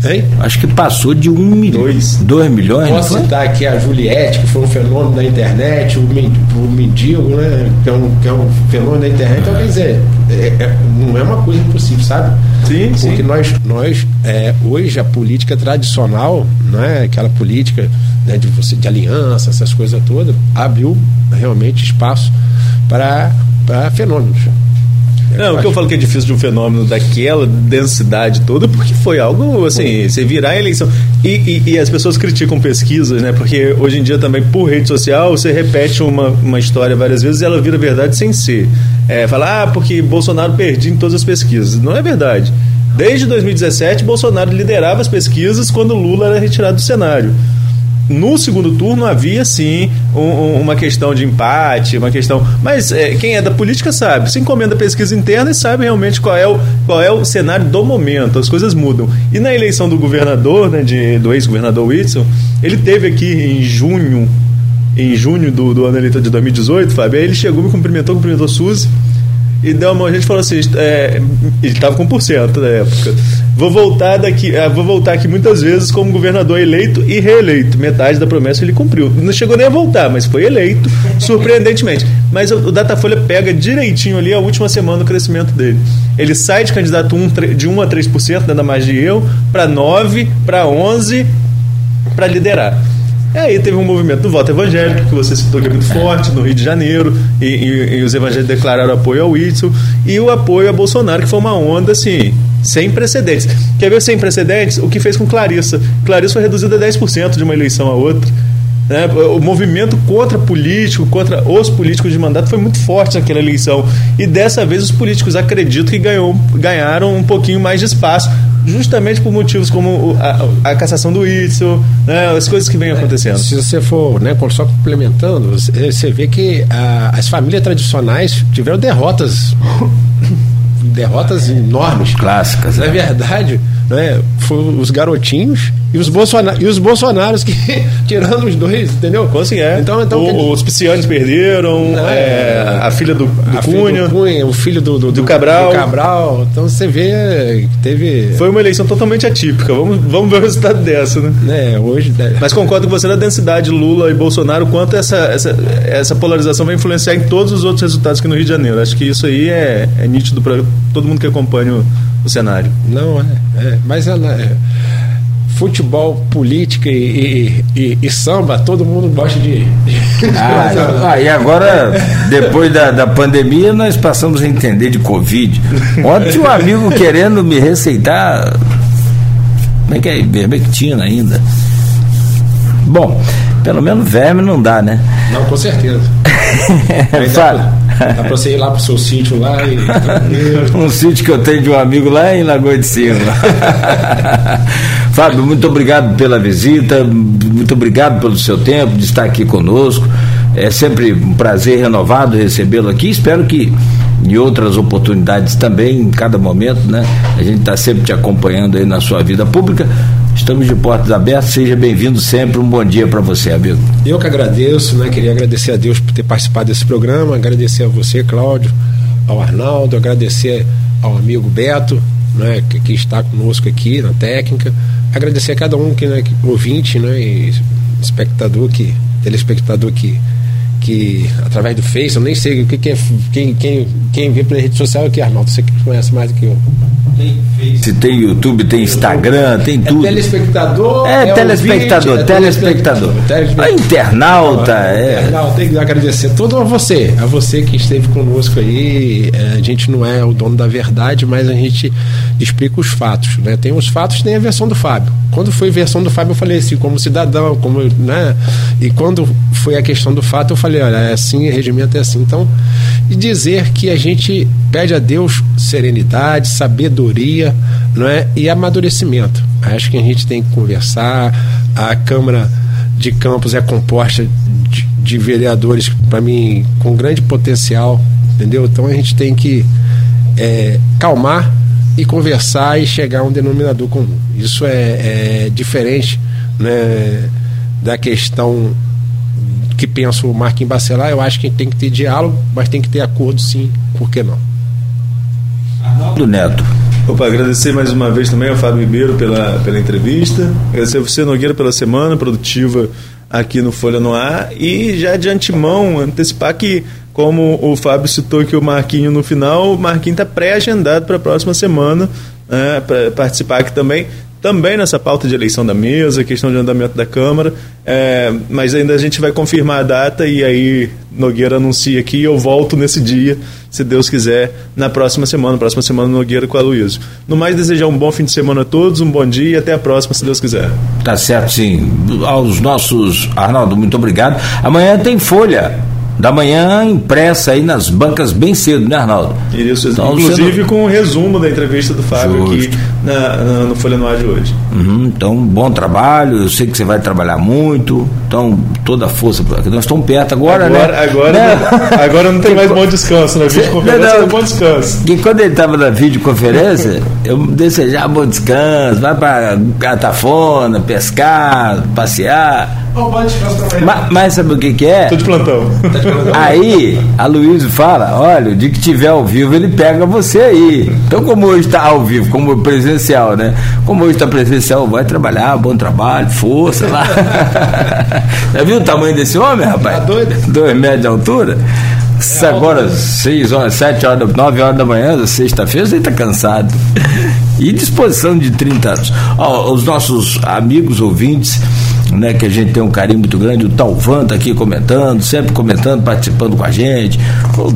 Speaker 2: Hein? Acho que passou de um milhão. Dois. Dois milhões.
Speaker 3: Posso citar aqui a Juliette, que foi um fenômeno da internet, o, o mendigo, né? Que é, um, que é um fenômeno da internet. Então, quer dizer, é, é, não é uma coisa impossível, sabe?
Speaker 4: Sim,
Speaker 3: Porque
Speaker 4: sim.
Speaker 3: nós, nós é, hoje, a política tradicional, não é aquela política né, de, você, de aliança, essas coisas todas, abriu realmente espaço para fenômenos.
Speaker 4: Não, o que eu falo que é difícil de um fenômeno daquela densidade toda, porque foi algo assim, você virar a eleição. E, e, e, as pessoas criticam pesquisas, né? Porque hoje em dia também, por rede social, você repete uma, uma história várias vezes e ela vira verdade sem ser. É, falar, ah, porque Bolsonaro perdia em todas as pesquisas. Não é verdade. Desde 2017, Bolsonaro liderava as pesquisas quando Lula era retirado do cenário no segundo turno havia sim um, uma questão de empate, uma questão. Mas é, quem é da política sabe, se encomenda a pesquisa interna e sabe realmente qual é, o, qual é o cenário do momento, as coisas mudam. E na eleição do governador, né, de, do ex-governador Whitson, ele teve aqui em junho, em junho do, do ano eleitoral de 2018, Fábio, aí ele chegou, me cumprimentou, cumprimentou Suzy e deu uma, a gente falou assim, é, ele estava com por cento na época. Vou voltar daqui, é, vou voltar aqui muitas vezes como governador eleito e reeleito. Metade da promessa ele cumpriu. Não chegou nem a voltar, mas foi eleito, (laughs) surpreendentemente. Mas o, o Datafolha pega direitinho ali a última semana do crescimento dele. Ele sai de candidato um, de 1 a 3%, nada mais de eu, para 9, para 11, para liderar. E aí teve um movimento do voto evangélico, que você citou que é muito forte, no Rio de Janeiro, e, e, e os evangélicos declararam apoio ao Whitson, e o apoio a Bolsonaro, que foi uma onda, assim, sem precedentes. Quer ver sem precedentes? O que fez com Clarissa. Clarissa foi reduzida a 10% de uma eleição a outra. Né? O movimento contra político, contra os políticos de mandato foi muito forte naquela eleição. E dessa vez os políticos acredito que ganhou, ganharam um pouquinho mais de espaço, justamente por motivos como a, a cassação do Whitson, né? as coisas que vêm acontecendo.
Speaker 3: Se você for, né, só complementando, você vê que a, as famílias tradicionais tiveram derrotas derrotas enormes.
Speaker 2: Clássicas.
Speaker 3: Na é. verdade, né, foram os garotinhos e os, Bolsonaro, e os Bolsonaros que, (laughs) tirando os dois, entendeu?
Speaker 4: Assim é. Então, então, o, os Piscianes perderam, é, é, a filha do, do
Speaker 3: a Cunha. Do Cunha, o filho do, do,
Speaker 4: do, Cabral.
Speaker 3: do Cabral. Então você vê que teve.
Speaker 4: Foi uma eleição totalmente atípica. Vamos, vamos ver o resultado dessa,
Speaker 3: né? É, hoje.
Speaker 4: Mas concordo com você na densidade Lula e Bolsonaro, quanto essa, essa, essa polarização vai influenciar em todos os outros resultados aqui no Rio de Janeiro. Acho que isso aí é, é nítido para todo mundo que acompanha o, o cenário.
Speaker 3: Não, é. é mas ela. É, futebol, política e, e, e, samba, todo mundo gosta de.
Speaker 2: Ah, ah, (laughs) e agora, depois da, da pandemia, nós passamos a entender de Covid. Ontem um amigo querendo me receitar. Como é que é? Ivermectina ainda. Bom, pelo menos verme não dá, né?
Speaker 3: Não, com certeza. (laughs)
Speaker 2: Fala. (laughs)
Speaker 3: Dá pra você ir lá pro seu sítio lá e. (laughs)
Speaker 2: um sítio que eu tenho de um amigo lá em Lagoa de Cima. (laughs) Fábio, muito obrigado pela visita, muito obrigado pelo seu tempo de estar aqui conosco. É sempre um prazer renovado recebê-lo aqui. Espero que em outras oportunidades também, em cada momento, né? A gente está sempre te acompanhando aí na sua vida pública. Estamos de portas abertas, seja bem-vindo sempre. Um bom dia para você, amigo.
Speaker 3: Eu que agradeço, né? Queria agradecer a Deus por ter participado desse programa, agradecer a você, Cláudio, ao Arnaldo, agradecer ao amigo Beto, né? Que, que está conosco aqui na técnica, agradecer a cada um que, né, que ouvinte, né? E espectador que, telespectador que que através do Face, eu nem sei o que, que é, quem, quem, quem vê pela rede social é que Arnaldo, você que conhece mais do que eu.
Speaker 2: Se tem YouTube, tem Instagram, tem é tudo.
Speaker 3: Telespectador.
Speaker 2: É, é telespectador, ouvinte, é telespectador. telespectador. A internauta. É.
Speaker 3: Internauta, tem que agradecer todo a você, a você que esteve conosco aí. É, a gente não é o dono da verdade, mas a gente explica os fatos. Né? Tem os fatos, tem a versão do Fábio. Quando foi a versão do Fábio, eu falei assim, como cidadão, como, né? E quando foi a questão do fato, eu falei, olha, é assim, o regimento é assim. Então, e dizer que a gente pede a Deus serenidade, sabedoria, não é? E amadurecimento. Acho que a gente tem que conversar. A Câmara de Campos é composta de, de vereadores, para mim, com grande potencial, entendeu? Então a gente tem que é, calmar e conversar e chegar a um denominador comum. Isso é, é diferente né, da questão que pensa o Marquinhos Bacelar. Eu acho que tem que ter diálogo, mas tem que ter acordo sim, por que não?
Speaker 2: Arnaldo Neto.
Speaker 4: Opa, agradecer mais uma vez também ao Fábio Ribeiro pela, pela entrevista. Agradecer a você, Nogueira, pela semana produtiva aqui no Folha no Ar. E já de antemão, antecipar que, como o Fábio citou aqui o Marquinho no final, o Marquinho está pré-agendado para a próxima semana. Né, para participar aqui também também nessa pauta de eleição da mesa, questão de andamento da Câmara, é, mas ainda a gente vai confirmar a data e aí Nogueira anuncia aqui e eu volto nesse dia, se Deus quiser, na próxima semana, próxima semana Nogueira com a Luísa. No mais, desejar um bom fim de semana a todos, um bom dia e até a próxima, se Deus quiser.
Speaker 2: Tá certo, sim. Aos nossos, Arnaldo, muito obrigado. Amanhã tem Folha da manhã impressa aí nas bancas bem cedo, né, Arnaldo?
Speaker 4: Isso, então, inclusive com o um resumo da entrevista do Fábio Justo. aqui na, na, no Folha Noir de hoje.
Speaker 2: Uhum, então, bom trabalho, eu sei que você vai trabalhar muito, então toda a força, nós estamos perto agora,
Speaker 4: agora
Speaker 2: né?
Speaker 4: Agora, né? agora não tem (laughs) mais bom descanso, na videoconferência não, bom descanso.
Speaker 2: E quando ele estava na videoconferência, (laughs) eu desejava bom descanso, vai para Catafona, pescar, passear, mas, mas, sabe o que, que é?
Speaker 4: Tô de plantão.
Speaker 2: Aí, a Luísa fala: olha, o dia que tiver ao vivo, ele pega você aí. Então, como hoje está ao vivo, como presencial, né? Como hoje está presencial, vai trabalhar, bom trabalho, força lá. (laughs) Já viu o tamanho desse homem, rapaz? Tá doido? Dois metros de altura. É agora, seis horas, sete horas, nove horas da manhã, sexta-feira, você está cansado. E disposição de 30 anos. Ó, os nossos amigos ouvintes né, que a gente tem um carinho muito grande. O Talvan está aqui comentando, sempre comentando, participando com a gente,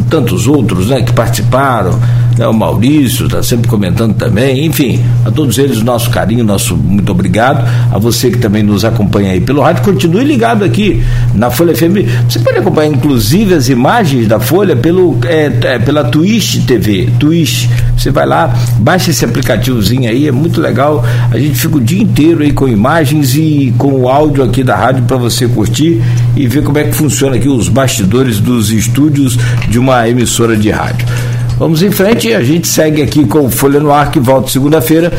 Speaker 2: tantos outros né, que participaram. Né, o Maurício está sempre comentando também. Enfim, a todos eles o nosso carinho, nosso muito obrigado. A você que também nos acompanha aí pelo rádio, continue ligado aqui na Folha FM. Você pode acompanhar inclusive as imagens da Folha pelo, é, é, pela Twitch TV. Twitch. Você vai lá, baixa esse aplicativozinho aí, é muito legal. A gente fica o dia inteiro aí com imagens e com o áudio áudio aqui da rádio para você curtir e ver como é que funciona aqui os bastidores dos estúdios de uma emissora de rádio. Vamos em frente, a gente segue aqui com Folha no Ar que volta segunda-feira.